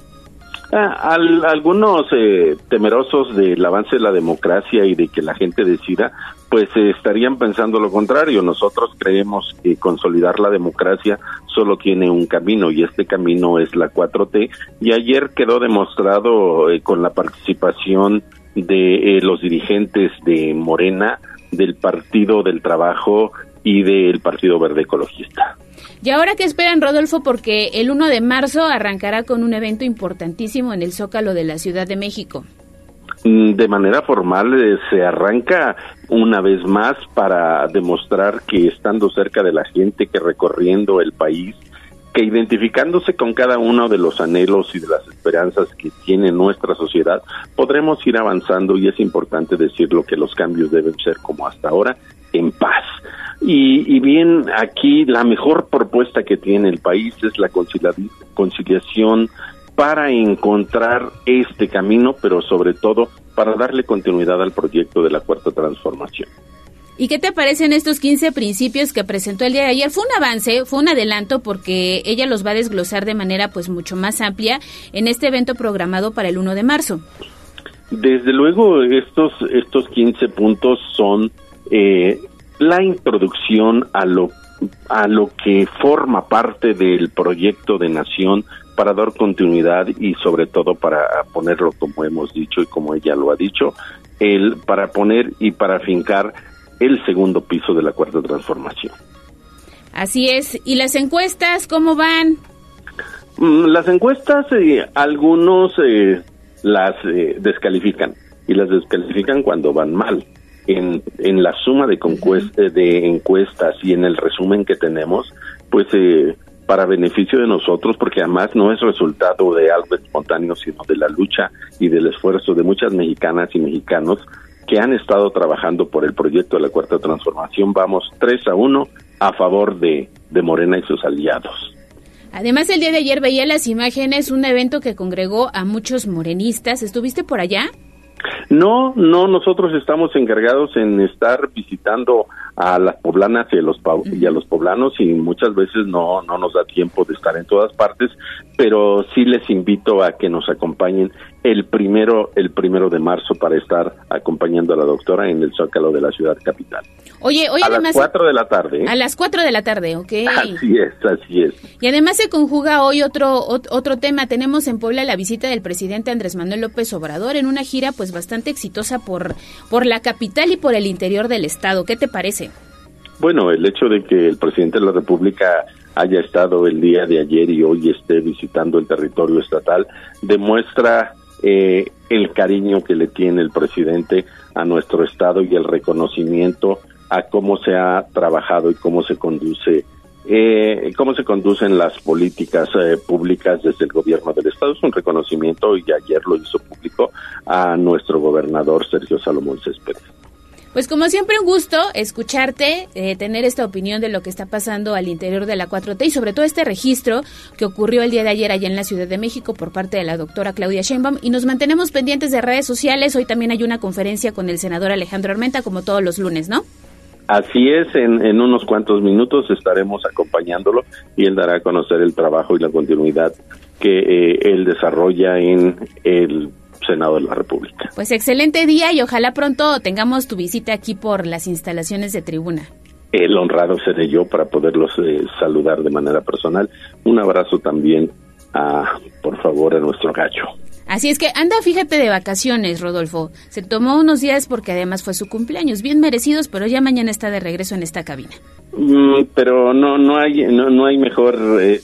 Ah, al, algunos eh, temerosos del avance de la democracia y de que la gente decida, pues eh, estarían pensando lo contrario. Nosotros creemos que consolidar la democracia solo tiene un camino y este camino es la 4T. Y ayer quedó demostrado eh, con la participación de eh, los dirigentes de Morena, del Partido del Trabajo y del Partido Verde Ecologista. ¿Y ahora qué esperan, Rodolfo? Porque el 1 de marzo arrancará con un evento importantísimo en el Zócalo de la Ciudad de México. De manera formal eh, se arranca una vez más para demostrar que estando cerca de la gente, que recorriendo el país, que identificándose con cada uno de los anhelos y de las esperanzas que tiene nuestra sociedad, podremos ir avanzando y es importante decirlo que los cambios deben ser como hasta ahora, en paz. Y, y, bien, aquí la mejor propuesta que tiene el país es la conciliación para encontrar este camino, pero sobre todo para darle continuidad al proyecto de la cuarta transformación. ¿Y qué te parecen estos 15 principios que presentó el día de ayer? Fue un avance, fue un adelanto porque ella los va a desglosar de manera pues mucho más amplia en este evento programado para el 1 de marzo. Desde luego estos estos 15 puntos son eh, la introducción a lo a lo que forma parte del proyecto de nación para dar continuidad y sobre todo para ponerlo como hemos dicho y como ella lo ha dicho, el para poner y para fincar el segundo piso de la cuarta transformación. Así es. ¿Y las encuestas cómo van? Las encuestas, eh, algunos eh, las eh, descalifican y las descalifican cuando van mal. En, en la suma de, de encuestas y en el resumen que tenemos, pues eh, para beneficio de nosotros, porque además no es resultado de algo espontáneo, sino de la lucha y del esfuerzo de muchas mexicanas y mexicanos que han estado trabajando por el proyecto de la Cuarta Transformación. Vamos 3 a 1 a favor de, de Morena y sus aliados. Además, el día de ayer veía las imágenes, un evento que congregó a muchos morenistas. ¿Estuviste por allá? No, no, nosotros estamos encargados en estar visitando a las poblanas y a los y a los poblanos y muchas veces no no nos da tiempo de estar en todas partes, pero sí les invito a que nos acompañen el primero el primero de marzo para estar acompañando a la doctora en el Zócalo de la ciudad capital. Oye, hoy a además... las 4 de la tarde. ¿eh? A las 4 de la tarde, ok. [laughs] Así es, así es. Y además se conjuga hoy otro ot- otro tema. Tenemos en Puebla la visita del presidente Andrés Manuel López Obrador en una gira pues bastante exitosa por, por la capital y por el interior del estado. ¿Qué te parece? Bueno, el hecho de que el presidente de la República haya estado el día de ayer y hoy esté visitando el territorio estatal demuestra eh, el cariño que le tiene el presidente a nuestro estado y el reconocimiento a cómo se ha trabajado y cómo se conduce eh, cómo se conducen las políticas eh, públicas desde el gobierno del estado es un reconocimiento y ayer lo hizo público a nuestro gobernador Sergio Salomón Céspedes. Pues como siempre un gusto escucharte, eh, tener esta opinión de lo que está pasando al interior de la 4T y sobre todo este registro que ocurrió el día de ayer allá en la Ciudad de México por parte de la doctora Claudia Sheinbaum y nos mantenemos pendientes de redes sociales. Hoy también hay una conferencia con el senador Alejandro Armenta como todos los lunes, ¿no? Así es, en, en unos cuantos minutos estaremos acompañándolo y él dará a conocer el trabajo y la continuidad que eh, él desarrolla en el Senado de la República. Pues excelente día y ojalá pronto tengamos tu visita aquí por las instalaciones de tribuna. El honrado seré yo para poderlos eh, saludar de manera personal. Un abrazo también a, por favor, a nuestro gacho. Así es que anda, fíjate de vacaciones, Rodolfo. Se tomó unos días porque además fue su cumpleaños, bien merecidos, pero ya mañana está de regreso en esta cabina. Mm, pero no no hay no, no hay mejor eh,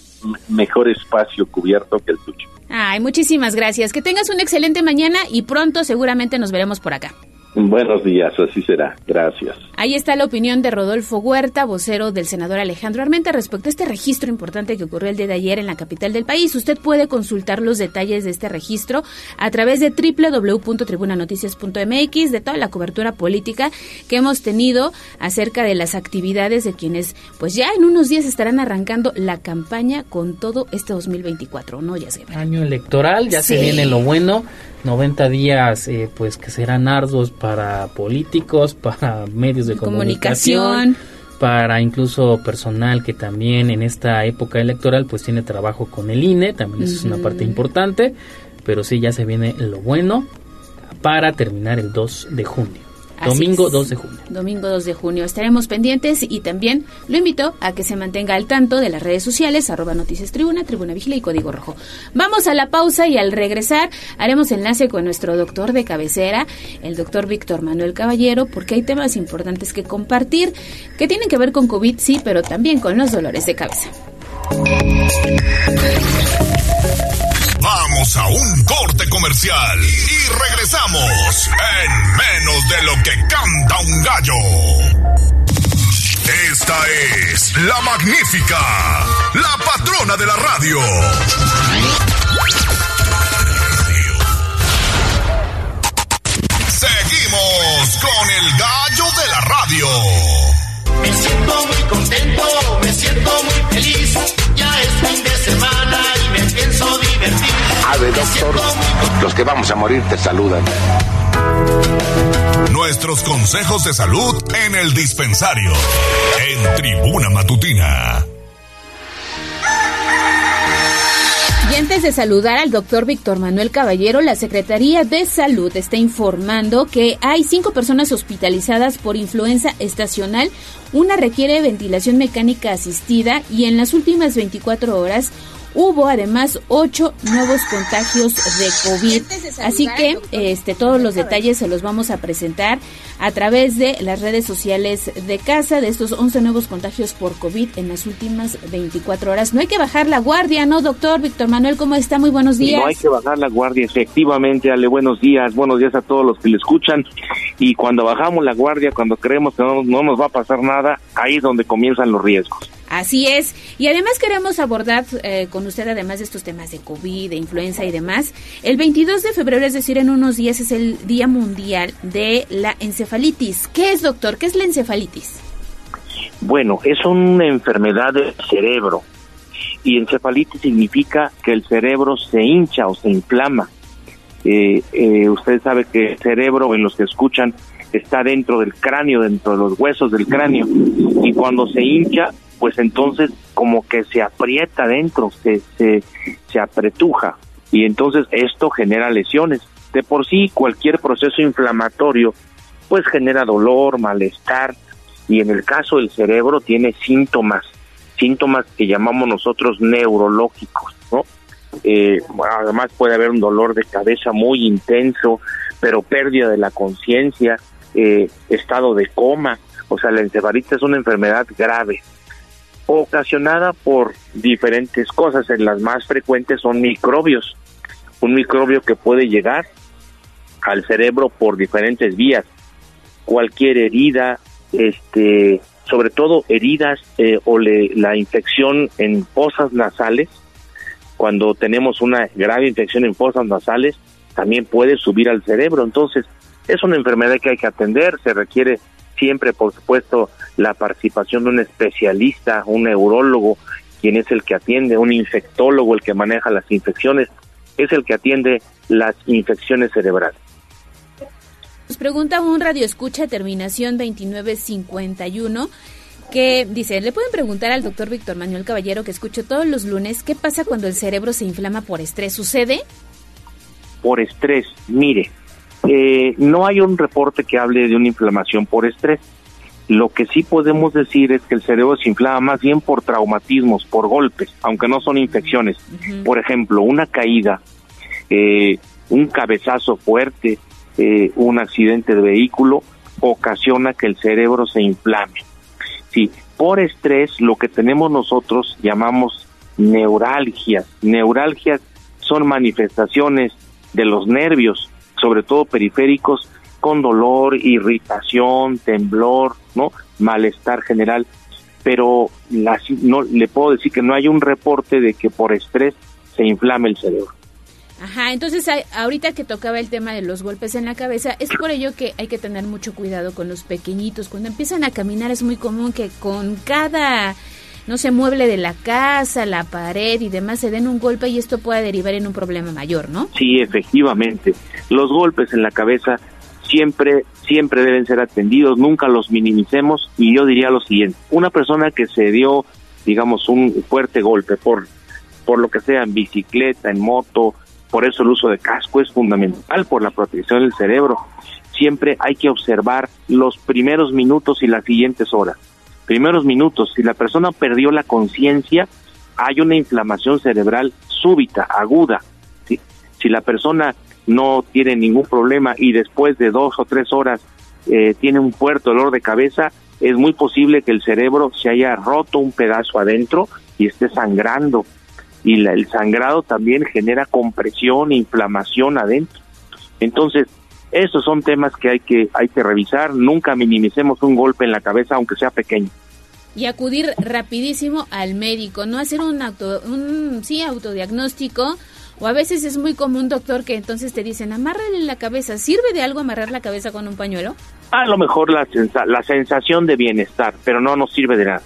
mejor espacio cubierto que el tuyo. Ay, muchísimas gracias. Que tengas una excelente mañana y pronto seguramente nos veremos por acá. [laughs] Buenos días, así será. Gracias. Ahí está la opinión de Rodolfo Huerta, vocero del senador Alejandro Armenta, respecto a este registro importante que ocurrió el día de ayer en la capital del país. Usted puede consultar los detalles de este registro a través de www.tribunanoticias.mx, de toda la cobertura política que hemos tenido acerca de las actividades de quienes, pues ya en unos días estarán arrancando la campaña con todo este 2024, ¿no, ya se Año electoral, ya se viene lo bueno. 90 días, eh, pues que serán arduos para políticos, [laughs] para medios de Comunicación. comunicación, para incluso personal que también en esta época electoral pues tiene trabajo con el INE, también eso es una parte importante, pero sí ya se viene lo bueno para terminar el 2 de junio. Así Domingo es. 2 de junio. Domingo 2 de junio. Estaremos pendientes y también lo invito a que se mantenga al tanto de las redes sociales, arroba noticias tribuna, tribuna vigila y código rojo. Vamos a la pausa y al regresar haremos enlace con nuestro doctor de cabecera, el doctor Víctor Manuel Caballero, porque hay temas importantes que compartir que tienen que ver con COVID, sí, pero también con los dolores de cabeza. A un corte comercial y regresamos en menos de lo que canta un gallo. Esta es la magnífica, la patrona de la radio. Seguimos con el gallo de la radio. Me siento muy contento, me siento muy feliz. Ya es fin de semana pienso divertir. Ave, doctor. Los que vamos a morir te saludan. Nuestros consejos de salud en el dispensario. En Tribuna Matutina. Y antes de saludar al doctor Víctor Manuel Caballero, la Secretaría de Salud está informando que hay cinco personas hospitalizadas por influenza estacional. Una requiere ventilación mecánica asistida y en las últimas 24 horas hubo además ocho nuevos contagios de COVID. Así que este, todos los detalles se los vamos a presentar a través de las redes sociales de casa de estos 11 nuevos contagios por COVID en las últimas 24 horas. No hay que bajar la guardia, ¿no, doctor Víctor Manuel? ¿Cómo está? Muy buenos días. No hay que bajar la guardia, efectivamente, Ale, buenos días, buenos días a todos los que le escuchan. Y cuando bajamos la guardia, cuando creemos que no, no nos va a pasar nada, ahí es donde comienzan los riesgos. Así es. Y además queremos abordar eh, con usted, además de estos temas de COVID, de influenza y demás, el 22 de febrero, es decir, en unos días, es el Día Mundial de la Encefalitis. ¿Qué es, doctor? ¿Qué es la encefalitis? Bueno, es una enfermedad del cerebro. Y encefalitis significa que el cerebro se hincha o se inflama. Eh, eh, usted sabe que el cerebro, en los que escuchan, está dentro del cráneo, dentro de los huesos del cráneo. Y cuando se hincha, pues entonces como que se aprieta dentro, se, se, apretuja. Y entonces esto genera lesiones. De por sí, cualquier proceso inflamatorio, pues genera dolor, malestar, y en el caso del cerebro tiene síntomas, síntomas que llamamos nosotros neurológicos, ¿no? Eh, además puede haber un dolor de cabeza muy intenso, pero pérdida de la conciencia, eh, estado de coma, o sea, la encefalitis es una enfermedad grave, ocasionada por diferentes cosas. En las más frecuentes son microbios. Un microbio que puede llegar al cerebro por diferentes vías. Cualquier herida, este, sobre todo heridas eh, o la infección en fosas nasales. Cuando tenemos una grave infección en fosas nasales, también puede subir al cerebro. Entonces, es una enfermedad que hay que atender. Se requiere siempre, por supuesto, la participación de un especialista, un neurólogo, quien es el que atiende, un infectólogo, el que maneja las infecciones, es el que atiende las infecciones cerebrales. Nos pregunta un radio escucha terminación 2951 que dice, le pueden preguntar al doctor Víctor Manuel Caballero que escucho todos los lunes, ¿qué pasa cuando el cerebro se inflama por estrés? ¿Sucede? Por estrés, mire, eh, no hay un reporte que hable de una inflamación por estrés. Lo que sí podemos decir es que el cerebro se inflama más bien por traumatismos, por golpes, aunque no son infecciones. Por ejemplo, una caída, eh, un cabezazo fuerte, eh, un accidente de vehículo, ocasiona que el cerebro se inflame. Sí, por estrés lo que tenemos nosotros llamamos neuralgias. Neuralgias son manifestaciones de los nervios sobre todo periféricos, con dolor, irritación, temblor, ¿no? Malestar general. Pero no, le puedo decir que no hay un reporte de que por estrés se inflame el cerebro. Ajá, entonces ahorita que tocaba el tema de los golpes en la cabeza, es por ello que hay que tener mucho cuidado con los pequeñitos. Cuando empiezan a caminar es muy común que con cada no se mueble de la casa, la pared y demás se den un golpe y esto pueda derivar en un problema mayor, ¿no? Sí, efectivamente. Los golpes en la cabeza siempre siempre deben ser atendidos, nunca los minimicemos y yo diría lo siguiente, una persona que se dio, digamos, un fuerte golpe por por lo que sea en bicicleta, en moto, por eso el uso de casco es fundamental por la protección del cerebro. Siempre hay que observar los primeros minutos y las siguientes horas primeros minutos, si la persona perdió la conciencia, hay una inflamación cerebral súbita, aguda. Si la persona no tiene ningún problema y después de dos o tres horas eh, tiene un fuerte dolor de cabeza, es muy posible que el cerebro se haya roto un pedazo adentro y esté sangrando. Y el sangrado también genera compresión, inflamación adentro. Entonces, esos son temas que hay que hay que revisar. Nunca minimicemos un golpe en la cabeza, aunque sea pequeño. Y acudir rapidísimo al médico, no hacer un auto, un sí autodiagnóstico. O a veces es muy común, doctor, que entonces te dicen, amárrale la cabeza. ¿Sirve de algo amarrar la cabeza con un pañuelo? A lo mejor la, la sensación de bienestar, pero no nos sirve de nada.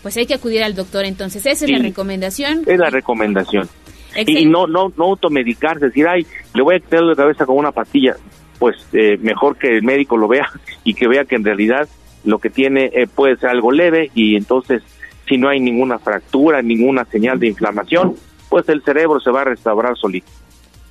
Pues hay que acudir al doctor entonces. Esa es la recomendación. Es la recomendación. Y no, no, no automedicarse, decir, ay, le voy a quitar la cabeza con una pastilla. Pues eh, mejor que el médico lo vea [laughs] y que vea que en realidad lo que tiene eh, puede ser algo leve y entonces si no hay ninguna fractura, ninguna señal de inflamación, pues el cerebro se va a restaurar solito.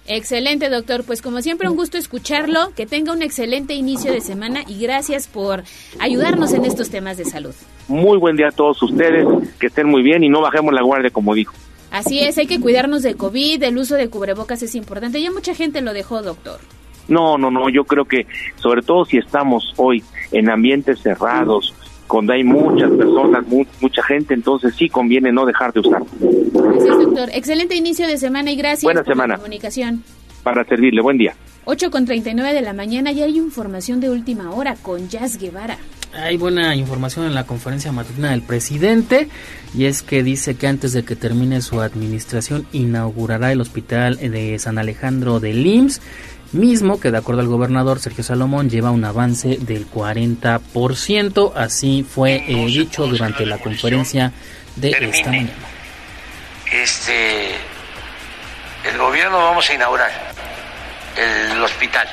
Excelente, doctor. Pues como siempre, un gusto escucharlo. Que tenga un excelente inicio de semana y gracias por ayudarnos en estos temas de salud. Muy buen día a todos ustedes. Que estén muy bien y no bajemos la guardia, como dijo. Así es, hay que cuidarnos de COVID, el uso de cubrebocas es importante. Ya mucha gente lo dejó, doctor. No, no, no, yo creo que sobre todo si estamos hoy en ambientes cerrados, cuando hay muchas personas, mucha gente, entonces sí conviene no dejar de usar. Gracias, doctor. Excelente inicio de semana y gracias Buena por semana. la comunicación. Para servirle, buen día. 8 con 39 de la mañana y hay información de última hora con Jazz Guevara. Hay buena información en la conferencia matutina del presidente y es que dice que antes de que termine su administración inaugurará el hospital de San Alejandro de LIMS mismo que de acuerdo al gobernador Sergio Salomón lleva un avance del 40%, así fue eh, dicho durante la conferencia de esta mañana. Este, el gobierno vamos a inaugurar el hospital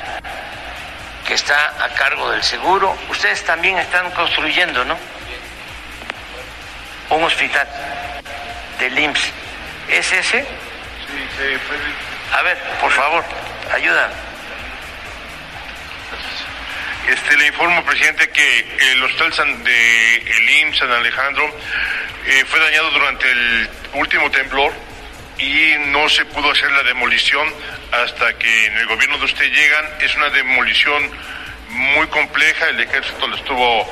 que está a cargo del seguro. Ustedes también están construyendo, ¿no? Un hospital del IMSS. ¿Es ese? A ver, por favor, ayuda. Este, le informo, presidente, que el hostal San de el IMSS San Alejandro eh, fue dañado durante el último temblor y no se pudo hacer la demolición hasta que en el gobierno de usted llegan. Es una demolición muy compleja, el ejército lo estuvo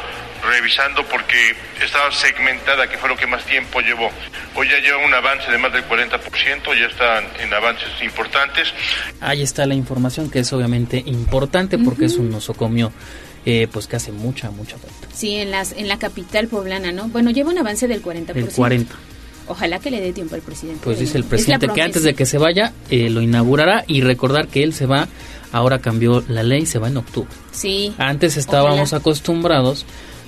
revisando porque estaba segmentada, que fue lo que más tiempo llevó. Hoy ya lleva un avance de más del 40%, ya están en avances importantes. Ahí está la información que es obviamente importante porque es un nosocomio eh, pues que hace mucha, mucha falta. Sí, en, las, en la capital poblana, ¿no? Bueno, lleva un avance del 40%. El 40. Ojalá que le dé tiempo al presidente. Pues dice el presidente que antes de que se vaya eh, lo inaugurará y recordar que él se va, ahora cambió la ley, se va en octubre. Sí. Antes estábamos acostumbrados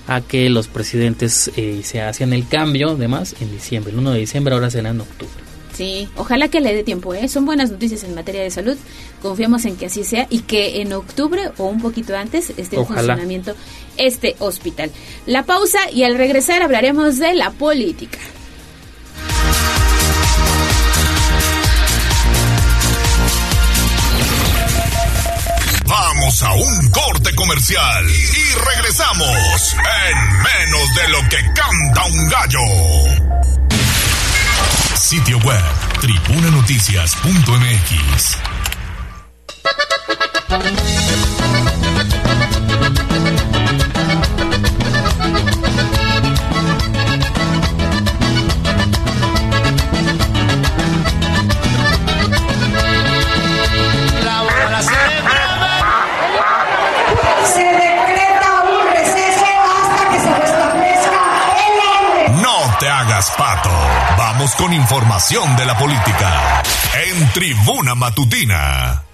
a que los presidentes eh, se hacían el cambio, además, en diciembre. El 1 de diciembre ahora será en octubre. Sí, ojalá que le dé tiempo, ¿eh? Son buenas noticias en materia de salud. Confiamos en que así sea y que en octubre o un poquito antes esté en funcionamiento este hospital. La pausa y al regresar hablaremos de la política. A un corte comercial y regresamos en menos de lo que canta un gallo. Sitio web tribunanoticias.mx. con información de la política. En Tribuna Matutina.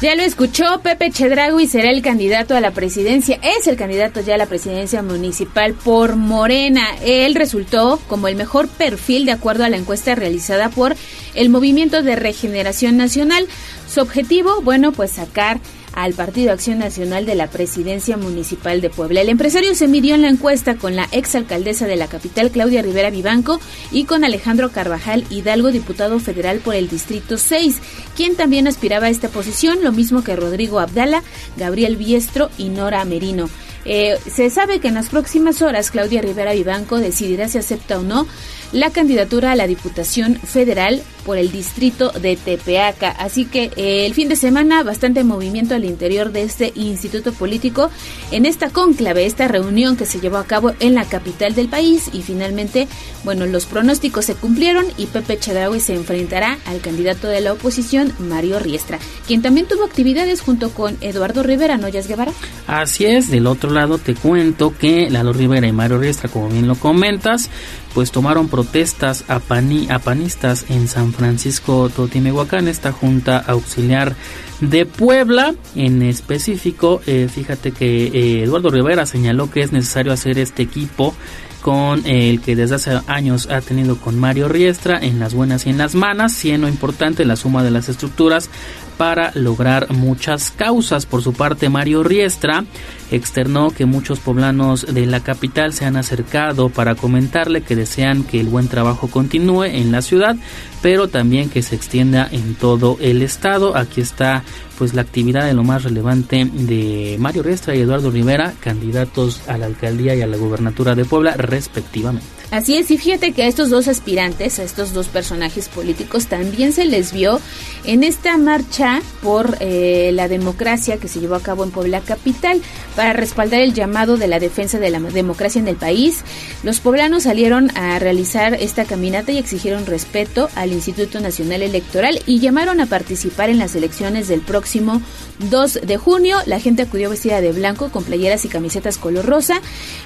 Ya lo escuchó, Pepe Chedragui será el candidato a la presidencia, es el candidato ya a la presidencia municipal por Morena. Él resultó como el mejor perfil de acuerdo a la encuesta realizada por el Movimiento de Regeneración Nacional. Su objetivo, bueno, pues sacar al Partido Acción Nacional de la Presidencia Municipal de Puebla. El empresario se midió en la encuesta con la exalcaldesa de la capital, Claudia Rivera Vivanco, y con Alejandro Carvajal Hidalgo, diputado federal por el Distrito 6, quien también aspiraba a esta posición, lo mismo que Rodrigo Abdala, Gabriel Biestro y Nora Merino. Eh, se sabe que en las próximas horas Claudia Rivera Vivanco decidirá si acepta o no la candidatura a la Diputación Federal por el distrito de Tepeaca. Así que eh, el fin de semana bastante movimiento al interior de este instituto político en esta cónclave, esta reunión que se llevó a cabo en la capital del país y finalmente, bueno, los pronósticos se cumplieron y Pepe Chedraui se enfrentará al candidato de la oposición, Mario Riestra, quien también tuvo actividades junto con Eduardo Rivera, ¿Noyas Guevara? Así es, del otro te cuento que Lalo Rivera y Mario Riestra, como bien lo comentas, pues tomaron protestas a, pani, a panistas en San Francisco Totimehuacán, esta junta auxiliar de Puebla. En específico, eh, fíjate que eh, Eduardo Rivera señaló que es necesario hacer este equipo con el que desde hace años ha tenido con Mario Riestra en las buenas y en las malas, siendo importante la suma de las estructuras para lograr muchas causas. Por su parte, Mario Riestra externó que muchos poblanos de la capital se han acercado para comentarle que desean que el buen trabajo continúe en la ciudad, pero también que se extienda en todo el estado. Aquí está pues la actividad de lo más relevante de Mario Riestra y Eduardo Rivera, candidatos a la alcaldía y a la gubernatura de Puebla respectivamente. Así es, y fíjate que a estos dos aspirantes, a estos dos personajes políticos, también se les vio en esta marcha por eh, la democracia que se llevó a cabo en Puebla Capital para respaldar el llamado de la defensa de la democracia en el país. Los poblanos salieron a realizar esta caminata y exigieron respeto al Instituto Nacional Electoral y llamaron a participar en las elecciones del próximo 2 de junio. La gente acudió vestida de blanco con playeras y camisetas color rosa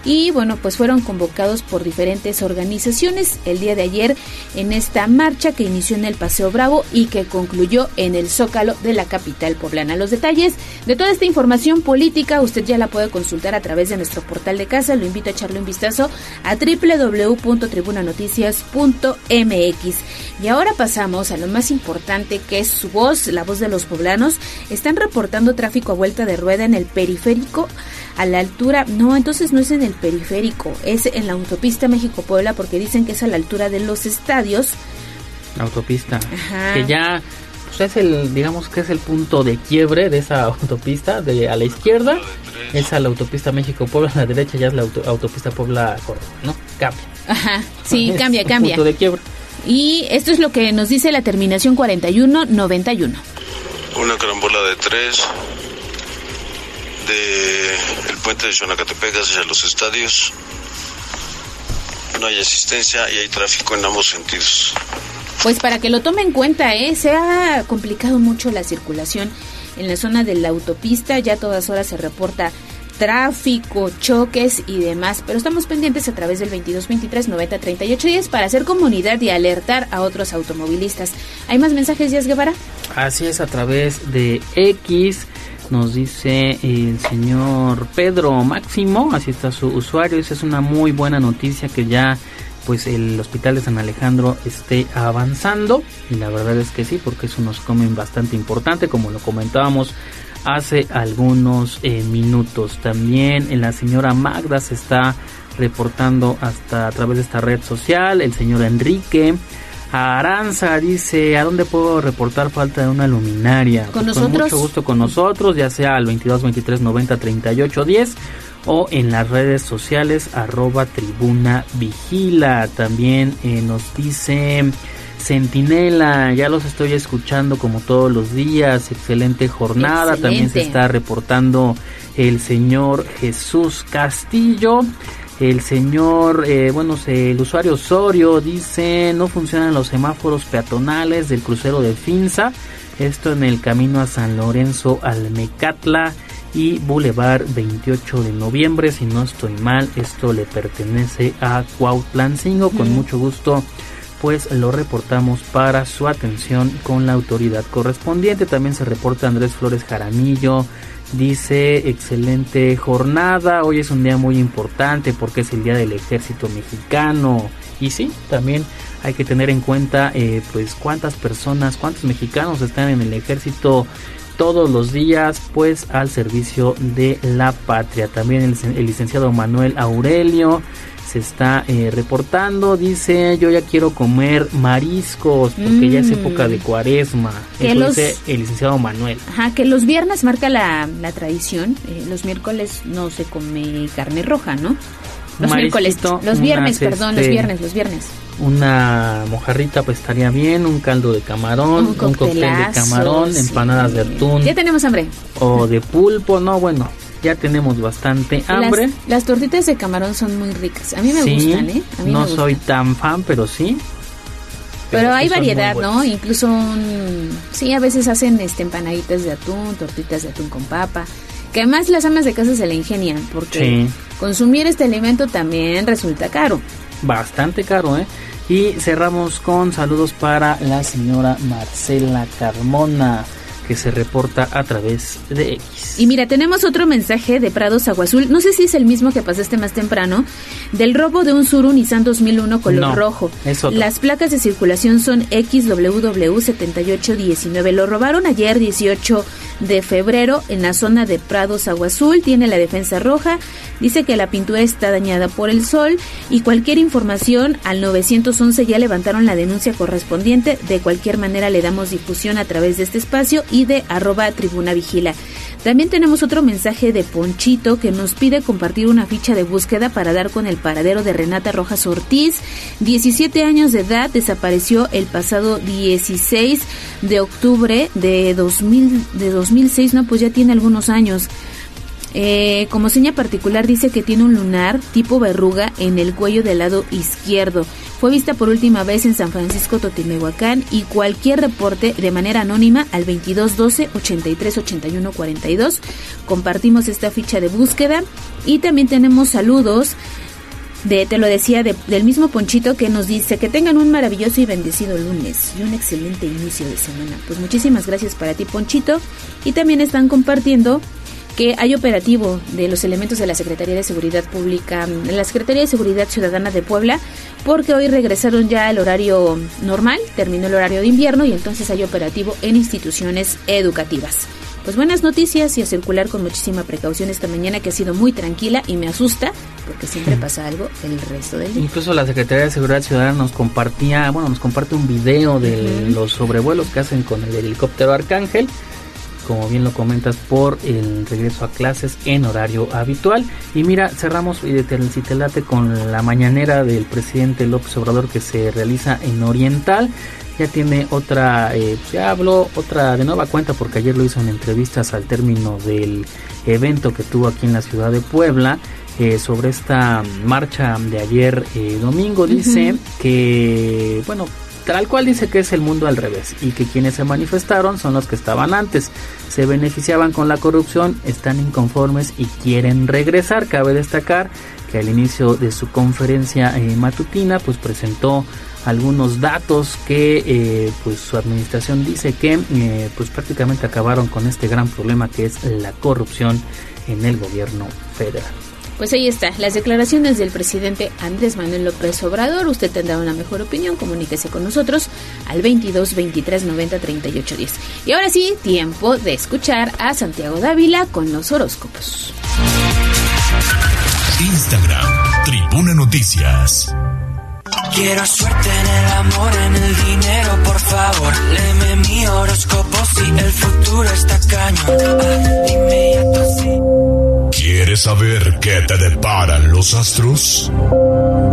y bueno, pues fueron convocados por diferentes organizaciones el día de ayer en esta marcha que inició en el Paseo Bravo y que concluyó en el Zócalo de la capital poblana. Los detalles de toda esta información política usted ya la puede consultar a través de nuestro portal de casa. Lo invito a echarle un vistazo a www.tribunanoticias.mx. Y ahora pasamos a lo más importante que es su voz, la voz de los poblanos. Están reportando tráfico a vuelta de rueda en el periférico a la altura, no, entonces no es en el periférico, es en la autopista México-Puebla porque dicen que es a la altura de los estadios. La autopista. Que ya, pues es el, digamos que es el punto de quiebre de esa [laughs] autopista, de a la izquierda, es a la autopista México-Puebla, a la derecha ya es la auto- autopista Puebla-Córdoba, ¿no? Cambia. Ajá, sí, Es cambia, cambia. Punto de quiebre. Y esto es lo que nos dice la terminación 4191. Una carambola de tres de el puente de Xonacatepec hacia los estadios. No hay asistencia y hay tráfico en ambos sentidos. Pues para que lo tome en cuenta, ¿eh? se ha complicado mucho la circulación en la zona de la autopista. Ya a todas horas se reporta tráfico, choques y demás. Pero estamos pendientes a través del 22 23 90 38 10 para hacer comunidad y alertar a otros automovilistas. ¿Hay más mensajes, Díaz Guevara? Así es, a través de X nos dice el señor Pedro Máximo, así está su usuario, esa es una muy buena noticia que ya pues el hospital de San Alejandro esté avanzando y la verdad es que sí porque es un comen bastante importante como lo comentábamos hace algunos eh, minutos. También eh, la señora Magda se está reportando hasta a través de esta red social el señor Enrique Aranza dice, ¿a dónde puedo reportar falta de una luminaria? Con Pues nosotros. mucho gusto con nosotros, ya sea al 22 23 90 38 10 o en las redes sociales arroba tribuna vigila. También eh, nos dice Centinela, ya los estoy escuchando como todos los días, excelente jornada. También se está reportando el señor Jesús Castillo. El señor, eh, bueno, el usuario Osorio dice, no funcionan los semáforos peatonales del crucero de Finza. Esto en el camino a San Lorenzo Almecatla y Boulevard 28 de noviembre. Si no estoy mal, esto le pertenece a Cuautlancingo. Con mucho gusto, pues lo reportamos para su atención con la autoridad correspondiente. También se reporta Andrés Flores Jaramillo. Dice, excelente jornada, hoy es un día muy importante porque es el día del ejército mexicano. Y sí, también hay que tener en cuenta eh, pues cuántas personas, cuántos mexicanos están en el ejército todos los días pues al servicio de la patria. También el, el licenciado Manuel Aurelio se está eh, reportando, dice yo ya quiero comer mariscos porque ya es Mm. época de cuaresma. Que Eso los- dice el licenciado Manuel. Ajá, que los viernes marca la, la tradición. eh, los miércoles no se come carne roja, ¿no? Los miércoles, los viernes, unas, perdón, este, los viernes, los viernes. Una mojarrita pues estaría bien, un caldo de camarón, Un un, cóctel de camarón, sí. empanadas de atún Ya tenemos hambre. o de pulpo, no, bueno, ya tenemos bastante hambre. Las, las tortitas de camarón son muy ricas. A mí me sí, gustan, ¿eh? A mí no me soy tan fan, pero sí. Pero hay variedad, ¿no? Incluso, un- sí, a veces hacen este empanaditas de atún, tortitas de atún con papa. Que además las amas de casa se le ingenian, porque Sí. consumir este alimento también resulta caro. Bastante caro, ¿eh? Y cerramos con saludos para la señora Marcela Carmona, que se reporta a través de X. Y mira, tenemos otro mensaje de Prados Agua Azul. No sé si es el mismo que pasaste más temprano. Del robo de un Suru Nissan 2001 color No, rojo. es otro. Las placas de circulación son XWW7819. Lo robaron ayer 18 de febrero en la zona de Prados Agua Azul. Tiene la defensa roja. Dice que la pintura está dañada por el sol. Y cualquier información al 911 ya levantaron la denuncia correspondiente. De cualquier manera le damos difusión a través de este espacio y tribuna vigila. También tenemos otro mensaje de Ponchito que nos pide compartir una ficha de búsqueda para dar con el paradero de Renata Rojas Ortiz. 17 años de edad, desapareció el pasado 16 de octubre de, 2000, de 2006, no, pues ya tiene algunos años. Eh, como seña particular dice que tiene un lunar tipo verruga en el cuello del lado izquierdo. Fue vista por última vez en San Francisco Totimehuacán y cualquier reporte de manera anónima al 2212 83 81 42. Compartimos esta ficha de búsqueda y también tenemos saludos de, te lo decía, de- del mismo Ponchito que nos dice que tengan un maravilloso y bendecido lunes y un excelente inicio de semana. Pues muchísimas gracias para ti, Ponchito. Y también están compartiendo que hay operativo de los elementos de la Secretaría de Seguridad Pública, de la Secretaría de Seguridad Ciudadana de Puebla, porque hoy regresaron ya al horario normal, terminó el horario de invierno y entonces hay operativo en instituciones educativas. pues buenas noticias y a circular con muchísima precaución esta mañana que ha sido muy tranquila y me asusta porque siempre pasa algo el resto del día. Incluso la Secretaría de Seguridad Ciudadana nos compartía, bueno, nos comparte un video de los sobrevuelos que hacen con el helicóptero Arcángel, como bien lo comentas, por el regreso a clases en horario habitual. Y mira, cerramos y de Telcitelate con la mañanera del presidente López Obrador que se realiza en Oriental. Ya tiene otra, eh, ya habló otra de nueva cuenta porque ayer lo hizo en entrevistas al término del evento que tuvo aquí en la ciudad de Puebla eh, sobre esta marcha de ayer eh, domingo. Dice que, bueno, tal cual dice que es el mundo al revés y que quienes se manifestaron son los que estaban antes. Se beneficiaban con la corrupción, están inconformes y quieren regresar. Cabe destacar que al inicio de su conferencia eh, matutina pues presentó algunos datos que eh, pues su administración dice que eh, pues prácticamente acabaron con este gran problema que es la corrupción en el gobierno federal. Pues ahí está, las declaraciones del presidente Andrés Manuel López Obrador. Usted tendrá una mejor opinión, comuníquese con nosotros al 22 23 90 38 10. Y ahora sí, tiempo de escuchar a Santiago Dávila con los horóscopos. Instagram, Tribuna Noticias. Quiero suerte en el amor, en el dinero, por favor. Léeme mi horóscopo si el futuro está cañón. Ah, dime ya tú sí. ¿Quieres saber qué te deparan los astros?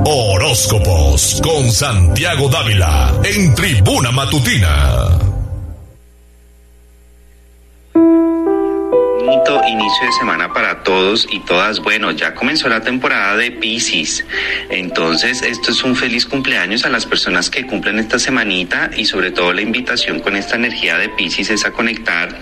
Horóscopos con Santiago Dávila en Tribuna Matutina. Bonito inicio de semana para todos y todas. Bueno, ya comenzó la temporada de Pisces. Entonces, esto es un feliz cumpleaños a las personas que cumplen esta semanita y sobre todo la invitación con esta energía de Pisces es a conectar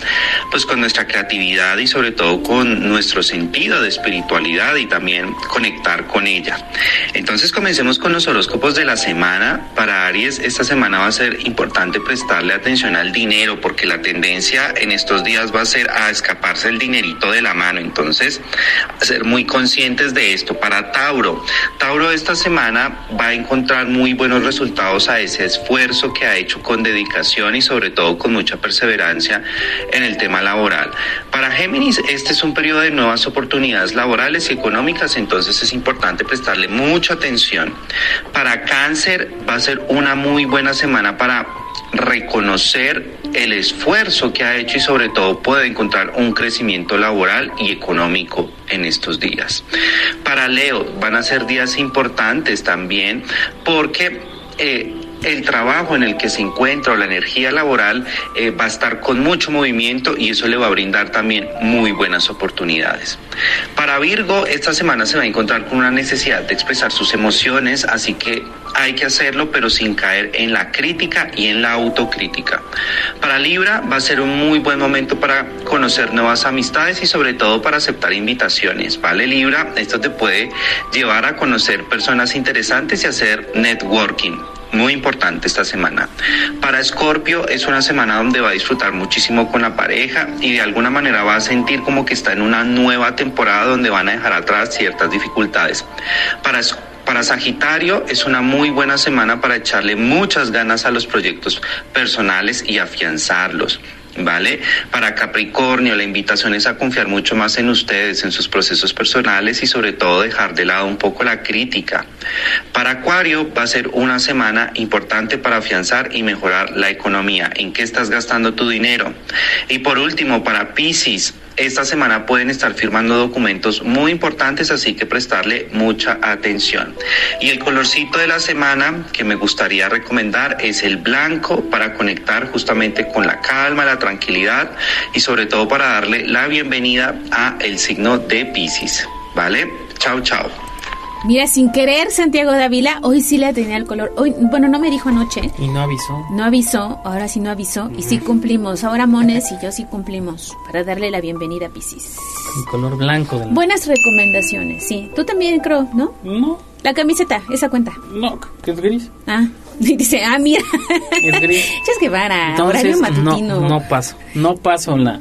pues con nuestra creatividad y sobre todo con nuestro sentido de espiritualidad y también conectar con ella. Entonces, comencemos con los horóscopos de la semana. Para Aries, esta semana va a ser importante prestarle atención al dinero porque la tendencia en estos días va a ser a escaparse el dinerito de la mano. Entonces, ser muy conscientes de esto. Para Tauro, Tauro esta semana va a encontrar muy buenos resultados a ese esfuerzo que ha hecho con dedicación y sobre todo con mucha perseverancia en el tema laboral. Para Géminis, este es un periodo de nuevas oportunidades laborales y económicas, entonces es importante prestarle mucha atención. Para Cáncer va a ser una muy buena semana para reconocer el esfuerzo que ha hecho y sobre todo puede encontrar un crecimiento laboral y económico en estos días. Para Leo van a ser días importantes también porque eh, el trabajo en el que se encuentra o la energía laboral eh, va a estar con mucho movimiento y eso le va a brindar también muy buenas oportunidades. Para Virgo, esta semana se va a encontrar con una necesidad de expresar sus emociones, así que hay que hacerlo, pero sin caer en la crítica y en la autocrítica. Para Libra va a ser un muy buen momento para conocer nuevas amistades y sobre todo para aceptar invitaciones, ¿vale Libra? Esto te puede llevar a conocer personas interesantes y hacer networking muy importante esta semana. Para Escorpio es una semana donde va a disfrutar muchísimo con la pareja y de alguna manera va a sentir como que está en una nueva temporada donde van a dejar atrás ciertas dificultades. Para para Sagitario es una muy buena semana para echarle muchas ganas a los proyectos personales y afianzarlos. ¿Vale? Para Capricornio la invitación es a confiar mucho más en ustedes, en sus procesos personales y sobre todo dejar de lado un poco la crítica. Para Acuario va a ser una semana importante para afianzar y mejorar la economía. ¿En qué estás gastando tu dinero? Y por último, para Pisces, esta semana pueden estar firmando documentos muy importantes, así que prestarle mucha atención. Y el colorcito de la semana que me gustaría recomendar es el blanco para conectar justamente con la calma, la tranquilidad y sobre todo para darle la bienvenida a el signo de Pisces. ¿Vale? Chao, chao. Mira, sin querer, Santiago Dávila, hoy sí le tenía el color. Hoy, bueno, no me dijo anoche. Y no avisó. No avisó, ahora sí no avisó. Y sí cumplimos. Ahora Mones y yo sí cumplimos. Para darle la bienvenida a Piscis. El color blanco de la... Buenas recomendaciones, sí. Tú también, creo, ¿no? No. La camiseta, esa cuenta. No, que es gris. Ah, [laughs] dice, ah, mira. Es gris. [laughs] Chas Guevara, Entonces, matutino. no, no paso. No paso la,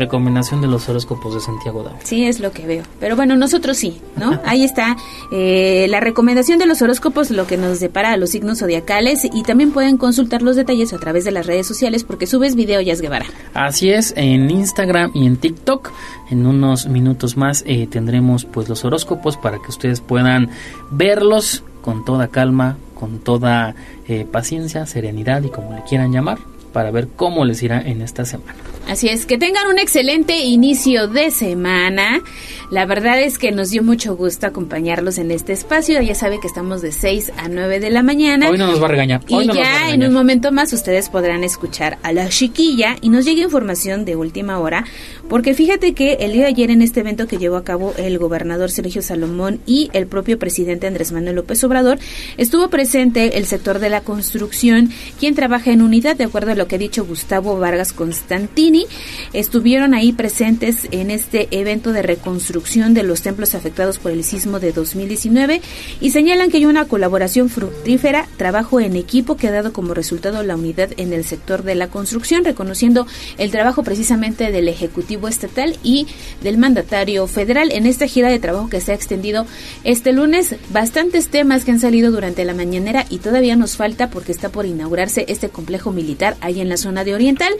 recomendación de los horóscopos de Santiago. Sí, es lo que veo. Pero bueno, nosotros sí, ¿no? Ahí está eh, la recomendación de los horóscopos, lo que nos depara a los signos zodiacales y también pueden consultar los detalles a través de las redes sociales porque subes video, Yas Guevara. Así es, en Instagram y en TikTok. En unos minutos más eh, tendremos pues los horóscopos para que ustedes puedan verlos con toda calma, con toda eh, paciencia, serenidad y como le quieran llamar, para ver cómo les irá en esta semana. Así es, que tengan un excelente inicio de semana. La verdad es que nos dio mucho gusto acompañarlos en este espacio. Ya sabe que estamos de 6 a 9 de la mañana. Hoy no nos va a regañar. Hoy y no nos va a ya regañar. en un momento más ustedes podrán escuchar a la chiquilla y nos llega información de última hora. Porque fíjate que el día de ayer en este evento que llevó a cabo el gobernador Sergio Salomón y el propio presidente Andrés Manuel López Obrador, estuvo presente el sector de la construcción, quien trabaja en unidad, de acuerdo a lo que ha dicho Gustavo Vargas Constantini. Estuvieron ahí presentes en este evento de reconstrucción de los templos afectados por el sismo de 2019 y señalan que hay una colaboración fructífera, trabajo en equipo que ha dado como resultado la unidad en el sector de la construcción, reconociendo el trabajo precisamente del Ejecutivo Estatal y del mandatario federal en esta gira de trabajo que se ha extendido este lunes. Bastantes temas que han salido durante la mañanera y todavía nos falta porque está por inaugurarse este complejo militar ahí en la zona de Oriental.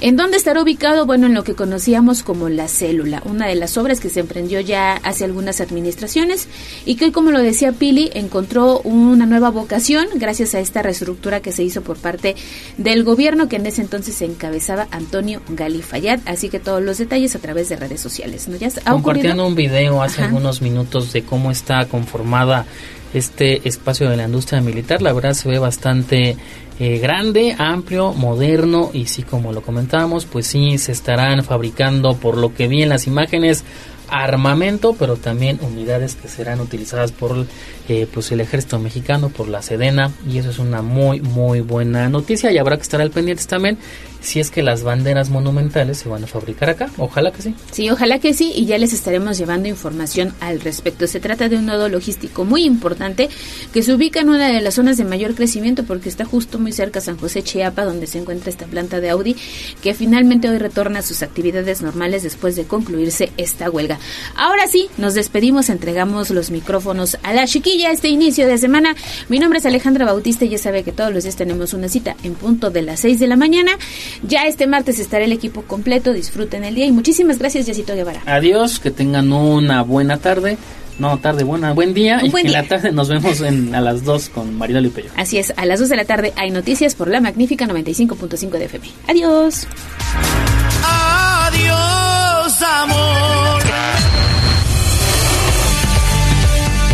¿En dónde estará ubicado? Bueno, en lo que conocíamos como la célula, una de las obras que se emprendió ya hace algunas administraciones y que hoy, como lo decía Pili, encontró una nueva vocación gracias a esta reestructura que se hizo por parte del gobierno que en ese entonces encabezaba Antonio Galifayat. Así que todos los detalles a través de redes sociales. ¿no? ¿Ya ha Compartiendo ocurrido? un video hace Ajá. algunos minutos de cómo está conformada este espacio de la industria militar. La verdad se ve bastante eh, grande, amplio, moderno y sí, como lo comentábamos, pues sí, se estarán fabricando por lo que vi en las imágenes armamento, pero también unidades que serán utilizadas por eh, pues el ejército mexicano, por la Sedena y eso es una muy muy buena noticia y habrá que estar al pendiente también si es que las banderas monumentales se van a fabricar acá, ojalá que sí. Sí, ojalá que sí, y ya les estaremos llevando información al respecto. Se trata de un nodo logístico muy importante que se ubica en una de las zonas de mayor crecimiento porque está justo muy cerca San José Chiapa, donde se encuentra esta planta de Audi, que finalmente hoy retorna a sus actividades normales después de concluirse esta huelga. Ahora sí, nos despedimos, entregamos los micrófonos a la chiquilla este inicio de semana. Mi nombre es Alejandra Bautista y ya sabe que todos los días tenemos una cita en punto de las 6 de la mañana. Ya este martes estará el equipo completo, disfruten el día y muchísimas gracias, Yacito Guevara. Adiós, que tengan una buena tarde. No, tarde, buena, buen día. Un y buen en día. la tarde nos vemos en, a las 2 con Maridol y Pello. Así es, a las 2 de la tarde hay noticias por la magnífica 95.5 de FM. Adiós. Adiós, amor.